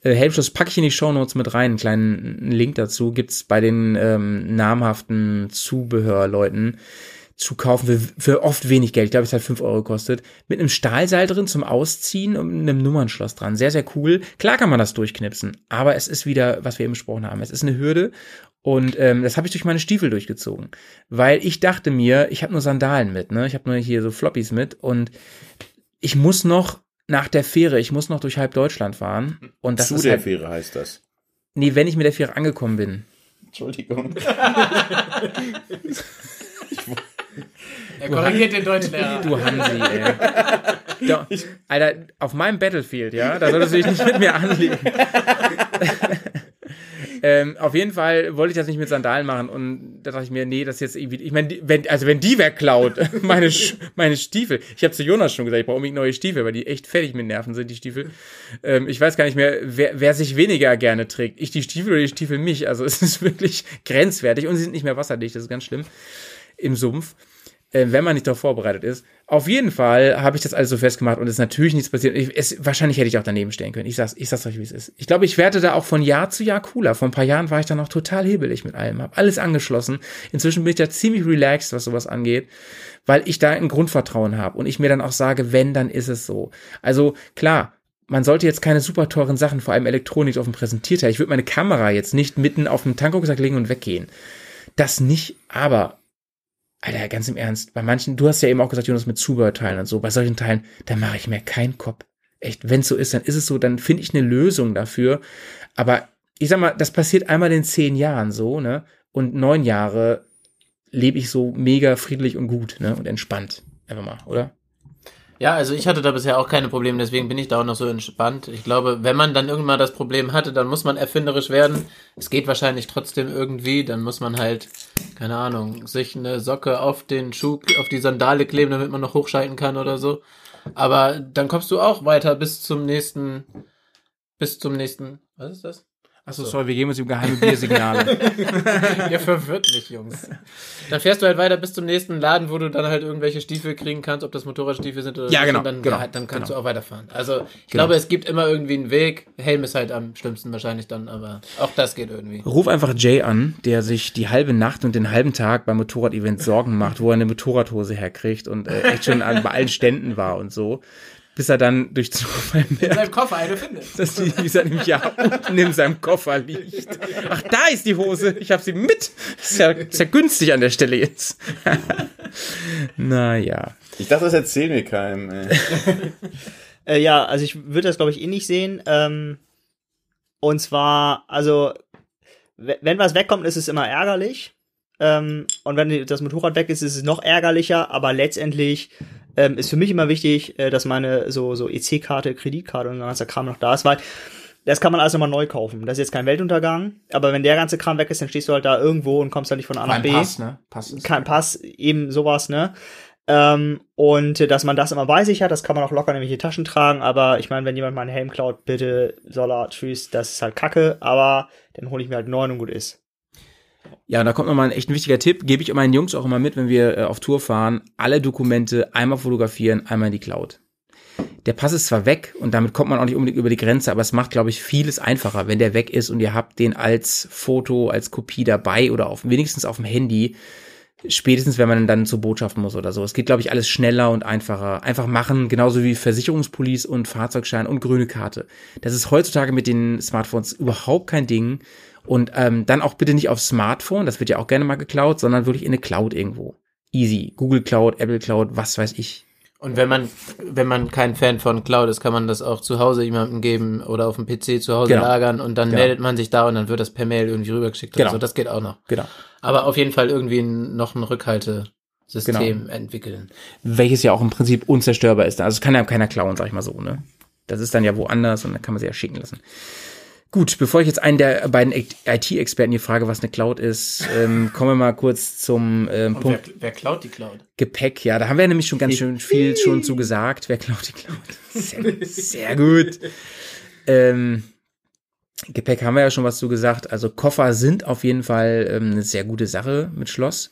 Äh, Helmschloss packe ich in die Shownotes mit rein. Einen kleinen Link dazu gibt's bei den ähm, namhaften Zubehörleuten zu kaufen für, für oft wenig Geld. Ich glaube, es hat 5 Euro gekostet. Mit einem Stahlseil drin zum Ausziehen und einem Nummernschloss dran. Sehr, sehr cool. Klar kann man das durchknipsen, aber es ist wieder, was wir eben besprochen haben. Es ist eine Hürde und ähm, das habe ich durch meine Stiefel durchgezogen. Weil ich dachte mir, ich habe nur Sandalen mit, ne? Ich habe nur hier so Floppies mit und ich muss noch nach der Fähre, ich muss noch durch halb Deutschland fahren. Und das zu ist der halt, Fähre heißt das. Nee, wenn ich mit der Fähre angekommen bin. Entschuldigung. Er korrigiert den Deutschlehrer. Du Hansi, ey. Da, Alter, auf meinem Battlefield, ja, da solltest du dich nicht mit mir anlegen. ähm, auf jeden Fall wollte ich das nicht mit Sandalen machen und da dachte ich mir, nee, das ist jetzt irgendwie, ich meine, wenn, also wenn die wer klaut, meine, Sch- meine Stiefel, ich habe zu Jonas schon gesagt, ich brauche unbedingt neue Stiefel, weil die echt fertig mit Nerven sind, die Stiefel. Ähm, ich weiß gar nicht mehr, wer, wer sich weniger gerne trägt, ich die Stiefel oder die Stiefel mich, also es ist wirklich grenzwertig und sie sind nicht mehr wasserdicht, das ist ganz schlimm, im Sumpf äh, wenn man nicht darauf vorbereitet ist. Auf jeden Fall habe ich das alles so festgemacht und es ist natürlich nichts passiert. Ich, es, wahrscheinlich hätte ich auch daneben stehen können. Ich sag's, ich sag's euch, wie es ist. Ich glaube, ich werde da auch von Jahr zu Jahr cooler. Vor ein paar Jahren war ich da noch total hebelig mit allem, habe alles angeschlossen. Inzwischen bin ich da ziemlich relaxed, was sowas angeht, weil ich da ein Grundvertrauen habe und ich mir dann auch sage, wenn, dann ist es so. Also klar, man sollte jetzt keine super teuren Sachen, vor allem Elektronik, auf dem Präsentierteil. Ich würde meine Kamera jetzt nicht mitten auf dem Tankrucksack legen und weggehen. Das nicht, aber Alter, ganz im Ernst, bei manchen, du hast ja eben auch gesagt, Jonas, mit Zubehörteilen und so, bei solchen Teilen, da mache ich mir keinen Kopf. Echt, wenn es so ist, dann ist es so, dann finde ich eine Lösung dafür. Aber ich sag mal, das passiert einmal in zehn Jahren so, ne? Und neun Jahre lebe ich so mega friedlich und gut, ne? Und entspannt. Einfach mal, oder? Ja, also ich hatte da bisher auch keine Probleme, deswegen bin ich da auch noch so entspannt. Ich glaube, wenn man dann irgendwann das Problem hatte, dann muss man erfinderisch werden. Es geht wahrscheinlich trotzdem irgendwie, dann muss man halt, keine Ahnung, sich eine Socke auf den Schuh, auf die Sandale kleben, damit man noch hochschalten kann oder so. Aber dann kommst du auch weiter bis zum nächsten, bis zum nächsten, was ist das? Achso, sorry, wir geben uns ihm geheime Biersignale. Ihr verwirrt mich, Jungs. Dann fährst du halt weiter bis zum nächsten Laden, wo du dann halt irgendwelche Stiefel kriegen kannst, ob das Motorradstiefel sind oder Ja, nicht, genau, und dann, genau, ja, dann kannst genau. du auch weiterfahren. Also ich Genau. glaube, es gibt immer irgendwie einen Weg. Helm ist halt am schlimmsten wahrscheinlich dann, aber auch das geht irgendwie. Ruf einfach Jay an, der sich die halbe Nacht und den halben Tag beim Motorrad-Event Sorgen macht, wo er eine Motorradhose herkriegt und äh, echt schon an, bei allen Ständen war und so. Bis er dann durch Zufall merkt, Koffer eine findet. dass die Lisa nämlich ja unten in seinem Koffer liegt. Ach, da ist die Hose. Ich habe sie mit. Das ist ja, ist ja günstig an der Stelle jetzt. naja. Ich dachte, das erzählt mir keinem. Ey. Äh, ja, also ich würde das, glaube ich, eh nicht sehen. Ähm, und zwar, also, we- wenn was wegkommt, ist es immer ärgerlich. Ähm, und wenn das Motorrad weg ist, ist es noch ärgerlicher. Aber letztendlich ähm, ist für mich immer wichtig, äh, dass meine so, so EC-Karte, Kreditkarte und der ganze Kram noch da ist, weil das kann man alles nochmal neu kaufen. Das ist jetzt kein Weltuntergang. Aber wenn der ganze Kram weg ist, dann stehst du halt da irgendwo und kommst dann nicht von A nach B ne? Pass ist. kein Pass, eben sowas, ne? Ähm, und äh, dass man das immer bei sich hat, das kann man auch locker in irgendwelche Taschen tragen, aber ich meine, wenn jemand meinen Helm klaut, bitte soll er, tschüss, das ist halt kacke, aber dann hole ich mir halt neuen und gut ist. Ja, und da kommt nochmal ein echt ein wichtiger Tipp. Gebe ich meinen Jungs auch immer mit, wenn wir äh, auf Tour fahren. Alle Dokumente einmal fotografieren, einmal in die Cloud. Der Pass ist zwar weg und damit kommt man auch nicht unbedingt über die Grenze, aber es macht, glaube ich, vieles einfacher, wenn der weg ist und ihr habt den als Foto, als Kopie dabei oder auf, wenigstens auf dem Handy. Spätestens, wenn man dann zur Botschaft muss oder so. Es geht, glaube ich, alles schneller und einfacher. Einfach machen, genauso wie Versicherungspolice und Fahrzeugschein und grüne Karte. Das ist heutzutage mit den Smartphones überhaupt kein Ding. Und ähm, dann auch bitte nicht aufs Smartphone, das wird ja auch gerne mal geklaut, sondern wirklich in eine Cloud irgendwo. Easy. Google Cloud, Apple Cloud, was weiß ich. Und wenn man, wenn man kein Fan von Cloud ist, kann man das auch zu Hause jemandem geben oder auf dem PC zu Hause Genau. lagern und dann Genau. meldet man sich da und dann wird das per Mail irgendwie rübergeschickt. Genau. So, das geht auch noch. Genau. Aber auf jeden Fall irgendwie noch ein Rückhaltesystem Genau. entwickeln. Welches ja auch im Prinzip unzerstörbar ist. Also es kann ja keiner klauen, sag ich mal so, ne? Das ist dann ja woanders und dann kann man sie ja schicken lassen. Gut, bevor ich jetzt einen der beiden IT-Experten hier frage, was eine Cloud ist, ähm, kommen wir mal kurz zum ähm, Und wer, Punkt wer klaut die Cloud? Gepäck. Ja, da haben wir nämlich schon ganz schön viel schon zu gesagt. Wer klaut die Cloud? Sehr, sehr gut. Ähm, Gepäck haben wir ja schon was zu gesagt. Also Koffer sind auf jeden Fall ähm, eine sehr gute Sache mit Schloss.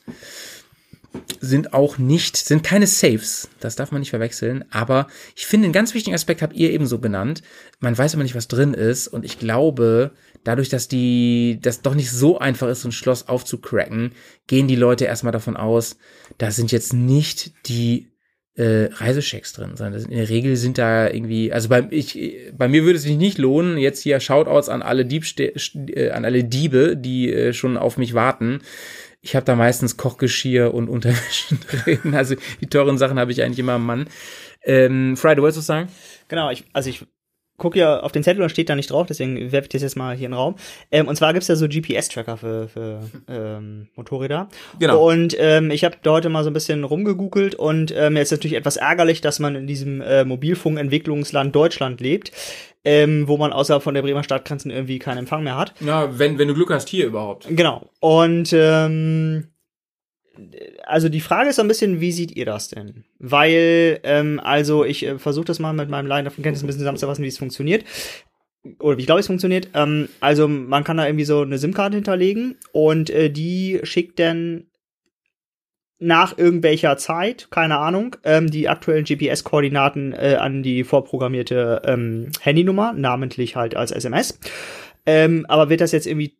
Sind auch nicht, sind keine Safes. Das darf man nicht verwechseln. Aber ich finde, einen ganz wichtigen Aspekt habt ihr ebenso genannt. Man weiß immer nicht, was drin ist. Und ich glaube, dadurch, dass die, das doch nicht so einfach ist, so ein Schloss aufzucracken, gehen die Leute erstmal davon aus, da sind jetzt nicht die äh, Reisechecks drin, sondern in der Regel sind da irgendwie, also bei, ich, bei mir würde es sich nicht lohnen, jetzt hier Shoutouts an alle, Diebste äh, an alle Diebe, die äh, schon auf mich warten. Ich habe da meistens Kochgeschirr und Unterwäsche drin. Also die teuren Sachen habe ich eigentlich immer am Mann. Ähm, Fry, du wolltest was sagen? Genau, ich, also ich gucke ja auf den Zettel und steht da nicht drauf, deswegen werfe ich das jetzt mal hier in den Raum. Ähm, und zwar gibt's ja so GPS-Tracker für, für ähm, Motorräder. Genau. Und ähm, ich habe da heute mal so ein bisschen rumgegoogelt und ähm, jetzt ist natürlich etwas ärgerlich, dass man in diesem äh, Mobilfunkentwicklungsland Deutschland lebt, ähm, wo man außerhalb von der Bremer Stadtgrenzen irgendwie keinen Empfang mehr hat. Ja, wenn, wenn du Glück hast, hier überhaupt. Genau. Und ähm, also die Frage ist so ein bisschen, wie seht ihr das denn? Weil, ähm, also ich äh, versuche das mal mit meinem Laien davon Kenntnis ein bisschen zusammenzufassen, wie es funktioniert. Oder wie ich glaube, es funktioniert. Ähm, also man kann da irgendwie so eine SIM-Karte hinterlegen und äh, die schickt dann nach irgendwelcher Zeit, keine Ahnung, ähm, die aktuellen GPS-Koordinaten äh, an die vorprogrammierte ähm, Handynummer, namentlich halt als SMS. Ähm, aber wird das jetzt irgendwie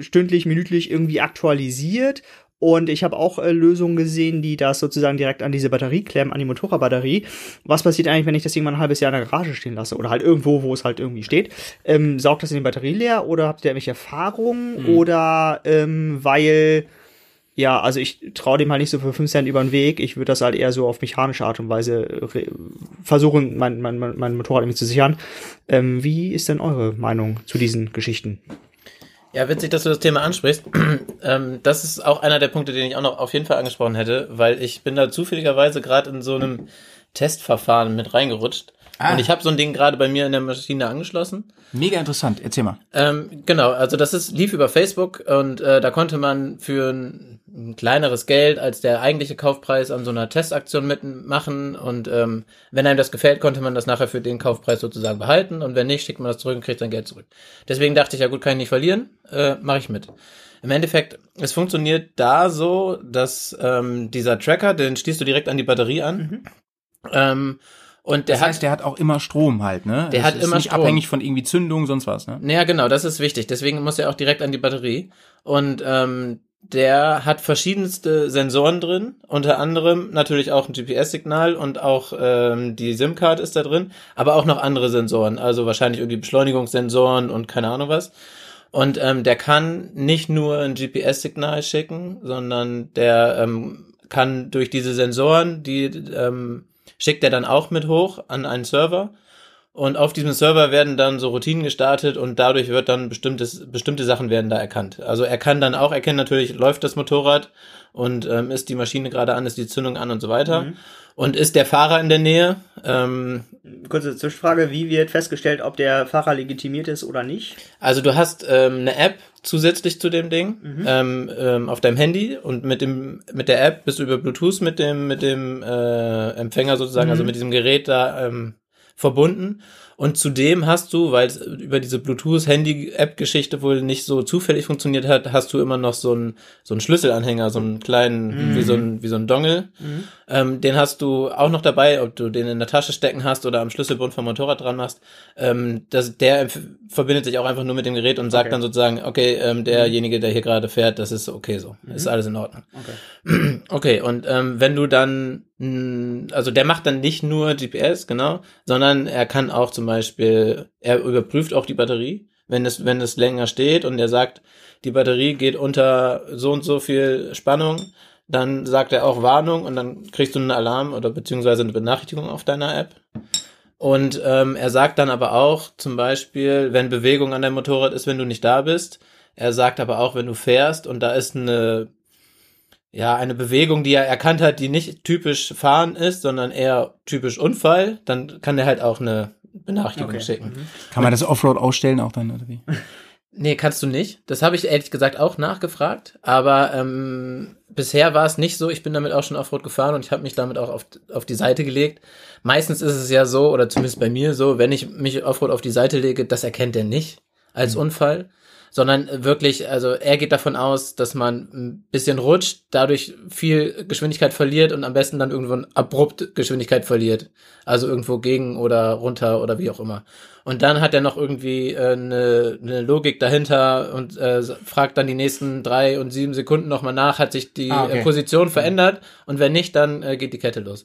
stündlich, minütlich irgendwie aktualisiert? Und ich habe auch äh, Lösungen gesehen, die das sozusagen direkt an diese Batterie klemmen, an die Motorradbatterie. Was passiert eigentlich, wenn ich das irgendwann ein halbes Jahr in der Garage stehen lasse? Oder halt irgendwo, wo es halt irgendwie steht? Ähm, saugt das in die Batterie leer? Oder habt ihr irgendwelche Erfahrungen? Oder ähm, weil ja, also ich traue dem halt nicht so für 5 Cent über den Weg. Ich würde das halt eher so auf mechanische Art und Weise re- versuchen, mein, mein, mein, mein Motorrad irgendwie zu sichern. Ähm, wie ist denn eure Meinung zu diesen Geschichten? Ja, witzig, dass du das Thema ansprichst. ähm, das ist auch einer der Punkte, den ich auch noch auf jeden Fall angesprochen hätte, weil ich bin da zufälligerweise gerade in so einem Testverfahren mit reingerutscht. Ah. Und ich habe so ein Ding gerade bei mir in der Maschine angeschlossen. Mega interessant, erzähl mal. Ähm, genau, also das ist, lief über Facebook und äh, da konnte man für ein, ein kleineres Geld als der eigentliche Kaufpreis an so einer Testaktion mitmachen und ähm, wenn einem das gefällt, konnte man das nachher für den Kaufpreis sozusagen behalten und wenn nicht, schickt man das zurück und kriegt sein Geld zurück. Deswegen dachte ich, ja gut, kann ich nicht verlieren, äh, mache ich mit. Im Endeffekt, es funktioniert da so, dass ähm, dieser Tracker, den schließt du direkt an die Batterie an. Ähm, und der Das hat heißt, der hat auch immer Strom halt, ne? Der Das hat ist immer nicht Strom. abhängig von irgendwie Zündung, sonst was, ne? Ja, genau, das ist wichtig. Deswegen muss er auch direkt an die Batterie. Und ähm, der hat verschiedenste Sensoren drin, unter anderem natürlich auch ein GPS-Signal und auch ähm, die SIM-Card ist da drin, aber auch noch andere Sensoren, also wahrscheinlich irgendwie Beschleunigungssensoren und keine Ahnung was. Und ähm, der kann nicht nur ein GPS-Signal schicken, sondern der ähm, kann durch diese Sensoren, die ähm, schickt er dann auch mit hoch an einen Server. Und auf diesem Server werden dann so Routinen gestartet und dadurch wird dann bestimmtes, bestimmte Sachen werden da erkannt. Also er kann dann auch erkennen, natürlich läuft das Motorrad und ähm, ist die Maschine gerade an, ist die Zündung an und so weiter. Und ist der Fahrer in der Nähe? Ähm, Kurze Zwischenfrage, wie wird festgestellt, ob der Fahrer legitimiert ist oder nicht? Also du hast ähm, eine App zusätzlich zu dem Ding ähm, ähm, auf deinem Handy und mit dem mit der App bist du über Bluetooth mit dem mit dem äh, Empfänger sozusagen, also mit diesem Gerät da ähm, verbunden. Und zudem hast du, weil es über diese Bluetooth-Handy-App-Geschichte wohl nicht so zufällig funktioniert hat, hast du immer noch so einen so einen Schlüsselanhänger, so einen kleinen, wie so ein wie so ein Dongle. Ähm, den hast du auch noch dabei, ob du den in der Tasche stecken hast oder am Schlüsselbund vom Motorrad dran machst. Ähm, das, der verbindet sich auch einfach nur mit dem Gerät und sagt Okay. dann sozusagen, okay, ähm, derjenige, der hier gerade fährt, das ist okay so, ist alles in Ordnung. Okay. Okay, und ähm, wenn du dann, also der macht dann nicht nur GPS, genau, sondern er kann auch zum Beispiel, er überprüft auch die Batterie, wenn es, wenn es länger steht und er sagt, die Batterie geht unter so und so viel Spannung, dann sagt er auch Warnung und dann kriegst du einen Alarm oder beziehungsweise eine Benachrichtigung auf deiner App. Und ähm, er sagt dann aber auch zum Beispiel, wenn Bewegung an deinem Motorrad ist, wenn du nicht da bist. Er sagt aber auch, wenn du fährst und da ist eine ja, eine Bewegung, die er erkannt hat, die nicht typisch Fahren ist, sondern eher typisch Unfall, dann kann er halt auch eine Benachrichtigung Okay. schicken. Kann man das Offroad ausstellen auch dann, oder wie? Nee, kannst du nicht. Das habe ich ehrlich gesagt auch nachgefragt, aber ähm, bisher war es nicht so. Ich bin damit auch schon Offroad gefahren und ich habe mich damit auch auf, auf die Seite gelegt. Meistens ist es ja so, oder zumindest bei mir so, wenn ich mich Offroad auf die Seite lege, das erkennt er nicht als Unfall, sondern wirklich, also er geht davon aus, dass man ein bisschen rutscht, dadurch viel Geschwindigkeit verliert und am besten dann irgendwo abrupt Geschwindigkeit verliert. Also irgendwo gegen oder runter oder wie auch immer. Und dann hat er noch irgendwie äh, eine, eine Logik dahinter und äh, fragt dann die nächsten drei und sieben Sekunden nochmal nach, hat sich die Ah, okay. äh, Position verändert und wenn nicht, dann äh, geht die Kette los.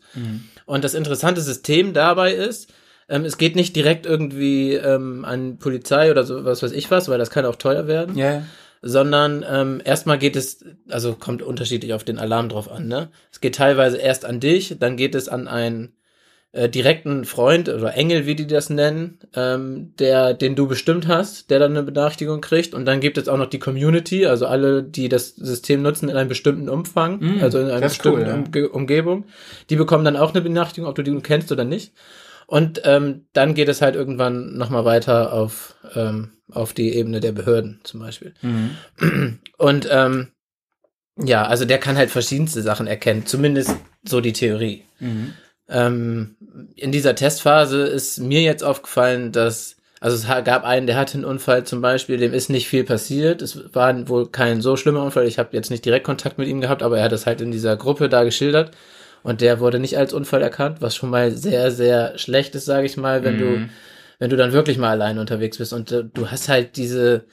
Und das interessante System dabei ist, ähm, es geht nicht direkt irgendwie ähm, an Polizei oder so, was weiß ich was, weil das kann auch teuer werden Ja, sondern ähm, erstmal geht es, also kommt unterschiedlich auf den Alarm drauf an, ne? Es geht teilweise erst an dich, dann geht es an einen äh, direkten Freund oder Engel, wie die das nennen, ähm, der, den du bestimmt hast, der dann eine Benachrichtigung kriegt und dann gibt es auch noch die Community, also alle, die das System nutzen in einem bestimmten Umfang, Mm, also in einer ist cool, bestimmten ja. Umge Umgebung, die bekommen dann auch eine Benachrichtigung, ob du die kennst oder nicht. Und ähm, dann geht es halt irgendwann nochmal weiter auf, ähm, auf die Ebene der Behörden zum Beispiel. Und ähm, ja, also der kann halt verschiedenste Sachen erkennen, zumindest so die Theorie. Ähm, in dieser Testphase ist mir jetzt aufgefallen, dass, also es gab einen, der hatte einen Unfall zum Beispiel, dem ist nicht viel passiert. Es war wohl kein so schlimmer Unfall. Ich habe jetzt nicht direkt Kontakt mit ihm gehabt, aber er hat es halt in dieser Gruppe da geschildert. Und der wurde nicht als Unfall erkannt, was schon mal sehr, sehr schlecht ist, sage ich mal, wenn du, wenn du dann wirklich mal allein unterwegs bist und äh, du hast halt diese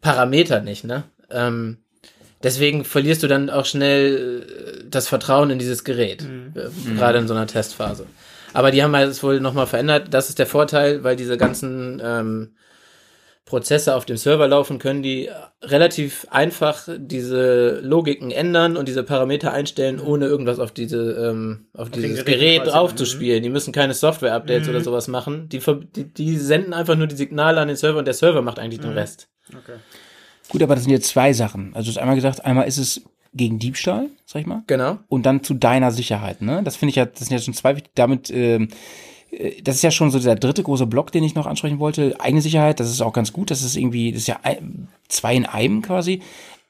Parameter nicht, ne? Ähm, deswegen verlierst du dann auch schnell äh, das Vertrauen in dieses Gerät, äh, gerade in so einer Testphase. Aber die haben halt es wohl nochmal verändert. Das ist der Vorteil, weil diese ganzen ähm, Prozesse auf dem Server laufen, können die relativ einfach diese Logiken ändern und diese Parameter einstellen, ohne irgendwas auf diese ähm, auf dieses Gerät Gerät quasi, draufzuspielen. Die müssen keine Software-Updates oder sowas machen. Die, die, die senden einfach nur die Signale an den Server und der Server macht eigentlich den Rest. Okay. Gut, aber das sind jetzt zwei Sachen. Also du hast einmal gesagt, einmal ist es gegen Diebstahl, sag ich mal, Genau. und dann zu deiner Sicherheit. Ne? Das finde ich ja, das sind ja schon zwei. Damit, ähm, äh, das ist ja schon so der dritte große Block, den ich noch ansprechen wollte. Eigene Sicherheit, das ist auch ganz gut. Das ist irgendwie, das ist ja ein, zwei in einem quasi.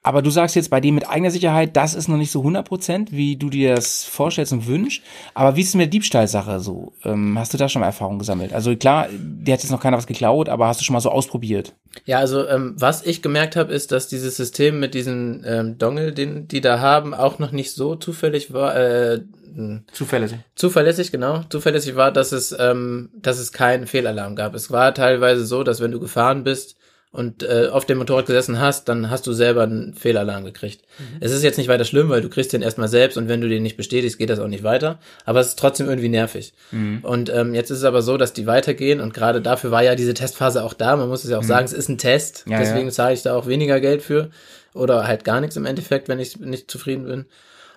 Aber du sagst jetzt bei dem mit eigener Sicherheit, das ist noch nicht so 100 Prozent, wie du dir das vorstellst und wünschst. Aber wie ist es mit der Diebstahlsache so? Ähm, hast du da schon mal Erfahrung gesammelt? Also klar, dir hat jetzt noch keiner was geklaut, aber hast du schon mal so ausprobiert? Ja, also ähm, was ich gemerkt habe, ist, dass dieses System mit diesen ähm, Dongle, den die da haben, auch noch nicht so zufällig war. Äh, mh, Zuverlässig. zuverlässig, genau. Zuverlässig war, dass es, ähm, dass es keinen Fehlalarm gab. Es war teilweise so, dass wenn du gefahren bist und äh, auf dem Motorrad gesessen hast, dann hast du selber einen Fehlalarm gekriegt. Es ist jetzt nicht weiter schlimm, weil du kriegst den erstmal selbst und wenn du den nicht bestätigst, geht das auch nicht weiter. Aber es ist trotzdem irgendwie nervig. Und ähm, jetzt ist es aber so, dass die weitergehen und gerade dafür war ja diese Testphase auch da. Man muss es ja auch sagen, es ist ein Test. Ja, deswegen ja. zahle ich da auch weniger Geld für oder halt gar nichts im Endeffekt, wenn ich nicht zufrieden bin.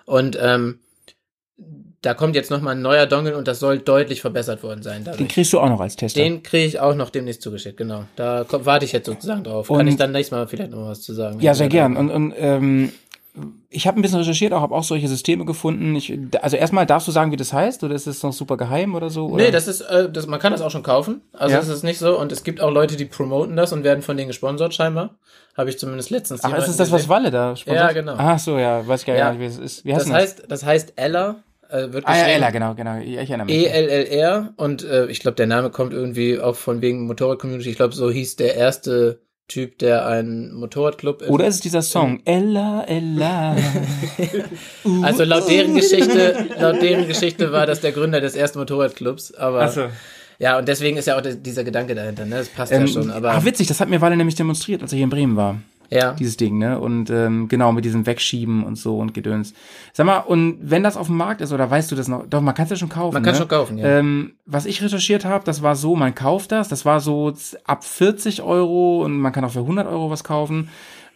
Und ähm, da kommt jetzt nochmal ein neuer Dongle und das soll deutlich verbessert worden sein. Den Dadurch. kriegst du auch noch als Tester. Den kriege ich auch noch demnächst zugeschickt, genau. Da komm, warte ich jetzt sozusagen drauf. Kann Und- ich dann nächstes Mal vielleicht noch was zu sagen. Ja, sehr gern. Und, und ähm, ich habe ein bisschen recherchiert, auch habe auch solche Systeme gefunden. Ich, also erstmal darfst du sagen, wie das heißt, oder ist es noch super geheim oder so? Oder? Nee, das ist, äh, das, man kann das auch schon kaufen. Also Ja. das ist nicht so. Und es gibt auch Leute, die promoten das und werden von denen gesponsert scheinbar. Habe ich zumindest letztens. Ach, ist es das, was. Walle da sponsert? Ja, genau. Ach so, ja, weiß ich gar Ja. nicht, wie es ist. Wie heißt Das denn heißt, das heißt Ella. Äh, wird Ah ja, Ella, genau, genau. Ja, Ich erinnere mich. E-L-L-R und äh, ich glaube, der Name kommt irgendwie auch von wegen Motorrad-Community. Ich glaube, so hieß der erste Typ, der ein Motorradclub ist. Oder ist es dieser Song? Ella, Ella. Also laut deren Geschichte, laut deren Geschichte war das der Gründer des ersten Motorradclubs, aber Ach so. ja, und deswegen ist ja auch der, dieser Gedanke dahinter, ne? Das passt ja Ähm, schon, aber ach, witzig, das hat mir Walle nämlich demonstriert, als er hier in Bremen war. Ja. Dieses Ding, ne? Und ähm, genau, mit diesem Wegschieben und so und Gedöns. Sag mal, und wenn das auf dem Markt ist, oder weißt du das noch? Doch, man kann es ja schon kaufen. Man kann ne? schon kaufen, ja. Ähm, was ich recherchiert habe, das war so, man kauft das, das war so ab 40 Euro und man kann auch für 100 Euro was kaufen.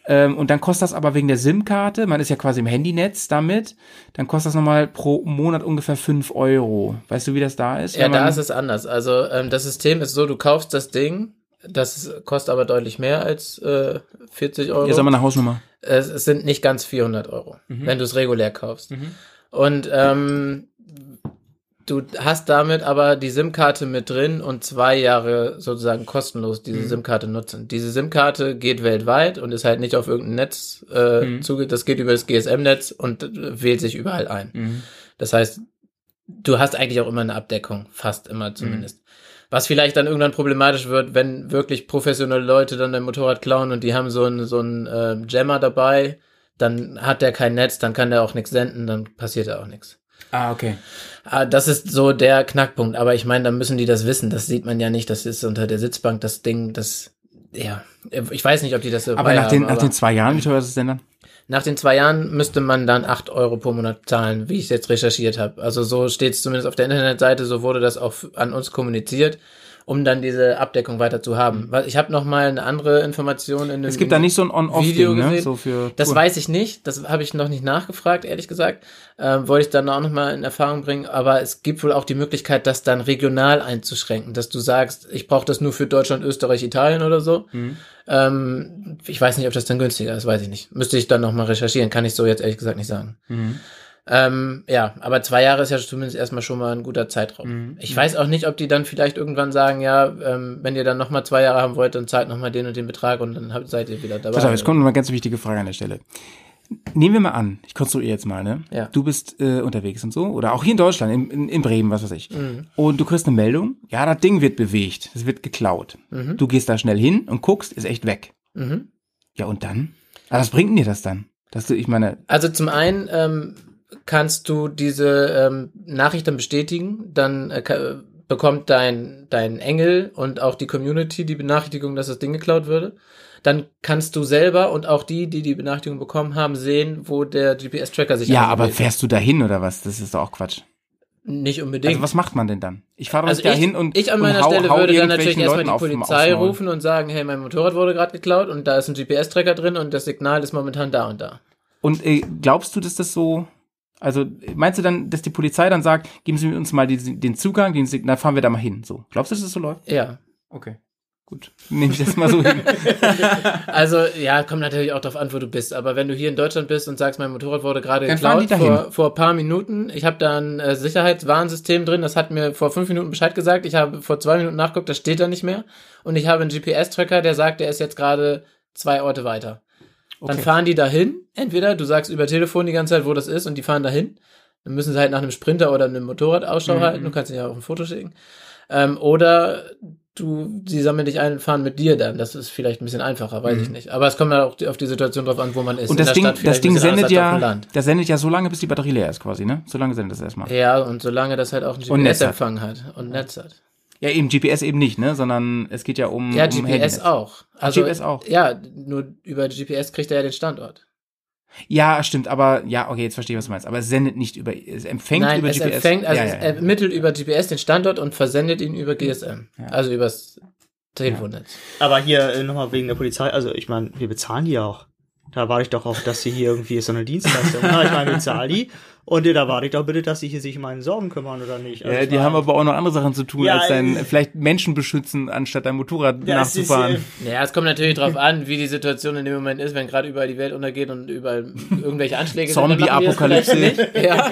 Ähm, und dann kostet das aber wegen der SIM-Karte, man ist ja quasi im Handynetz damit, dann kostet das nochmal pro Monat ungefähr 5 Euro. Weißt du, wie das da ist? Ja, da ist es anders. Also ähm, das System ist so, du kaufst das Ding, das kostet aber deutlich mehr als äh, 40 Euro. Hier sag mal eine Hausnummer. es, es sind nicht ganz 400 Euro, Mhm. wenn du es regulär kaufst. Und ähm, du hast damit aber die SIM-Karte mit drin und zwei Jahre sozusagen kostenlos Mhm. diese SIM-Karte nutzen. Diese SIM-Karte geht weltweit und ist halt nicht auf irgendein Netz äh, Mhm. zuge. Das geht über das GSM-Netz und äh, wählt sich überall ein. Mhm. Das heißt, du hast eigentlich auch immer eine Abdeckung, fast Mhm. immer zumindest. Was vielleicht dann irgendwann problematisch wird, wenn wirklich professionelle Leute dann dein Motorrad klauen und die haben so einen so einen äh, Jammer dabei, dann hat der kein Netz, dann kann der auch nichts senden, dann passiert da auch nichts. Ah, okay. Ah, Das ist so der Knackpunkt, aber ich meine, da müssen die das wissen, das sieht man ja nicht, das ist unter der Sitzbank das Ding, das, ja, ich weiß nicht, ob die das so Aber nach den, haben, nach den zwei Jahren, wie teuer ist es denn dann? Nach den zwei Jahren müsste man dann acht Euro pro Monat zahlen, wie ich jetzt recherchiert habe. Also so steht es zumindest auf der Internetseite, so wurde das auch an uns kommuniziert, um dann diese Abdeckung weiter zu haben. Weil Ich habe noch mal eine andere Information in dem Es gibt da nicht so ein Video On-Off-Ding, ne? So für Das Touren. weiß ich nicht, das habe ich noch nicht nachgefragt, ehrlich gesagt. Ähm, wollte ich dann auch noch mal in Erfahrung bringen, aber es gibt wohl auch die Möglichkeit, das dann regional einzuschränken, dass du sagst, ich brauche das nur für Deutschland, Österreich, Italien oder so. Mhm. Ähm, ich weiß nicht, ob das dann günstiger ist, weiß ich nicht. Müsste ich dann noch mal recherchieren, kann ich so jetzt ehrlich gesagt nicht sagen. Mhm. Ähm, ja, aber zwei Jahre ist ja zumindest erstmal schon mal ein guter Zeitraum. Mhm. Ich weiß auch nicht, ob die dann vielleicht irgendwann sagen, ja, ähm, wenn ihr dann noch mal zwei Jahre haben wollt, dann zahlt noch mal den und den Betrag und dann habt, seid ihr wieder dabei. Pass auf, jetzt kommt noch eine ganz wichtige Frage an der Stelle. Nehmen wir mal an, ich konstruiere jetzt mal, ne? Ja. Du bist äh, unterwegs und so, oder auch hier in Deutschland, in, in, in Bremen, was weiß ich. Mhm. Und du kriegst eine Meldung, ja, das Ding wird bewegt, es wird geklaut. Du gehst da schnell hin und guckst, ist echt weg. Mhm. Ja, und dann? Ah, was bringt denn dir das dann? Dass du, ich meine, Also zum einen ähm, kannst du diese ähm, Nachricht dann bestätigen, dann äh, bekommt dein, dein Engel und auch die Community die Benachrichtigung, dass das Ding geklaut würde. Dann kannst du selber und auch die, die die Benachrichtigung bekommen haben, sehen, wo der GPS-Tracker sich ja, aber fährst du da hin oder was? Das ist doch auch Quatsch. Nicht unbedingt. Also was macht man denn dann? Ich fahre Also nicht da ich, hin und ich an und meiner hau, Stelle würde dann natürlich erstmal die auf- Polizei Maul. rufen und sagen, hey, mein Motorrad wurde gerade geklaut und da ist ein GPS-Tracker drin und das Signal ist momentan da und da. Und äh, glaubst du, dass das so, also meinst du dann, dass die Polizei dann sagt, geben Sie uns mal die, den Zugang, den, Sig- dann fahren wir da mal hin, so. Glaubst du, dass das so läuft? Ja. Okay. Gut, nehme ich das mal so hin. Also, ja, kommt natürlich auch drauf an, wo du bist. Aber wenn du hier in Deutschland bist und sagst, mein Motorrad wurde gerade geklaut vor ein paar Minuten, ich habe da ein äh, Sicherheitswarnsystem drin, das hat mir vor fünf Minuten Bescheid gesagt. Ich habe vor zwei Minuten nachgeguckt, das steht da nicht mehr. Und ich habe einen GPS-Tracker, der sagt, der ist jetzt gerade zwei Orte weiter. Dann Okay. fahren die dahin. Entweder du sagst über Telefon die ganze Zeit, wo das ist, und die fahren dahin. Dann müssen sie halt nach einem Sprinter oder einem Motorrad Ausschau Mhm. halten. Du kannst ihnen ja auch ein Foto schicken. Ähm, oder du, sie sammeln dich ein und fahren mit dir dann. Das ist vielleicht ein bisschen einfacher, weiß ich nicht. Aber es kommt dann auch die- auf die Situation drauf an, wo man ist. Mhm. Und das Ding, das ein Ding sendet ja, Land. das sendet ja so lange, bis die Batterie leer ist quasi, ne? So lange sendet das erstmal. Ja, und solange das halt auch einen hat. GPS-Empfang hat und Netz hat. Ja, eben GPS eben nicht, ne? Sondern es geht ja um, Ja, um GPS Handynetz. auch. Also, GPS auch. Ja, nur über GPS kriegt er ja den Standort. Ja, stimmt, aber ja, okay, jetzt verstehe ich, was du meinst. Aber es sendet nicht über, es empfängt Nein, über es GPS. empfängt, also ja, es ja, ja. ermittelt über GPS den Standort und versendet ihn über GSM. Also übers Telefonnetz. Aber hier äh, nochmal wegen der Polizei, also ich meine, wir bezahlen die ja auch. Da warte ich doch auf, dass sie hier irgendwie so eine Dienstleistung. Na, ich meine, wir bezahlen die. Und da warte ich doch bitte, dass sie hier sich um meine Sorgen kümmern oder nicht. Also Ja, die haben aber auch noch andere Sachen zu tun, Ja, als dein, äh, vielleicht Menschen beschützen, anstatt dein Motorrad ja, es ist, nachzufahren. äh, Ja, es kommt natürlich drauf an, wie die Situation in dem Moment ist, wenn gerade überall die Welt untergeht und überall irgendwelche Anschläge die das Zombie-Apokalypse. Ja.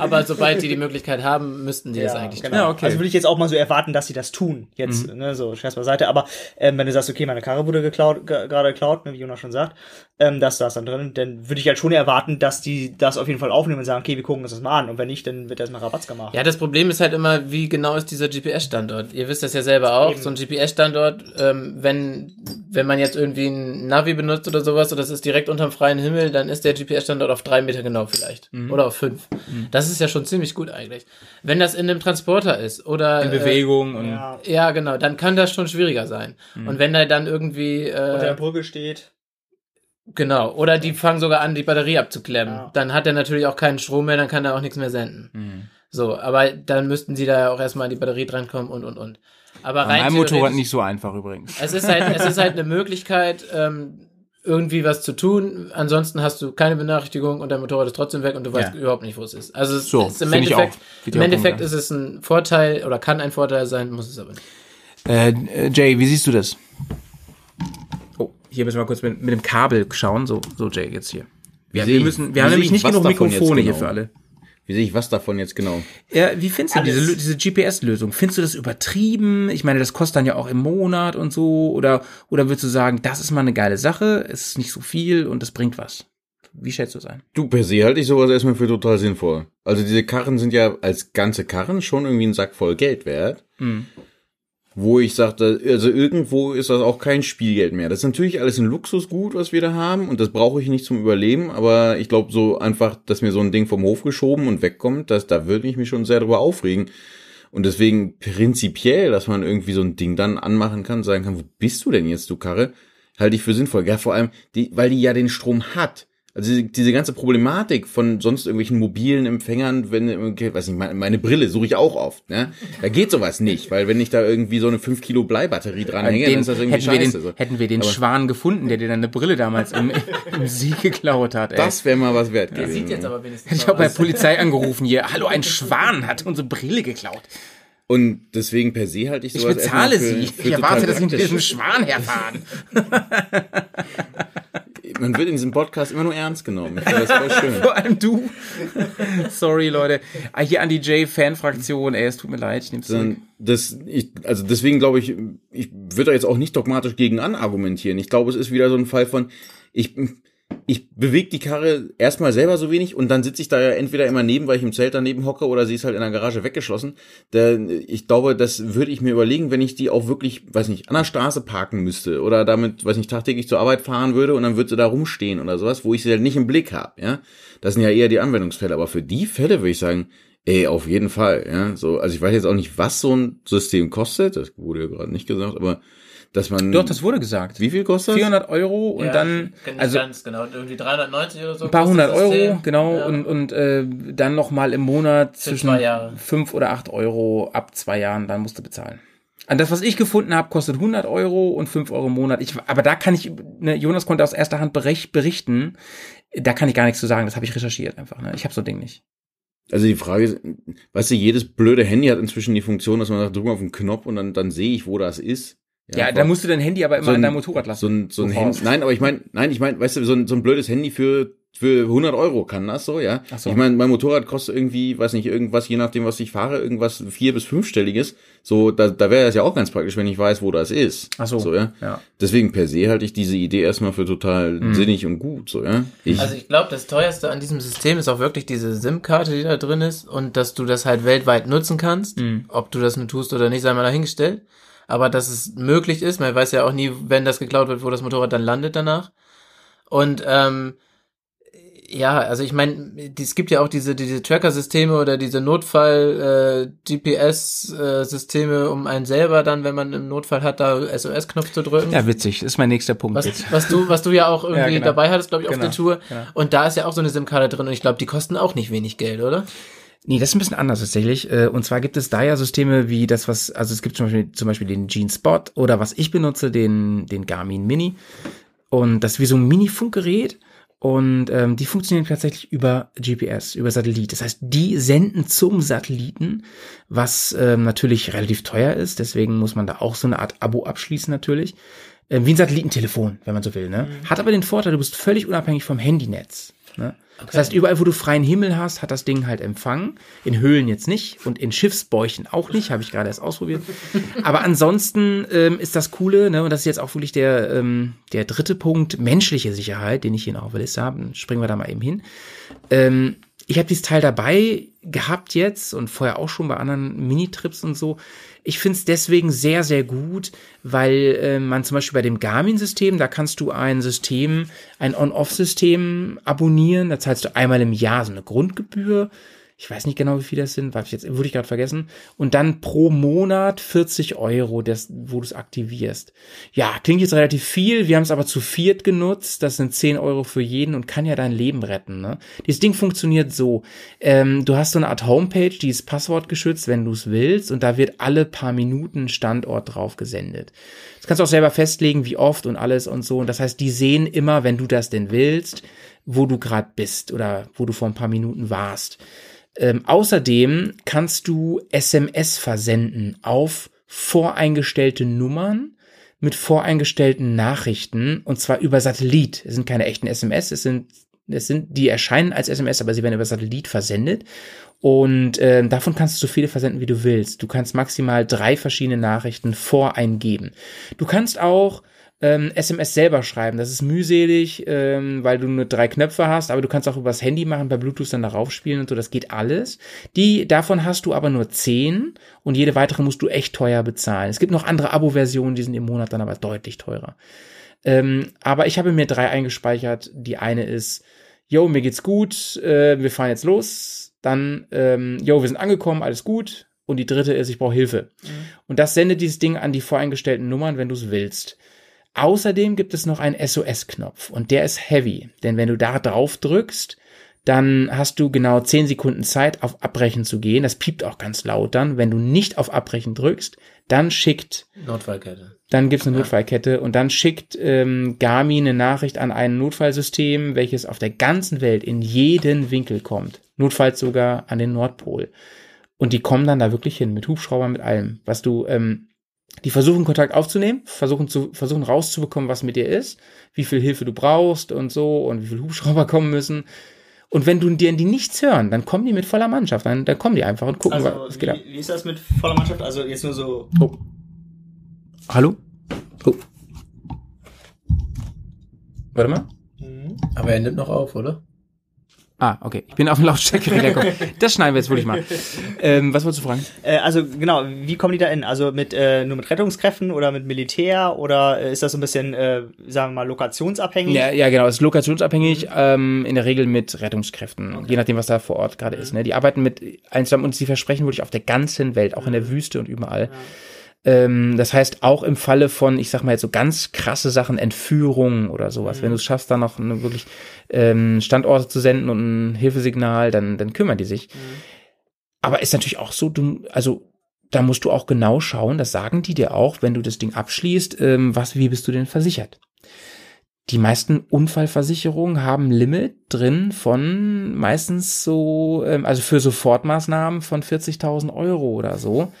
Aber sobald die die Möglichkeit haben, müssten die das Ja, eigentlich genau. tun. Ja, okay. Also würde ich jetzt auch mal so erwarten, dass sie das tun. Jetzt, ne, so Scherz beiseite. Aber ähm, wenn du sagst, okay, meine Karre wurde geklaut, ge- gerade geklaut, ne, wie Jonas schon sagt, ähm, das da ist dann drin, dann würde ich halt schon erwarten, dass die das auf jeden Fall aufnehmen und sagen, okay, wir gucken uns das mal an. Und wenn nicht, dann wird erstmal Rabatz gemacht. Ja, das Problem ist halt immer, wie genau ist dieser GPS-Standort? Ihr wisst das ja selber auch. Eben. So ein GPS-Standort, ähm, wenn, wenn man jetzt irgendwie ein Navi benutzt oder sowas und das ist direkt unterm freien Himmel, dann ist der GPS-Standort auf drei Meter genau vielleicht. Oder auf fünf. Das ist ja schon ziemlich gut eigentlich. Wenn das in einem Transporter ist oder. In Bewegung und Ja, Äh, ja, genau, dann kann das schon schwieriger sein. Und wenn da dann irgendwie. unter der Äh, Brücke steht. Genau. Oder die fangen sogar an, die Batterie abzuklemmen. Ja. Dann hat er natürlich auch keinen Strom mehr, dann kann er auch nichts mehr senden. So, aber dann müssten sie da ja auch erstmal an die Batterie drankommen und und und. Aber rein meinem Motorrad nicht so einfach übrigens. Es ist halt, es ist halt eine Möglichkeit, ähm, irgendwie was zu tun. Ansonsten hast du keine Benachrichtigung und dein Motorrad ist trotzdem weg und du weißt Ja. überhaupt nicht, wo es ist. Also es So, ist im Endeffekt, im Endeffekt ist es ein Vorteil oder kann ein Vorteil sein, muss es aber nicht. Äh, Jay, wie siehst du das? Hier müssen wir kurz mit, mit dem Kabel schauen. So, so Jay, jetzt hier. Wir, sehe wir müssen, wir haben nämlich ich nicht genug Mikrofone hier genau? für alle. Wie sehe ich was davon jetzt genau? Ja, wie findest du diese, Alles. Diese GPS-Lösung? Findest du das übertrieben? Ich meine, das kostet dann ja auch im Monat und so. Oder, oder würdest du sagen, das ist mal eine geile Sache, es ist nicht so viel und das bringt was? Wie schätzt du es ein? Du, per se halte ich sowas erstmal für total sinnvoll. Also diese Karren sind ja als ganze Karren schon irgendwie ein Sack voll Geld wert. Wo ich sagte, also irgendwo ist das auch kein Spielgeld mehr. Das ist natürlich alles ein Luxusgut, was wir da haben und das brauche ich nicht zum Überleben, aber ich glaube so einfach, dass mir so ein Ding vom Hof geschoben und wegkommt, dass, da würde ich mich schon sehr drüber aufregen. Und deswegen prinzipiell, dass man irgendwie so ein Ding dann anmachen kann, sagen kann, wo bist du denn jetzt, du Karre? Halte ich für sinnvoll. Ja, vor allem, die, weil die ja den Strom hat. Also diese, diese ganze Problematik von sonst irgendwelchen mobilen Empfängern, wenn, okay, weiß nicht, meine, meine Brille suche ich auch oft, ne? Da geht sowas nicht, weil wenn ich da irgendwie so eine 5 Kilo Bleibatterie dranhänge, dann ist das irgendwie hätten, wir scheiße. den, so. hätten wir den Aber Schwan gefunden, der dir dann eine Brille damals im, im Sieg geklaut hat. Ey. das wäre mal was wert gewesen. Sieht jetzt aber wenigstens ich habe bei aus. Polizei angerufen hier. Hallo, ein Schwan hat unsere Brille geklaut. Und deswegen per se halte ich Ich sowas bezahle erstmal für, sie. für Ich erwarte, dass sie mit diesem Schwan herfahren. Man wird in diesem Podcast immer nur ernst genommen. Ich das voll schön. Vor allem du. Sorry, Leute. Ah, Hier an die J-Fan-Fraktion. Ey, es tut mir leid. Ich nehm's zurück. Das, ich, also deswegen glaube ich, ich würde da jetzt auch nicht dogmatisch gegen anargumentieren. Ich glaube, es ist wieder so ein Fall von, ich, ich bewege die Karre erstmal selber so wenig und dann sitze ich da ja entweder immer neben, weil ich im Zelt daneben hocke oder sie ist halt in der Garage weggeschlossen. Da, ich glaube, das würde ich mir überlegen, wenn ich die auch wirklich, weiß nicht, an der Straße parken müsste oder damit, weiß nicht, tagtäglich zur Arbeit fahren würde und dann würde sie da rumstehen oder sowas, wo ich sie halt nicht im Blick habe, ja. Das sind ja eher die Anwendungsfälle, aber für die Fälle würde ich sagen, Ey, auf jeden Fall, ja. So, also ich weiß jetzt auch nicht, was so ein System kostet. Das wurde ja gerade nicht gesagt, aber dass man. Doch, das wurde gesagt. Wie viel kostet das? 400 Euro und Ja, dann, also ganz genau, irgendwie 390 oder so. ein paar hundert Euro, genau, Ja. und, und äh, dann nochmal im Monat zwischen zwei Jahre. fünf oder acht Euro ab zwei Jahren, dann musst du bezahlen. An das, was ich gefunden habe, kostet 100 Euro und 5 Euro im Monat. Ich, aber da kann ich, ne, Jonas konnte aus erster Hand berech- berichten, da kann ich gar nichts zu sagen, das habe ich recherchiert einfach. Ne? Ich habe so ein Ding nicht. Also die Frage ist, weißt du, jedes blöde Handy hat inzwischen die Funktion, dass man sagt, drück mal auf den Knopf und dann, dann sehe ich, wo das ist. Ja, da musst du dein Handy aber immer so an ein, deinem Motorrad lassen. So ein, so ein? Handy. Nein, aber ich meine, nein, ich meine, weißt du, so ein, so ein blödes Handy für für 100 Euro kann das so, ja. Ach so. Ich meine, mein Motorrad kostet irgendwie, weiß nicht, irgendwas, je nachdem, was ich fahre, irgendwas vier bis fünfstelliges. So, da, da wäre das ja auch ganz praktisch, wenn ich weiß, wo das ist. Ach so, so ja? ja. Deswegen per se halte ich diese Idee erstmal für total sinnig und gut, so, ja. Ich, Also ich glaube, das teuerste an diesem System ist auch wirklich diese SIM-Karte, die da drin ist und dass du das halt weltweit nutzen kannst. Ob du das nur tust oder nicht, sei mal dahingestellt. Aber dass es möglich ist, man weiß ja auch nie, wenn das geklaut wird, wo das Motorrad dann landet danach. Und ähm, ja, also ich meine, es gibt ja auch diese diese Tracker-Systeme oder diese Notfall äh, GPS-Systeme, um einen selber dann, wenn man im Notfall hat, da SOS-Knopf zu drücken. Ja, witzig. Ist mein nächster Punkt Was, jetzt. was du, was du ja auch irgendwie Ja, genau. dabei hattest, glaube ich, auf Genau, der Tour. genau. Und da ist ja auch so eine SIM-Karte drin und ich glaube, die kosten auch nicht wenig Geld, oder? Nee, das ist ein bisschen anders tatsächlich. Äh, Und zwar gibt es da ja Systeme wie das, was, also es gibt zum Beispiel, zum Beispiel den Gene Spot oder was ich benutze, den, den Garmin Mini. Und das ist wie so ein Mini-Funkgerät. Und ähm, die funktionieren tatsächlich über GPS, über Satellit. Das heißt, die senden zum Satelliten, was ähm, natürlich relativ teuer ist. Deswegen muss man da auch so eine Art Abo abschließen natürlich. Ähm, wie ein Satellitentelefon, wenn man so will. Ne? Hat aber den Vorteil, du bist völlig unabhängig vom Handynetz. Ne? Das heißt, überall, wo du freien Himmel hast, hat das Ding halt Empfang. In Höhlen jetzt nicht und in Schiffsbäuchen auch nicht, habe ich gerade erst ausprobiert. Aber ansonsten ähm, ist das Coole, ne, und das ist jetzt auch wirklich der, ähm, der dritte Punkt, menschliche Sicherheit, den ich hier noch auf der Liste habe. Dann Springen wir da mal eben hin. Ähm, ich habe dieses Teil dabei gehabt jetzt und vorher auch schon bei anderen Minitrips und so. Ich finde es deswegen sehr, sehr gut, weil äh, man zum Beispiel bei dem Garmin-System, da kannst du ein System, ein On-Off-System abonnieren. Da zahlst du einmal im Jahr so eine Grundgebühr. Ich weiß nicht genau, wie viel das sind, weil ich jetzt würde ich gerade vergessen. Und dann pro Monat 40 Euro, das, wo du es aktivierst. Ja, klingt jetzt relativ viel. Wir haben es aber zu viert genutzt. Das sind 10 Euro für jeden und kann ja dein Leben retten. Ne? Dieses Ding funktioniert so. Ähm, du hast so eine Art Homepage, die ist passwortgeschützt, wenn du es willst. Und da wird alle paar Minuten Standort drauf gesendet. Das kannst du auch selber festlegen, wie oft und alles und so. Und das heißt, die sehen immer, wenn du das denn willst, wo du gerade bist oder wo du vor ein paar Minuten warst. Ähm, außerdem kannst du SMS versenden auf voreingestellte Nummern mit voreingestellten Nachrichten und zwar über Satellit. Es sind keine echten SMS, es sind es sind die erscheinen als SMS, aber sie werden über Satellit versendet und ähm, davon kannst du so viele versenden, wie du willst. Du kannst maximal drei verschiedene Nachrichten voreingeben. Du kannst auch ähm, SMS selber schreiben. Das ist mühselig, ähm, weil du nur drei Knöpfe hast, aber du kannst auch übers Handy machen, per Bluetooth dann darauf spielen und so, das geht alles. Die, davon hast du aber nur zehn und jede weitere musst du echt teuer bezahlen. Es gibt noch andere Abo-Versionen, die sind im Monat dann aber deutlich teurer. Ähm, aber ich habe mir drei eingespeichert. Die eine ist, yo, mir geht's gut, äh, wir fahren jetzt los. Dann, ähm, yo, wir sind angekommen, alles gut. Und die dritte ist, ich brauche Hilfe. Und das sendet dieses Ding an die voreingestellten Nummern, wenn du es willst. Außerdem gibt es noch einen SOS-Knopf und der ist heavy, denn wenn du da drauf drückst, dann hast du genau 10 Sekunden Zeit, auf Abbrechen zu gehen. Das piept auch ganz laut dann. Wenn du nicht auf Abbrechen drückst, dann schickt Notfallkette. dann gibt's eine Notfallkette und dann schickt ähm, Garmin eine Nachricht an ein Notfallsystem, welches auf der ganzen Welt in jeden Winkel kommt. Notfalls sogar an den Nordpol. Und die kommen dann da wirklich hin, mit Hubschrauber, mit allem. Was du, ähm, die versuchen Kontakt aufzunehmen, versuchen zu, versuchen rauszubekommen, was mit dir ist, wie viel Hilfe du brauchst und so und wie viel Hubschrauber kommen müssen. Und wenn du dir die nichts hören, dann kommen die mit voller Mannschaft, dann, dann kommen die einfach und gucken, Also, was geht ab. wie, wie ist das mit voller Mannschaft? Also jetzt nur so. Oh. Hallo? Oh. Warte mal. Aber er nimmt noch auf, oder? Ah, okay. Ich bin auf den Lautstärkeregler gekommen. Das schneiden wir jetzt wirklich mal. Ähm, was wolltest du fragen? Äh, also genau, wie kommen die da in? Also mit äh, nur mit Rettungskräften oder mit Militär oder äh, ist das so ein bisschen, äh, sagen wir mal, lokationsabhängig? Ja, ja, genau. Es ist lokationsabhängig, ähm, in der Regel mit Rettungskräften, je nachdem, was da vor Ort gerade ist. Ne? Die arbeiten mit allen zusammen und sie versprechen wirklich auf der ganzen Welt, auch in der Wüste und überall. Ähm, das heißt, auch im Falle von, ich sag mal jetzt so ganz krasse Sachen, Entführungen oder sowas, wenn du es schaffst, da noch eine wirklich ähm, Standorte zu senden und ein Hilfesignal, dann, dann kümmern die sich. Aber ist natürlich auch so, du, also da musst du auch genau schauen, das sagen die dir auch, wenn du das Ding abschließt, ähm, was, wie bist du denn versichert? Die meisten Unfallversicherungen haben Limit drin von meistens so, ähm, also für Sofortmaßnahmen von 40.000 Euro oder so.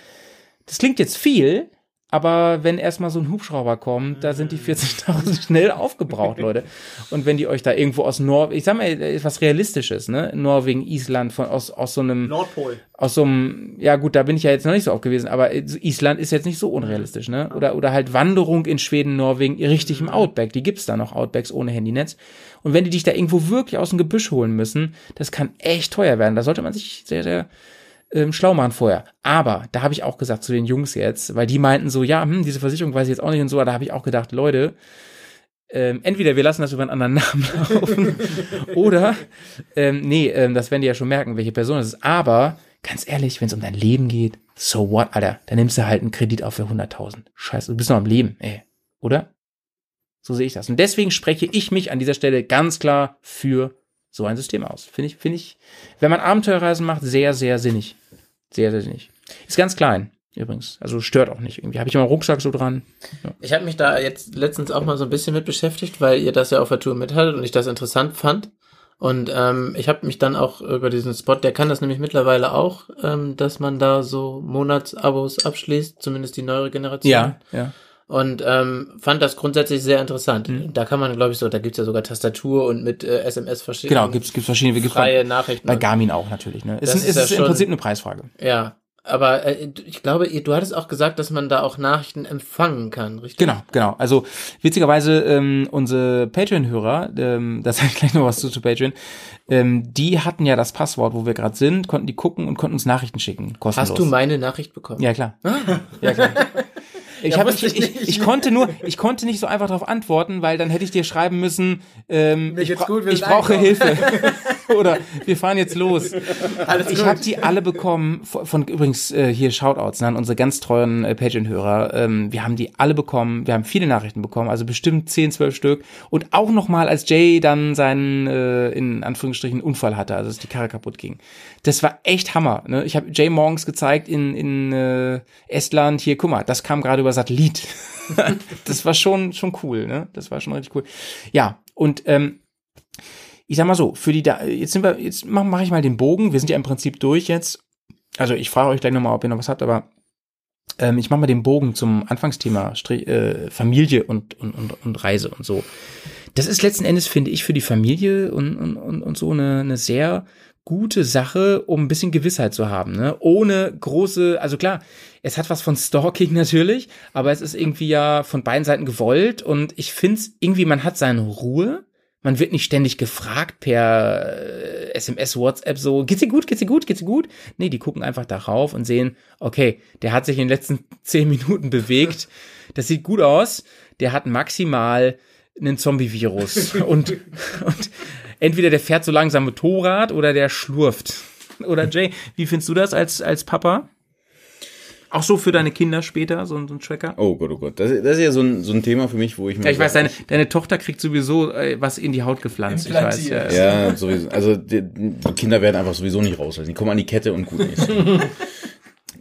Das klingt jetzt viel, Aber wenn erstmal so ein Hubschrauber kommt, da sind die 40.000 schnell aufgebraucht, Leute. Und wenn die euch da irgendwo aus Norwegen, ich sag mal, was Realistisches, ne? Norwegen, Island, von, aus, aus so einem, Nordpol. aus so einem, ja gut, da bin ich ja jetzt noch nicht so oft gewesen, aber Island ist jetzt nicht so unrealistisch, ne? Oder, oder halt Wanderung in Schweden, Norwegen, richtig im Outback. Die gibt's da noch, Outbacks ohne Handynetz. Und wenn die dich da irgendwo wirklich aus dem Gebüsch holen müssen, das kann echt teuer werden. Da sollte man sich sehr, sehr ähm, schlau machen vorher. Aber da habe ich auch gesagt zu den Jungs jetzt, weil die meinten so, ja, hm, diese Versicherung weiß ich jetzt auch nicht und so, da habe ich auch gedacht, Leute, ähm, entweder wir lassen das über einen anderen Namen laufen oder ähm, nee, ähm, das werden die ja schon merken, welche Person es ist. Aber ganz ehrlich, wenn es um dein Leben geht, so what, Alter, dann nimmst du halt einen Kredit auf für 100.000. Scheiße, du bist noch am Leben, ey, oder? So sehe ich das. Und deswegen spreche ich mich an dieser Stelle ganz klar für so ein System aus. Finde ich, finde ich, wenn man Abenteuerreisen macht, sehr, sehr sinnig. Sehr, sehr sinnig. Ist ganz klein, übrigens. Also stört auch nicht irgendwie. Habe ich immer einen Rucksack so dran. Ja. Ich habe mich da jetzt letztens auch mal so ein bisschen mit beschäftigt, weil ihr das ja auf der Tour mithattet und ich das interessant fand. Und ähm, ich habe mich dann auch über diesen Spot, der kann das nämlich mittlerweile auch, ähm, dass man da so Monatsabos abschließt, zumindest die neuere Generation. Ja, ja. Und ähm, fand das grundsätzlich sehr interessant. Mhm. Da kann man, glaube ich, so, da gibt's ja sogar Tastatur und mit äh, SMS verschicken. Genau, gibt's, gibt's verschiedene, gibt's freie Nachrichten. bei Garmin auch natürlich, ne? Es Das ist, ist es ist ja im schon- Prinzip eine Preisfrage. Ja, aber äh, ich glaube, du hattest auch gesagt, dass man da auch Nachrichten empfangen kann, richtig? Genau, genau. Also witzigerweise ähm, unsere Patreon-Hörer, ähm, da sage ich gleich noch was zu, zu Patreon, ähm, die hatten ja das Passwort, wo wir gerade sind, konnten die gucken und konnten uns Nachrichten schicken, kostenlos. Hast du meine Nachricht bekommen? Ja, klar. Ja, klar. Ich, hab, ich, ich ich, konnte nur, ich konnte nicht so einfach darauf antworten, weil dann hätte ich dir schreiben müssen, ähm, ich, bra gut, ich brauche. Hilfe. Oder wir fahren jetzt los. Alles Ich habe die alle bekommen, von, von übrigens äh, hier Shoutouts ne, an unsere ganz treuen äh, Patreon-Hörer. Ähm, wir haben die alle bekommen, wir haben viele Nachrichten bekommen, also bestimmt 10, 12 Stück. Und auch nochmal, als Jay dann seinen, äh, in Anführungsstrichen, Unfall hatte, also dass die Karre kaputt ging. Das war echt Hammer. Ne? Ich habe Jay morgens gezeigt in, in äh, Estland, hier, guck mal, das kam gerade über Satellit. das war schon, schon cool, ne? Das war schon richtig cool. Ja, und ähm, ich sag mal so, für die da, jetzt sind wir, jetzt mache mach ich mal den Bogen. Wir sind ja im Prinzip durch jetzt. Also ich frage euch gleich nochmal, ob ihr noch was habt, aber ähm, ich mache mal den Bogen zum Anfangsthema Strich, äh, Familie und, und, und, und Reise und so. Das ist letzten Endes, finde ich, für die Familie und, und, und, und so eine, eine sehr gute Sache, um ein bisschen Gewissheit zu haben, ne? Ohne große, also klar, es hat was von Stalking natürlich, aber es ist irgendwie ja von beiden Seiten gewollt und ich finde es irgendwie, man hat seine Ruhe. Man wird nicht ständig gefragt per äh, SMS, WhatsApp so, geht's dir gut, geht's dir gut, geht's dir gut? Nee, die gucken einfach darauf und sehen, okay, der hat sich in den letzten zehn Minuten bewegt. Das sieht gut aus. Der hat maximal einen Zombie-Virus und, und entweder der fährt so langsam Motorrad oder der schlurft. Oder Jay, wie findest du das als, als Papa? Auch so für deine Kinder später, so, ein- so ein Tracker? Oh Gott, oh Gott. Das, das ist ja so ein, so ein Thema für mich, wo ich mir. Ja, ich weiß, deine, deine Tochter kriegt sowieso äh, was in die Haut gepflanzt. Ich weiß, ja. Ja, sowieso. Also die, die Kinder werden einfach sowieso nicht rauslassen. Die kommen an die Kette und gut ist.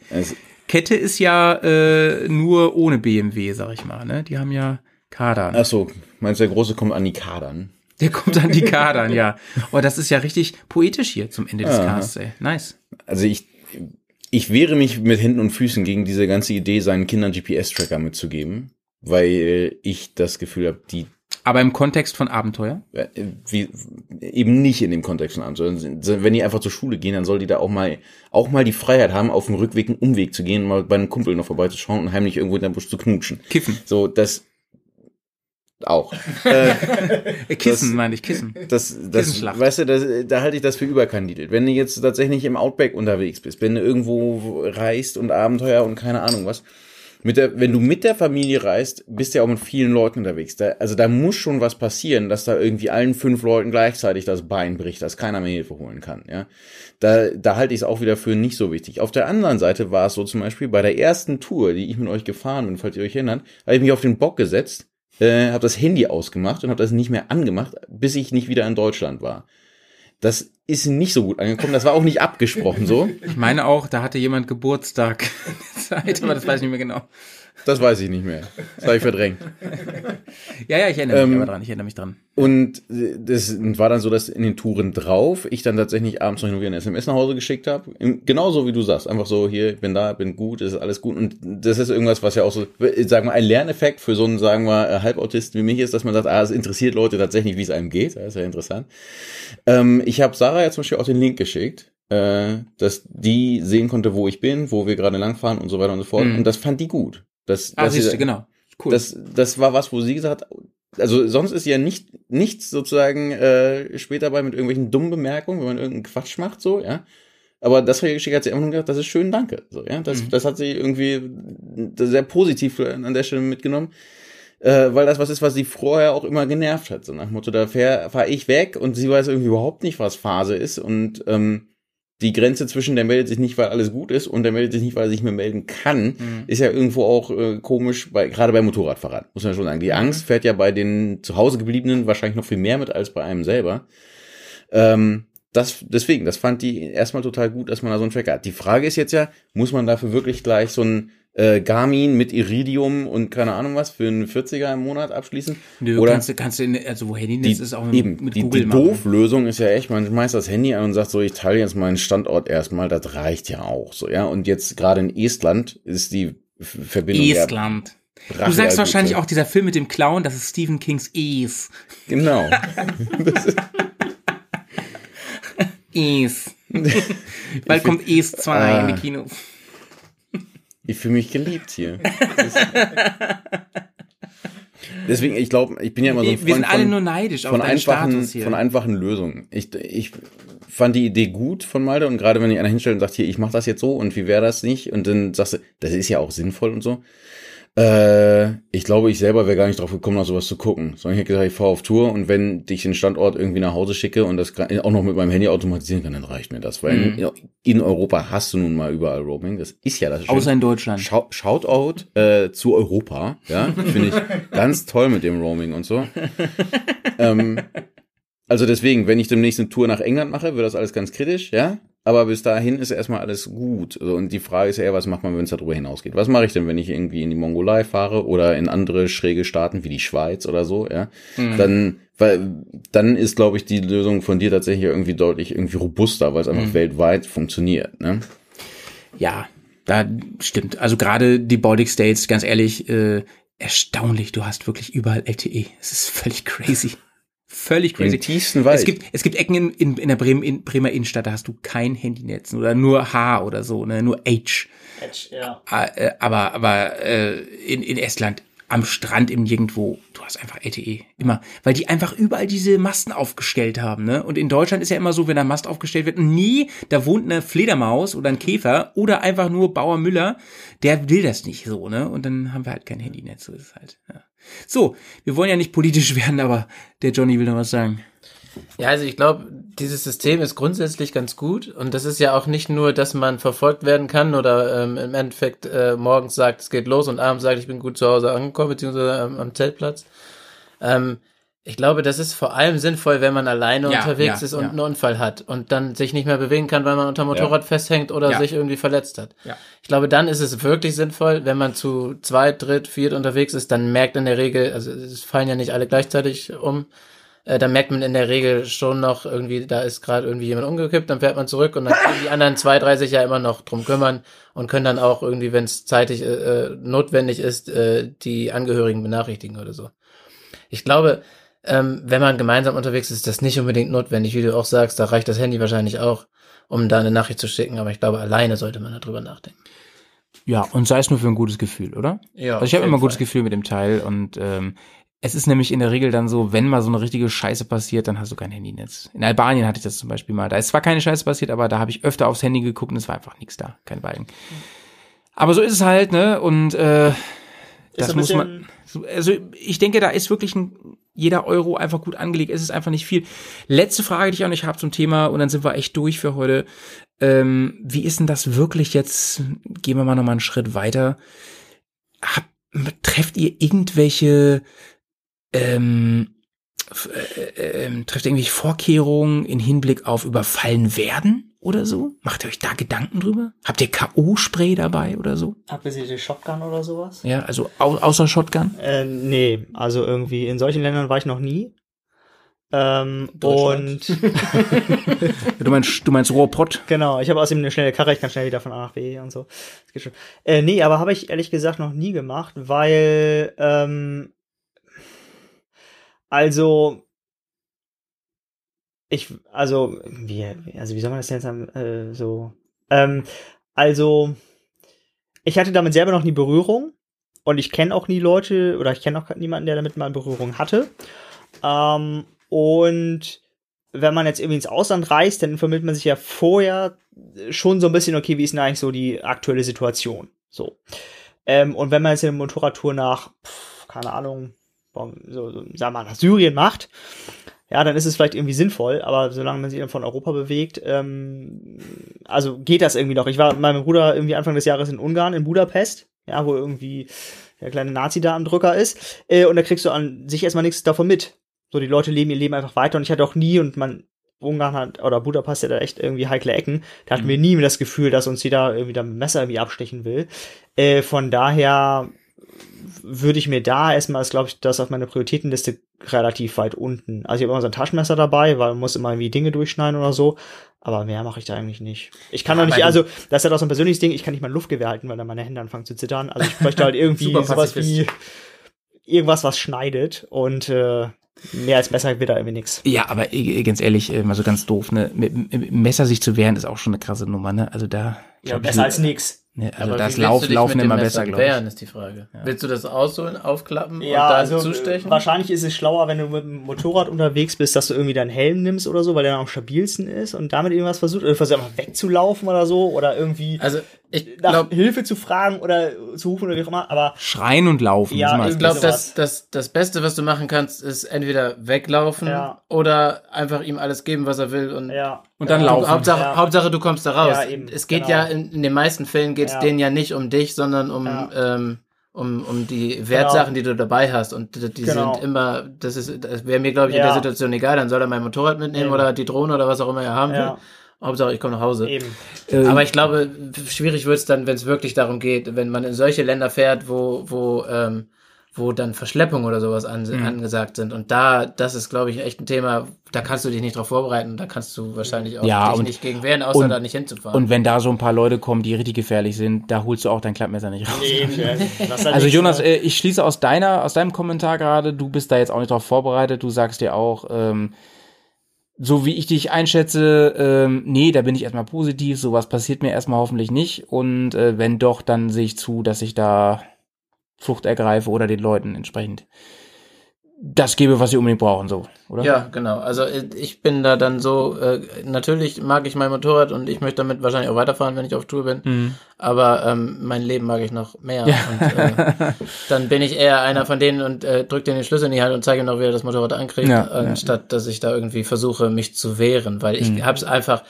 es, Kette ist ja äh, nur ohne BMW, sag ich mal. Ne? Die haben ja Kadern. ach so, meinst du, der Große kommt an die Kadern? Der kommt an die Kadern, ja. Oh, das ist ja richtig poetisch hier zum Ende des Ja. Casts, ey. Nice. Also ich, ich wehre mich mit Händen und Füßen gegen diese ganze Idee, seinen Kindern GPS-Tracker mitzugeben, weil ich das Gefühl habe, die Aber im Kontext von Abenteuer? äh, wie, eben nicht in dem Kontext von sind- wenn die einfach zur Schule gehen, dann soll die da auch mal auch mal die Freiheit haben, auf dem Rückweg einen Umweg zu gehen, mal bei einem Kumpel noch vorbeizuschauen und heimlich irgendwo in der Busch zu knutschen. Kiffen. So, das auch. äh, Äh, Kissen, Das- meine ich, Kissen. das, das, weißt du, das, da halte ich das für überkandidelt. Wenn du jetzt tatsächlich im Outback unterwegs bist, wenn du irgendwo reist und Abenteuer und keine Ahnung was, mit der, wenn du mit der Familie reist, bist du ja auch mit vielen Leuten unterwegs. Da, also da muss schon was passieren, dass da irgendwie allen fünf Leuten gleichzeitig das Bein bricht, dass keiner mehr Hilfe holen kann. Ja, da, da halte ich es auch wieder für nicht so wichtig. Auf der anderen Seite war es so zum Beispiel bei der ersten Tour, die ich mit euch gefahren bin, falls ihr euch erinnert, habe ich mich auf den Bock gesetzt, äh, habe das Handy ausgemacht und habe das nicht mehr angemacht, bis ich nicht wieder in Deutschland war. Das ist nicht so gut angekommen. Das war auch nicht abgesprochen so. Ich meine auch, da hatte jemand Geburtstag. Zeit, aber das weiß ich nicht mehr genau. Das weiß ich nicht mehr. Das habe ich verdrängt. Ja, ja, ich erinnere mich Ähm, aber dran. Ich erinnere mich dran. Und äh, das war dann so, dass in den Touren drauf ich dann tatsächlich abends noch wieder eine SMS nach Hause geschickt habe. Genauso wie du sagst. Einfach so, hier, ich bin da, bin gut, ist alles gut. Und das ist irgendwas, was ja auch so, sagen wir, ein Lerneffekt für so einen, sagen wir, äh, Halbautisten wie mich ist, dass man sagt, ah, es interessiert Leute tatsächlich, wie es einem geht. Das ist ja interessant. Ähm, ich habe Sarah ja zum Beispiel auch den Link geschickt. Äh, dass die sehen konnte, wo ich bin, wo wir gerade langfahren und so weiter und so fort. Mhm. Und das fand die gut. Das, Ah, sie- siehst du, genau. Cool. das, das war was, wo sie gesagt hat, also sonst ist ja nicht nichts sozusagen äh, später bei mit irgendwelchen dummen Bemerkungen, wenn man irgendeinen Quatsch macht, so, ja. Aber das hat sie hat sie einfach nur gesagt, das ist schön, danke. So, ja. Das, Mhm. das hat sie irgendwie sehr positiv an der Stelle mitgenommen. Äh, weil das was ist, was sie vorher auch immer genervt hat. So nach dem Motto, da fahre fahr ich weg und sie weiß irgendwie überhaupt nicht, was Phase ist. Und ähm, die Grenze zwischen der meldet sich nicht, weil alles gut ist und der meldet sich nicht, weil er sich mehr melden kann, Mhm. ist ja irgendwo auch äh, komisch, bei, gerade bei Motorradfahrern, muss man schon sagen. Die Angst fährt ja bei den zu Hause gebliebenen wahrscheinlich noch viel mehr mit als bei einem selber. Ähm, das, deswegen, das fand die erstmal total gut, dass man da so einen Tracker hat. Die Frage ist jetzt ja, muss man dafür wirklich gleich so ein äh, Garmin mit Iridium und keine Ahnung was für einen 40er im Monat abschließen? Nö, Oder kannst du, kannst du, in, also wo Handy die, ist, auch mit, eben, mit die, Google die. Doof-Lösung ist ja echt, man schmeißt das Handy an und sagt so, ich teile jetzt meinen Standort erstmal, das reicht ja auch so, ja. Und jetzt gerade in Estland ist die Verbindung Estland. Du sagst wahrscheinlich auch dieser Film mit dem Clown, das ist Stephen Kings Es. Genau. Es. Bald kommt Es 2 in die Ah. Kinos. Ich fühle mich geliebt hier. Deswegen, ich glaube, ich bin ja immer so ein Wir, wir sind Freund alle von- nur neidisch auf von einfachen, Status hier. von einfachen Lösungen. Ich, ich fand die Idee gut von Malte und gerade wenn ich einer hinstellt und sagt, hier, ich mache das jetzt so und wie wäre das nicht? Und dann sagst du, das ist ja auch sinnvoll und so. Äh, ich glaube, ich selber wäre gar nicht drauf gekommen, nach sowas zu gucken. Sondern ich hätte gesagt, ich fahre auf Tour und wenn ich den Standort irgendwie nach Hause schicke und das auch noch mit meinem Handy automatisieren kann, dann reicht mir das. Weil Mhm. in, in Europa hast du nun mal überall Roaming. Das ist ja das Schöne. Außer in Deutschland. Schau- Shoutout äh, zu Europa, ja, finde ich ganz toll mit dem Roaming und so. ähm, also deswegen, wenn ich demnächst eine Tour nach England mache, wird das alles ganz kritisch, ja. Aber bis dahin ist erstmal alles gut. Und die Frage ist ja eher, was macht man, wenn es darüber hinausgeht? Was mache ich denn, wenn ich irgendwie in die Mongolei fahre oder in andere schräge Staaten wie die Schweiz oder so, ja? Mhm. Dann, weil, dann ist, glaube ich, die Lösung von dir tatsächlich irgendwie deutlich irgendwie robuster, weil es einfach Mhm. weltweit funktioniert, ne? Ja, da stimmt. Also gerade die Baltic States, ganz ehrlich, äh, erstaunlich. Du hast wirklich überall LTE. Es ist völlig crazy. Völlig crazy. Im tiefsten Wald. Es gibt, es gibt Ecken in, in, in der Bremen, in Bremer Innenstadt, da hast du kein Handynetz oder nur H oder so, ne, nur H. Ja. Äh, aber aber äh, in, in Estland am Strand im Nirgendwo, du hast einfach LTE. Immer. Weil die einfach überall diese Masten aufgestellt haben, ne? Und in Deutschland ist ja immer so, wenn ein Mast aufgestellt wird, nie, da wohnt eine Fledermaus oder ein Käfer oder einfach nur Bauer Müller, der will das nicht so, ne? Und dann haben wir halt kein Handynetz, so ist es halt. Ja. So, wir wollen ja nicht politisch werden, aber der Johnny will noch was sagen. Ja, also ich glaube, dieses System ist grundsätzlich ganz gut und das ist ja auch nicht nur, dass man verfolgt werden kann oder ähm, im Endeffekt äh, morgens sagt, es geht los und abends sagt, ich bin gut zu Hause angekommen, beziehungsweise am, am Zeltplatz. Ähm, ich glaube, das ist vor allem sinnvoll, wenn man alleine Ja, unterwegs ja, ist und ja. einen Unfall hat und dann sich nicht mehr bewegen kann, weil man unter Motorrad festhängt oder sich irgendwie verletzt hat. Ich glaube, dann ist es wirklich sinnvoll, wenn man zu zweit, dritt, viert unterwegs ist, dann merkt in der Regel, also es fallen ja nicht alle gleichzeitig um, äh, dann merkt man in der Regel schon noch irgendwie, da ist gerade irgendwie jemand umgekippt, dann fährt man zurück und dann können die anderen zwei, drei sich ja immer noch drum kümmern und können dann auch irgendwie, wenn es zeitig äh, notwendig ist, äh, die Angehörigen benachrichtigen oder so. Ich glaube, ähm, wenn man gemeinsam unterwegs ist, ist das nicht unbedingt notwendig, wie du auch sagst, da reicht das Handy wahrscheinlich auch, um da eine Nachricht zu schicken, aber ich glaube, alleine sollte man darüber nachdenken. Ja, und sei es nur für ein gutes Gefühl, oder? Ja, Also ich habe immer ein gutes Gefühl mit dem Teil und ähm, es ist nämlich in der Regel dann so, wenn mal so eine richtige Scheiße passiert, dann hast du kein Handynetz. In Albanien hatte ich das zum Beispiel mal. Da ist zwar keine Scheiße passiert, aber da habe ich öfter aufs Handy geguckt und es war einfach nichts da, kein Balken. Aber so ist es halt, ne? Und äh, das ein muss bisschen- man. Also ich denke, da ist wirklich ein, jeder Euro einfach gut angelegt. Es ist einfach nicht viel. Letzte Frage, die ich auch nicht habe zum Thema, und dann sind wir echt durch für heute. Ähm, wie ist denn das wirklich jetzt? Gehen wir mal noch mal einen Schritt weiter. Hab, trefft ihr irgendwelche ähm, äh, äh, ähm, trifft ihr irgendwelche Vorkehrungen in Hinblick auf überfallen werden oder so? Macht ihr euch da Gedanken drüber? Habt ihr K.O.-Spray dabei oder so? Abgesicherte Shotgun oder sowas? Ja, also au außer Shotgun? Äh, nee, also irgendwie in solchen Ländern war ich noch nie. Ähm, und Du meinst, du meinst Rohrpott? genau, ich habe außerdem eine schnelle Karre, ich kann schnell wieder von A nach B und so. Das geht schon. Äh, nee, aber habe ich ehrlich gesagt noch nie gemacht, weil ähm, also ich also wie also wie soll man das denn jetzt äh, so ähm, also ich hatte damit selber noch nie Berührung und ich kenne auch nie Leute oder ich kenne auch niemanden, der damit mal Berührung hatte. Ähm, und wenn man jetzt irgendwie ins Ausland reist, dann informiert man sich ja vorher schon so ein bisschen, okay, wie ist denn eigentlich so die aktuelle Situation? So. Ähm, und wenn man jetzt eine Motorradtour nach, pf, keine Ahnung, so, so, sagen wir mal, nach Syrien macht, ja, dann ist es vielleicht irgendwie sinnvoll, aber solange man sich dann von Europa bewegt, ähm, also geht das irgendwie noch. Ich war mit meinem Bruder irgendwie Anfang des Jahres in Ungarn, in Budapest, ja, wo irgendwie der kleine Nazi da am Drücker ist, äh, und da kriegst du an sich erstmal nichts davon mit. So, die Leute leben ihr Leben einfach weiter und ich hatte auch nie, und man, Ungarn hat, oder Budapest hat da echt irgendwie heikle Ecken, da hatten wir nie das Gefühl, dass uns jeder irgendwie da mit dem Messer irgendwie abstechen will. Äh, von daher würde ich mir da erstmal, ist glaube ich, das auf meiner Prioritätenliste relativ weit unten. Also ich habe immer so ein Taschenmesser dabei, weil man muss immer irgendwie Dinge durchschneiden oder so. Aber mehr mache ich da eigentlich nicht. Ich kann doch nicht, aber also das ist ja doch so ein persönliches Ding, ich kann nicht mal ein Luftgewehr halten, weil dann meine Hände anfangen zu zittern. Also ich bräuchte halt irgendwie sowas wie irgendwas, was schneidet. Und äh, mehr als besser wird da irgendwie nix. Ja, aber ganz ehrlich, äh, mal so ganz doof, ne? Mit, mit Messer sich zu wehren, ist auch schon eine krasse Nummer, ne? Also da. Ja, besser als nix. Ne, also Aber das Lauf, Laufen immer besser, glaube ich. wehren, ist die Frage. Willst du das ausholen, aufklappen Ja, und dann also zustechen? wahrscheinlich ist es schlauer, wenn du mit dem Motorrad unterwegs bist, dass du irgendwie deinen Helm nimmst oder so, weil der dann am stabilsten ist und damit irgendwas versucht, oder versuchst einfach wegzulaufen oder so oder irgendwie Also ich nach glaube, Hilfe zu fragen oder zu rufen oder wie auch immer, aber Schreien und laufen. Ja, ich glaube, das, das, das Beste, was du machen kannst, ist entweder weglaufen Ja. oder einfach ihm alles geben, was er will und ja. Und dann Du, laufen. Hauptsache, Ja. Hauptsache, du kommst da raus. Ja, eben, es geht genau. ja in, in den meisten Fällen geht es Ja. denen ja nicht um dich, sondern um Ja. ähm, um, um die Wertsachen, die du dabei hast. Und die, die Genau. sind immer, das ist, das wäre mir, glaube ich, in Ja. der Situation egal. Dann soll er mein Motorrad mitnehmen oder die Drohne oder was auch immer er haben Ja. will. Hauptsache, ich komme nach Hause. Eben. Ähm, Aber ich glaube, schwierig wird es dann, wenn es wirklich darum geht, wenn man in solche Länder fährt, wo, wo, ähm, wo dann Verschleppungen oder sowas an, Mhm. angesagt sind. Und da, das ist, glaube ich, echt ein Thema, da kannst du dich nicht drauf vorbereiten. Da kannst du wahrscheinlich auch Ja, dich und- nicht gegen wehren, außer und- da nicht hinzufahren. und wenn da so ein paar Leute kommen, die richtig gefährlich sind, da holst du auch dein Klappmesser nicht raus. Halt Also Jonas, äh, ich schließe aus deiner, aus deinem Kommentar gerade, du bist da jetzt auch nicht drauf vorbereitet, du sagst dir auch, ähm, so wie ich dich einschätze, ähm, nee, da bin ich erstmal positiv, sowas passiert mir erstmal hoffentlich nicht. Und äh, wenn doch, dann sehe ich zu, dass ich da Flucht ergreife oder den Leuten entsprechend das gebe, was sie unbedingt brauchen, so, oder? Ja, genau. Also äh, ich bin da dann so, äh, natürlich mag ich mein Motorrad und ich möchte damit wahrscheinlich auch weiterfahren, wenn ich auf Tour bin. Mhm. Aber ähm, mein Leben mag ich noch mehr. Und äh, dann bin ich eher einer von denen und äh, drück den Schlüssel in die Hand und zeige ihm noch, wie er das Motorrad ankriegt, Ja, anstatt dass ich da irgendwie versuche, mich zu wehren. Weil ich Mhm. habe es einfach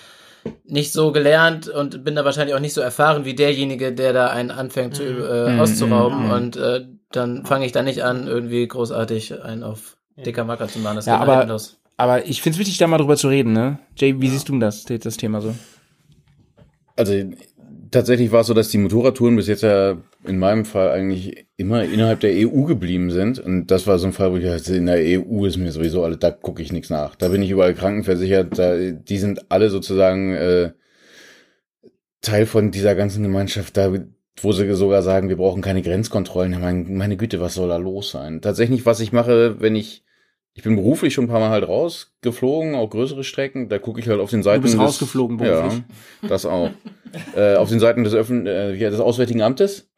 nicht so gelernt und bin da wahrscheinlich auch nicht so erfahren wie derjenige, der da einen anfängt zu, äh, Mhm, auszurauben. mhm. Und äh, dann fange ich da nicht an, irgendwie großartig einen auf dicker Macker zu machen. Das Ja, aber- hinten los. Aber ich find's wichtig, da mal drüber zu reden, ne? Jay, wie siehst du das, das Thema so? Also tatsächlich war es so, dass die Motorradtouren bis jetzt ja in meinem Fall eigentlich immer innerhalb der EU geblieben sind. Und das war so ein Fall, wo ich dachte, in der EU ist mir sowieso alle, da gucke ich nichts nach. Da bin ich überall krankenversichert. Da, die sind alle sozusagen äh, Teil von dieser ganzen Gemeinschaft, da wo sie sogar sagen, wir brauchen keine Grenzkontrollen. Ja, mein, meine Güte, was soll da los sein? Tatsächlich, was ich mache, wenn ich ich bin beruflich schon ein paar Mal halt rausgeflogen, auch größere Strecken. Da gucke ich halt auf den Seiten bist des, rausgeflogen beruflich? Ja, das auch. äh, auf den Seiten des, Öffn äh, ja, des Auswärtigen Amtes,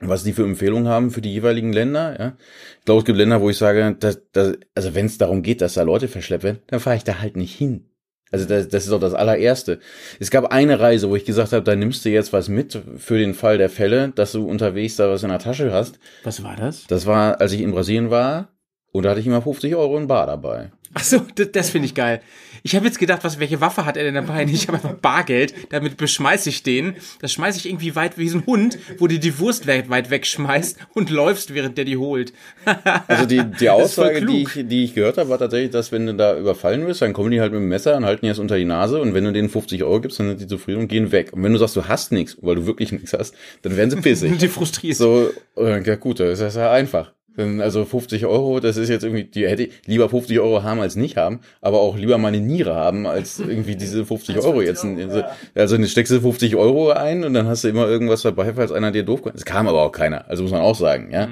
was die für Empfehlungen haben für die jeweiligen Länder. Ja. Ich glaube, es gibt Länder, wo ich sage, dass, dass, also wenn es darum geht, dass da Leute verschleppt werden, dann fahre ich da halt nicht hin. Also das, das ist doch das allererste. Es gab eine Reise, wo ich gesagt habe, da nimmst du jetzt was mit für den Fall der Fälle, dass du unterwegs da was in der Tasche hast. Was war das? Das war, als ich in Brasilien war, Und da hatte ich immer 50 Euro in Bar dabei. Ach so, das, das finde ich geil. Ich habe jetzt gedacht, was, welche Waffe hat er denn dabei? Ich habe einfach Bargeld, damit beschmeiße ich den. Das schmeiße ich irgendwie weit wie so ein Hund, wo du die Wurst weit, weit wegschmeißt und läufst, während der die holt. Also die, die Aussage, die ich, die ich gehört habe, war tatsächlich, dass wenn du da überfallen wirst, dann kommen die halt mit dem Messer und halten dir das unter die Nase und wenn du denen 50 Euro gibst, dann sind die zufrieden und gehen weg. Und wenn du sagst, du hast nichts, weil du wirklich nichts hast, dann werden sie pissig. Die frustrierst. so, äh, ja gut, das ist ja einfach. Also 50 Euro, das ist jetzt irgendwie, die hätte ich lieber 50 Euro haben als nicht haben, aber auch lieber meine Niere haben, als irgendwie diese 50 Euro jetzt. Also, also dann steckst du 50 Euro ein und dann hast du immer irgendwas dabei, falls einer dir doof kommt. Es kam aber auch keiner, also muss man auch sagen, ja.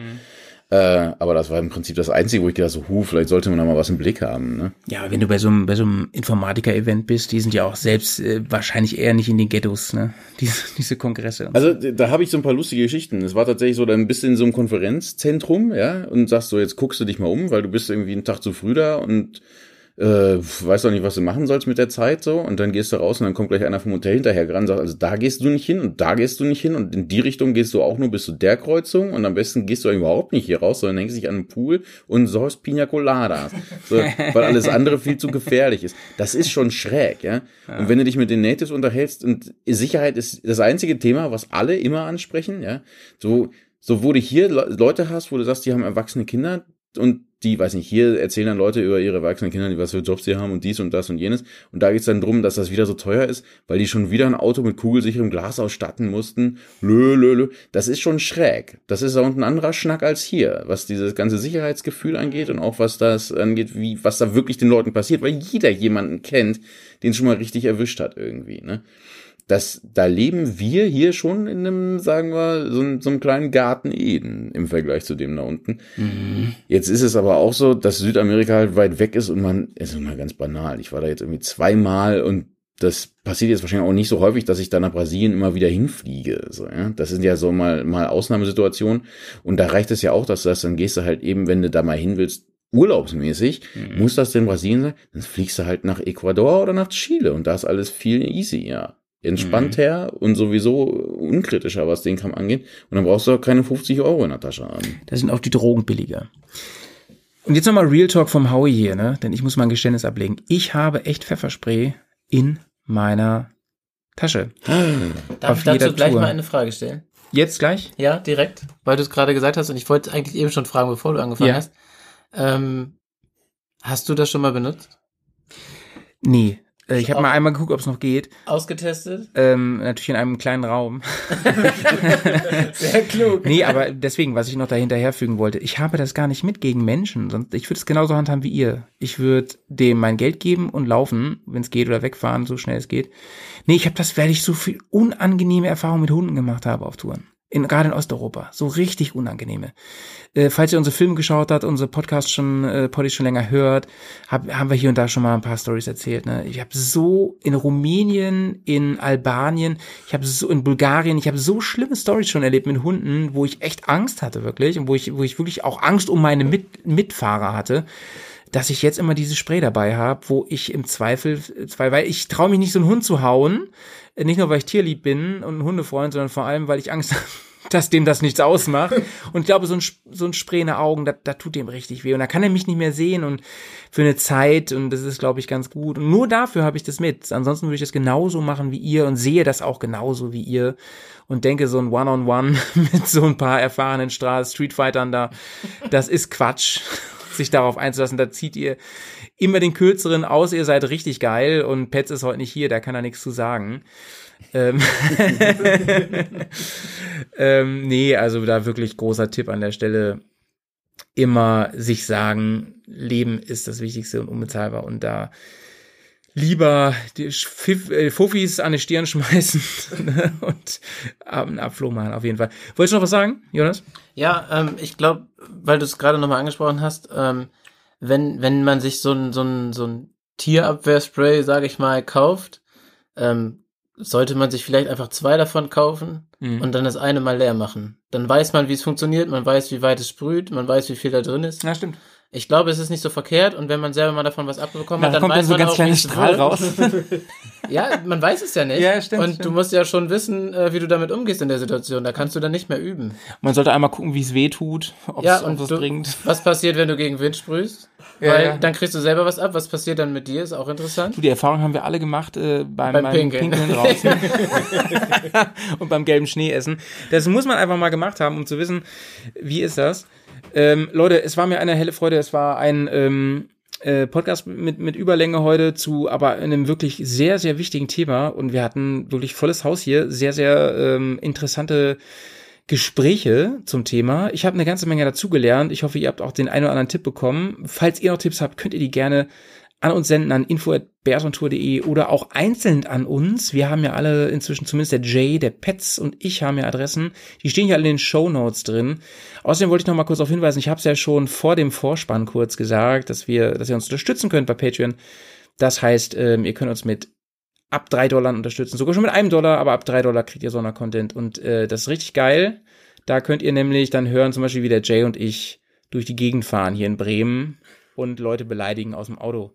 Äh, aber das war im Prinzip das Einzige, wo ich gedacht so, hu, vielleicht sollte man da mal was im Blick haben, ne? Ja, wenn du bei so einem, bei so einem Informatiker-Event bist, die sind ja auch selbst äh, wahrscheinlich eher nicht in den Ghettos, ne? Diese, diese Kongresse. Also da habe ich so ein paar lustige Geschichten. Es war tatsächlich so, dann bist du in so einem Konferenzzentrum, ja, und sagst so, jetzt guckst du dich mal um, weil du bist irgendwie einen Tag zu früh da und äh, weißt doch nicht, was du machen sollst mit der Zeit so. Und dann gehst du raus und dann kommt gleich einer vom Hotel hinterher gerannt und sagt, also da gehst du nicht hin und da gehst du nicht hin und in die Richtung gehst du auch nur bis zu der Kreuzung und am besten gehst du überhaupt nicht hier raus, sondern hängst dich an den Pool und säufst Pina Coladas, so, weil alles andere viel zu gefährlich ist. Das ist schon schräg, ja. Und wenn du dich mit den Natives unterhältst und Sicherheit ist das einzige Thema, was alle immer ansprechen, ja. So, so wo du hier Le Leute hast, wo du sagst, die haben erwachsene Kinder und die, weiß nicht, hier erzählen dann Leute über ihre erwachsenen Kinder, was für Jobs sie haben und dies und das und jenes. Und da geht's dann drum, dass das wieder so teuer ist, weil die schon wieder ein Auto mit kugelsicherem Glas ausstatten mussten. Lö, lö, lö. Das ist schon schräg. Das ist auch ein anderer Schnack als hier, was dieses ganze Sicherheitsgefühl angeht und auch was das angeht, wie, was da wirklich den Leuten passiert, weil jeder jemanden kennt, den schon mal richtig erwischt hat irgendwie, ne? Das, da leben wir hier schon in einem, sagen wir, so, einem- so einem kleinen Garten Eden im Vergleich zu dem da unten. Jetzt ist es aber auch so, dass Südamerika halt weit weg ist und man, es ist mal ganz banal. Ich war da jetzt irgendwie zweimal und das passiert jetzt wahrscheinlich auch nicht so häufig, dass ich da nach Brasilien immer wieder hinfliege. So, ja? Das sind ja so mal, mal Ausnahmesituationen. Und da reicht es ja auch, dass du das, dann gehst du halt eben, wenn du da mal hin willst, urlaubsmäßig, muss das denn Brasilien sein? Dann fliegst du halt nach Ecuador oder nach Chile und da ist alles viel easy, ja. Entspannter und sowieso unkritischer, was den Kram angeht. Und dann brauchst du auch keine 50 Euro in der Tasche haben. Da sind auch die Drogen billiger. Und jetzt nochmal Real Talk vom Howie hier, ne? Denn ich muss mal ein Geständnis ablegen. Ich habe echt Pfefferspray in meiner Tasche. Darf Auf ich dazu gleich Tour. mal eine Frage stellen? Jetzt gleich? Ja, direkt, weil du es gerade gesagt hast und ich wollte eigentlich eben schon fragen, bevor du angefangen Ja. hast. Ähm, hast du das schon mal benutzt? Nee. Äh, Ich habe mal einmal geguckt, ob es noch geht. Ausgetestet? Ähm, natürlich in einem kleinen Raum. Sehr klug. Nee, aber deswegen, was ich noch da hinterherfügen wollte, ich habe das gar nicht mit gegen Menschen, sonst ich würde es genauso handhaben wie ihr. Ich würde dem mein Geld geben und laufen, wenn es geht oder wegfahren, so schnell es geht. Nee, ich habe das, weil ich so viel unangenehme Erfahrungen mit Hunden gemacht habe auf Touren. In, gerade in Osteuropa. So richtig unangenehme. Äh, falls ihr unsere Filme geschaut habt, unsere Podcast schon, äh, Poddy schon länger hört, hab, haben wir hier und da schon mal ein paar Stories erzählt. Ne? Ich habe so in Rumänien, in Albanien, ich habe so in Bulgarien, ich habe so schlimme Stories schon erlebt mit Hunden, wo ich echt Angst hatte wirklich und wo ich, wo ich wirklich auch Angst um meine mit Mitfahrer hatte dass ich jetzt immer dieses Spray dabei habe, wo ich im Zweifel, zwei, weil ich traue mich nicht, so einen Hund zu hauen. Nicht nur, weil ich tierlieb bin und ein Hundefreund, sondern vor allem, weil ich Angst habe, dass dem das nichts ausmacht. Und ich glaube, so ein, so ein Spray in Augen, da, da tut dem richtig weh. Und da kann er mich nicht mehr sehen und für eine Zeit. Und das ist, glaube ich, ganz gut. Und nur dafür habe ich das mit. Ansonsten würde ich das genauso machen wie ihr und sehe das auch genauso wie ihr. Und denke, so ein One-on-One mit so ein paar erfahrenen Stra Streetfightern da, das ist Quatsch sich darauf einzulassen. Da zieht ihr immer den kürzeren aus, ihr seid richtig geil und Petz ist heute nicht hier, da kann er nichts zu sagen. Ähm, ähm, nee, also da wirklich großer Tipp an der Stelle. Immer sich sagen, Leben ist das Wichtigste und unbezahlbar und da lieber die äh, Fuffis an die Stirn schmeißen ne, und einen Abflug machen, auf jeden Fall. Wolltest du noch was sagen, Jonas? Ja, ähm, ich glaube, weil du es gerade nochmal angesprochen hast, ähm, wenn, wenn man sich so ein, so ein, so ein Tierabwehrspray, sage ich mal, kauft, ähm, sollte man sich vielleicht einfach zwei davon kaufen Mhm. und dann das eine mal leer machen. Dann weiß man, wie es funktioniert, man weiß, wie weit es sprüht, man weiß, wie viel da drin ist. Ja, stimmt. Ich glaube, es ist nicht so verkehrt und wenn man selber mal davon was abbekommen hat, dann kommt dann weiß so man ganz auch, kleine wie es Strahl raus. Ja, man weiß es ja nicht. Ja, stimmt, Und stimmt. du musst ja schon wissen, äh, wie du damit umgehst in der Situation. Da kannst du dann nicht mehr üben. Man sollte einmal gucken, wie es weh tut, ob Ja, es und was du, bringt. was passiert, wenn du gegen Wind sprühst? Ja, Weil ja. dann kriegst du selber was ab. Was passiert dann mit dir? Ist auch interessant. Du, die Erfahrung haben wir alle gemacht äh, beim, Beim beim Pinkeln. Pinkeln, draußen und beim gelben Schnee essen. Das muss man einfach mal gemacht haben, um zu wissen, wie ist das. Ähm, Leute, es war mir eine helle Freude. Es war ein ähm, äh, Podcast mit, mit Überlänge heute zu aber einem wirklich sehr, sehr wichtigen Thema. Und wir hatten wirklich volles Haus hier. Sehr, sehr ähm, interessante Gespräche zum Thema. Ich habe eine ganze Menge dazugelernt. Ich hoffe, ihr habt auch den einen oder anderen Tipp bekommen. Falls ihr noch Tipps habt, könnt ihr die gerne an uns senden an info@bearsontour.de oder auch einzeln an uns. Wir haben ja alle inzwischen, zumindest der Jay, der Petz und ich haben ja Adressen. Die stehen ja alle in den Show Notes drin. Außerdem wollte ich noch mal kurz darauf hinweisen, ich habe es ja schon vor dem Vorspann kurz gesagt, dass wir, dass ihr uns unterstützen könnt bei Patreon. Das heißt, ähm, ihr könnt uns mit ab drei Dollar unterstützen. Sogar schon mit einem Dollar, aber ab drei Dollar kriegt ihr Sondercontent. Und äh, das ist richtig geil. Da könnt ihr nämlich dann hören, zum Beispiel wie der Jay und ich durch die Gegend fahren hier in Bremen und Leute beleidigen aus dem Auto.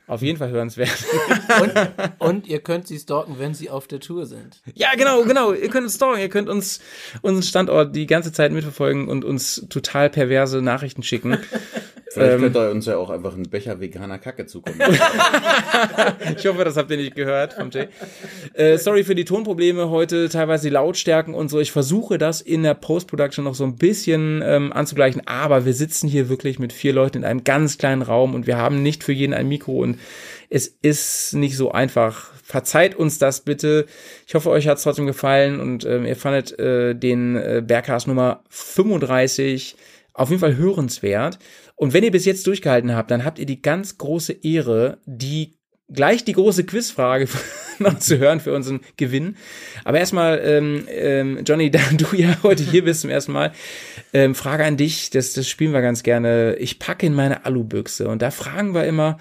Auf jeden Fall hörenswert. Und, und ihr könnt sie stalken, wenn sie auf der Tour sind. ja, genau, genau. Ihr könnt uns stalken, ihr könnt uns unseren Standort die ganze Zeit mitverfolgen und uns total perverse Nachrichten schicken. Vielleicht Ähm. könnt ihr uns ja auch einfach einen Becher veganer Kacke zukommen. Ich hoffe, das habt ihr nicht gehört vom Jay. Äh, sorry für die Tonprobleme heute, teilweise die Lautstärken und so. Ich versuche das in der Post-Production noch so ein bisschen ähm, anzugleichen, aber wir sitzen hier wirklich mit vier Leuten in einem ganz kleinen Raum und wir haben nicht für jeden ein Mikro und es ist nicht so einfach. Verzeiht uns das bitte. Ich hoffe, euch hat es trotzdem gefallen und ähm, ihr fandet äh, den äh, Bergcast Nummer 35 auf jeden Fall hörenswert. Und wenn ihr bis jetzt durchgehalten habt, dann habt ihr die ganz große Ehre, die gleich die große Quizfrage noch zu hören für unseren Gewinn. Aber erstmal, ähm, ähm, Johnny, da du ja heute hier bist zum ersten Mal, ähm, Frage an dich, das, das spielen wir ganz gerne. Ich packe in meine Alubüchse und da fragen wir immer,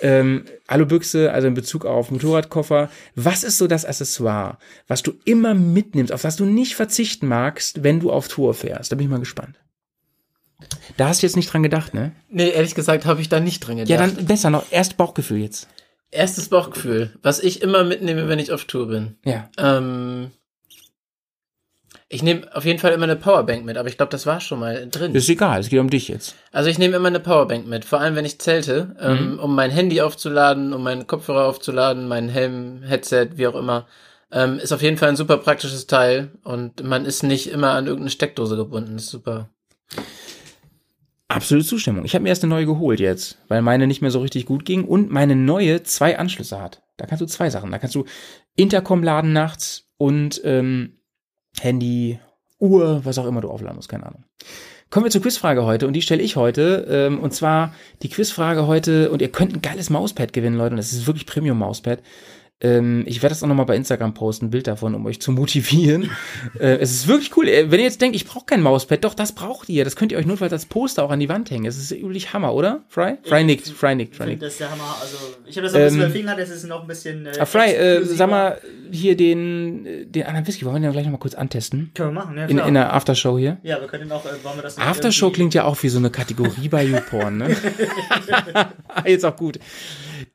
ähm, Alubüchse, also in Bezug auf Motorradkoffer, was ist so das Accessoire, was du immer mitnimmst, auf das du nicht verzichten magst, wenn du auf Tour fährst? Da bin ich mal gespannt. Da hast du jetzt nicht dran gedacht, ne? Nee, ehrlich gesagt habe ich da nicht drin gedacht. Ja, dann besser noch. Erst Bauchgefühl jetzt. Erstes Bauchgefühl, was ich immer mitnehme, wenn ich auf Tour bin. Ja. Ähm, ich nehme auf jeden Fall immer eine Powerbank mit, aber ich glaube, das war schon mal drin. Ist egal, es geht um dich jetzt. Also ich nehme immer eine Powerbank mit, vor allem wenn ich zelte, ähm, um mein Handy aufzuladen, um meinen Kopfhörer aufzuladen, meinen Helm, Headset, wie auch immer. Ähm, ist auf jeden Fall ein super praktisches Teil und man ist nicht immer an irgendeine Steckdose gebunden. Ist super. Absolute Zustimmung. Ich habe mir erst eine neue geholt jetzt, weil meine nicht mehr so richtig gut ging und meine neue zwei Anschlüsse hat. Da kannst du zwei Sachen. Da kannst du Intercom laden nachts und ähm, Handy, Uhr, was auch immer du aufladen musst, keine Ahnung. Kommen wir zur Quizfrage heute und die stelle ich heute. Ähm, und zwar die Quizfrage heute und ihr könnt ein geiles Mauspad gewinnen, Leute. Und das ist wirklich Premium Mauspad. Ähm, ich werde das auch nochmal bei Instagram posten, ein Bild davon, um euch zu motivieren. äh, es ist wirklich cool. Äh, Wenn ihr jetzt denkt, ich brauche kein Mauspad, doch, das braucht ihr. Das könnt ihr euch notfalls als Poster auch an die Wand hängen. Es ist üblich Hammer, oder? Fry? Fry nickt, Fry nickt, Fry nickt. das ist der Hammer. Also, ich habe das noch ein bisschen Ähm, überfingert, das ist noch ein bisschen. Äh, Ah, Fry, äh, sag mal, hier den, den anderen Whisky, wollen wir den gleich nochmal kurz antesten? Können wir machen, ja. In, Klar. in der Aftershow hier. ja, wir können auch, äh, wollen wir das Aftershow irgendwie- klingt ja auch wie so eine Kategorie bei YouPorn, ne? Jetzt auch gut.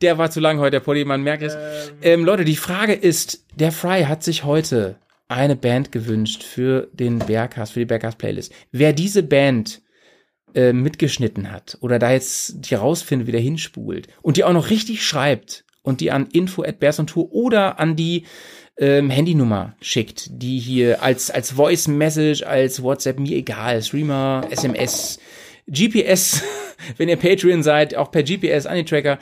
Der war zu lang heute, der Polly, man merkt es. Ähm, Leute, die Frage ist, der Fry hat sich heute eine Band gewünscht für den Bergcast, für die Bergcast Playlist. Wer diese Band äh, mitgeschnitten hat oder da jetzt die rausfindet, wieder hinspult und die auch noch richtig schreibt und die an info at Tour oder an die ähm, Handynummer schickt, die hier als, als Voice Message, als WhatsApp, mir egal, Streamer, SMS, GPS, wenn ihr Patreon seid, auch per GPS an die Tracker,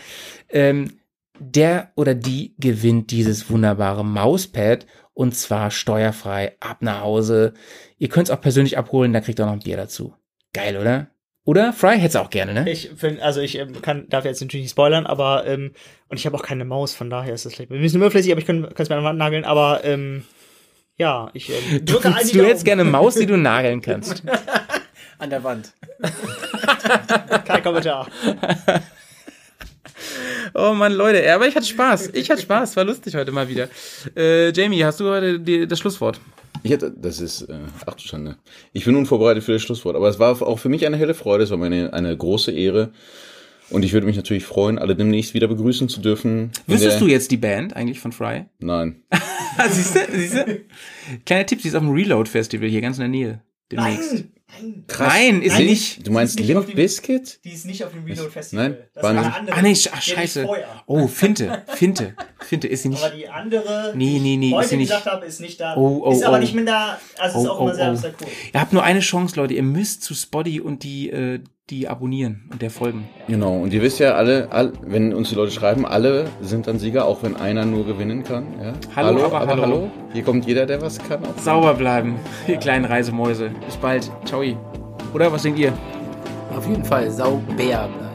ähm, der oder die gewinnt dieses wunderbare Mauspad und zwar steuerfrei ab nach Hause. Ihr könnt es auch persönlich abholen, da kriegt ihr auch noch ein Bier dazu. Geil, oder? Oder? Fry hätt's auch gerne, ne? Ich finde, also ich ähm, kann, darf jetzt natürlich nicht spoilern, aber ähm, und ich habe auch keine Maus, von daher ist das schlecht. Wir müssen überflüssig, aber ich kann es mir an die Wand nageln, aber ähm, ja, ich ähm, Du, drücke die du hättest gerne eine Maus, die du nageln kannst. An der Wand. Kein Kommentar. Oh Mann, Leute, aber ich hatte Spaß. Ich hatte Spaß, war lustig heute mal wieder. Äh, Jamie, hast du heute die, das Schlusswort? Ich hätte, das ist, äh, ach du Schande. Ich bin unvorbereitet für das Schlusswort, aber es war auch für mich eine helle Freude, es war meine, eine große Ehre. Und ich würde mich natürlich freuen, alle demnächst wieder begrüßen zu dürfen. Wüsstest du jetzt die Band eigentlich von Fry? Nein. siehst du? Siehst du? Kleiner Tipp, sie ist auf dem Reload Festival hier ganz in der Nähe. Demnächst. Nein, nein. Nein, ist sie Nein. nicht. Du meinst Die ist Limp Bizkit? Die ist nicht auf dem Reload Festival. Nein, das war eine nicht. andere. Ah nee, ach, Die ich scheiße. Oh, Finte, Finte, Finte, ist sie nicht. Aber die andere, Nee, die nee, nee, ich ist heute sie nicht. gesagt habe, ist nicht da. Oh, oh, ist aber oh. nicht mehr da. Also ist Oh, auch immer oh, sehr, oh. sehr cool. Ihr habt nur eine Chance, Leute. Ihr müsst zu Spotty und die, äh, die abonnieren und der folgen. Genau. Und ihr wisst ja alle, all, wenn uns die Leute schreiben, alle sind dann Sieger, auch wenn einer nur gewinnen kann. Ja? Hallo, aber hallo. Hier kommt jeder, der was kann. Auch. Sauber bleiben, ihr kleinen Reisemäuse. Bis bald. Ciao. Oder was denkt ihr? Auf jeden Fall saubär bleiben.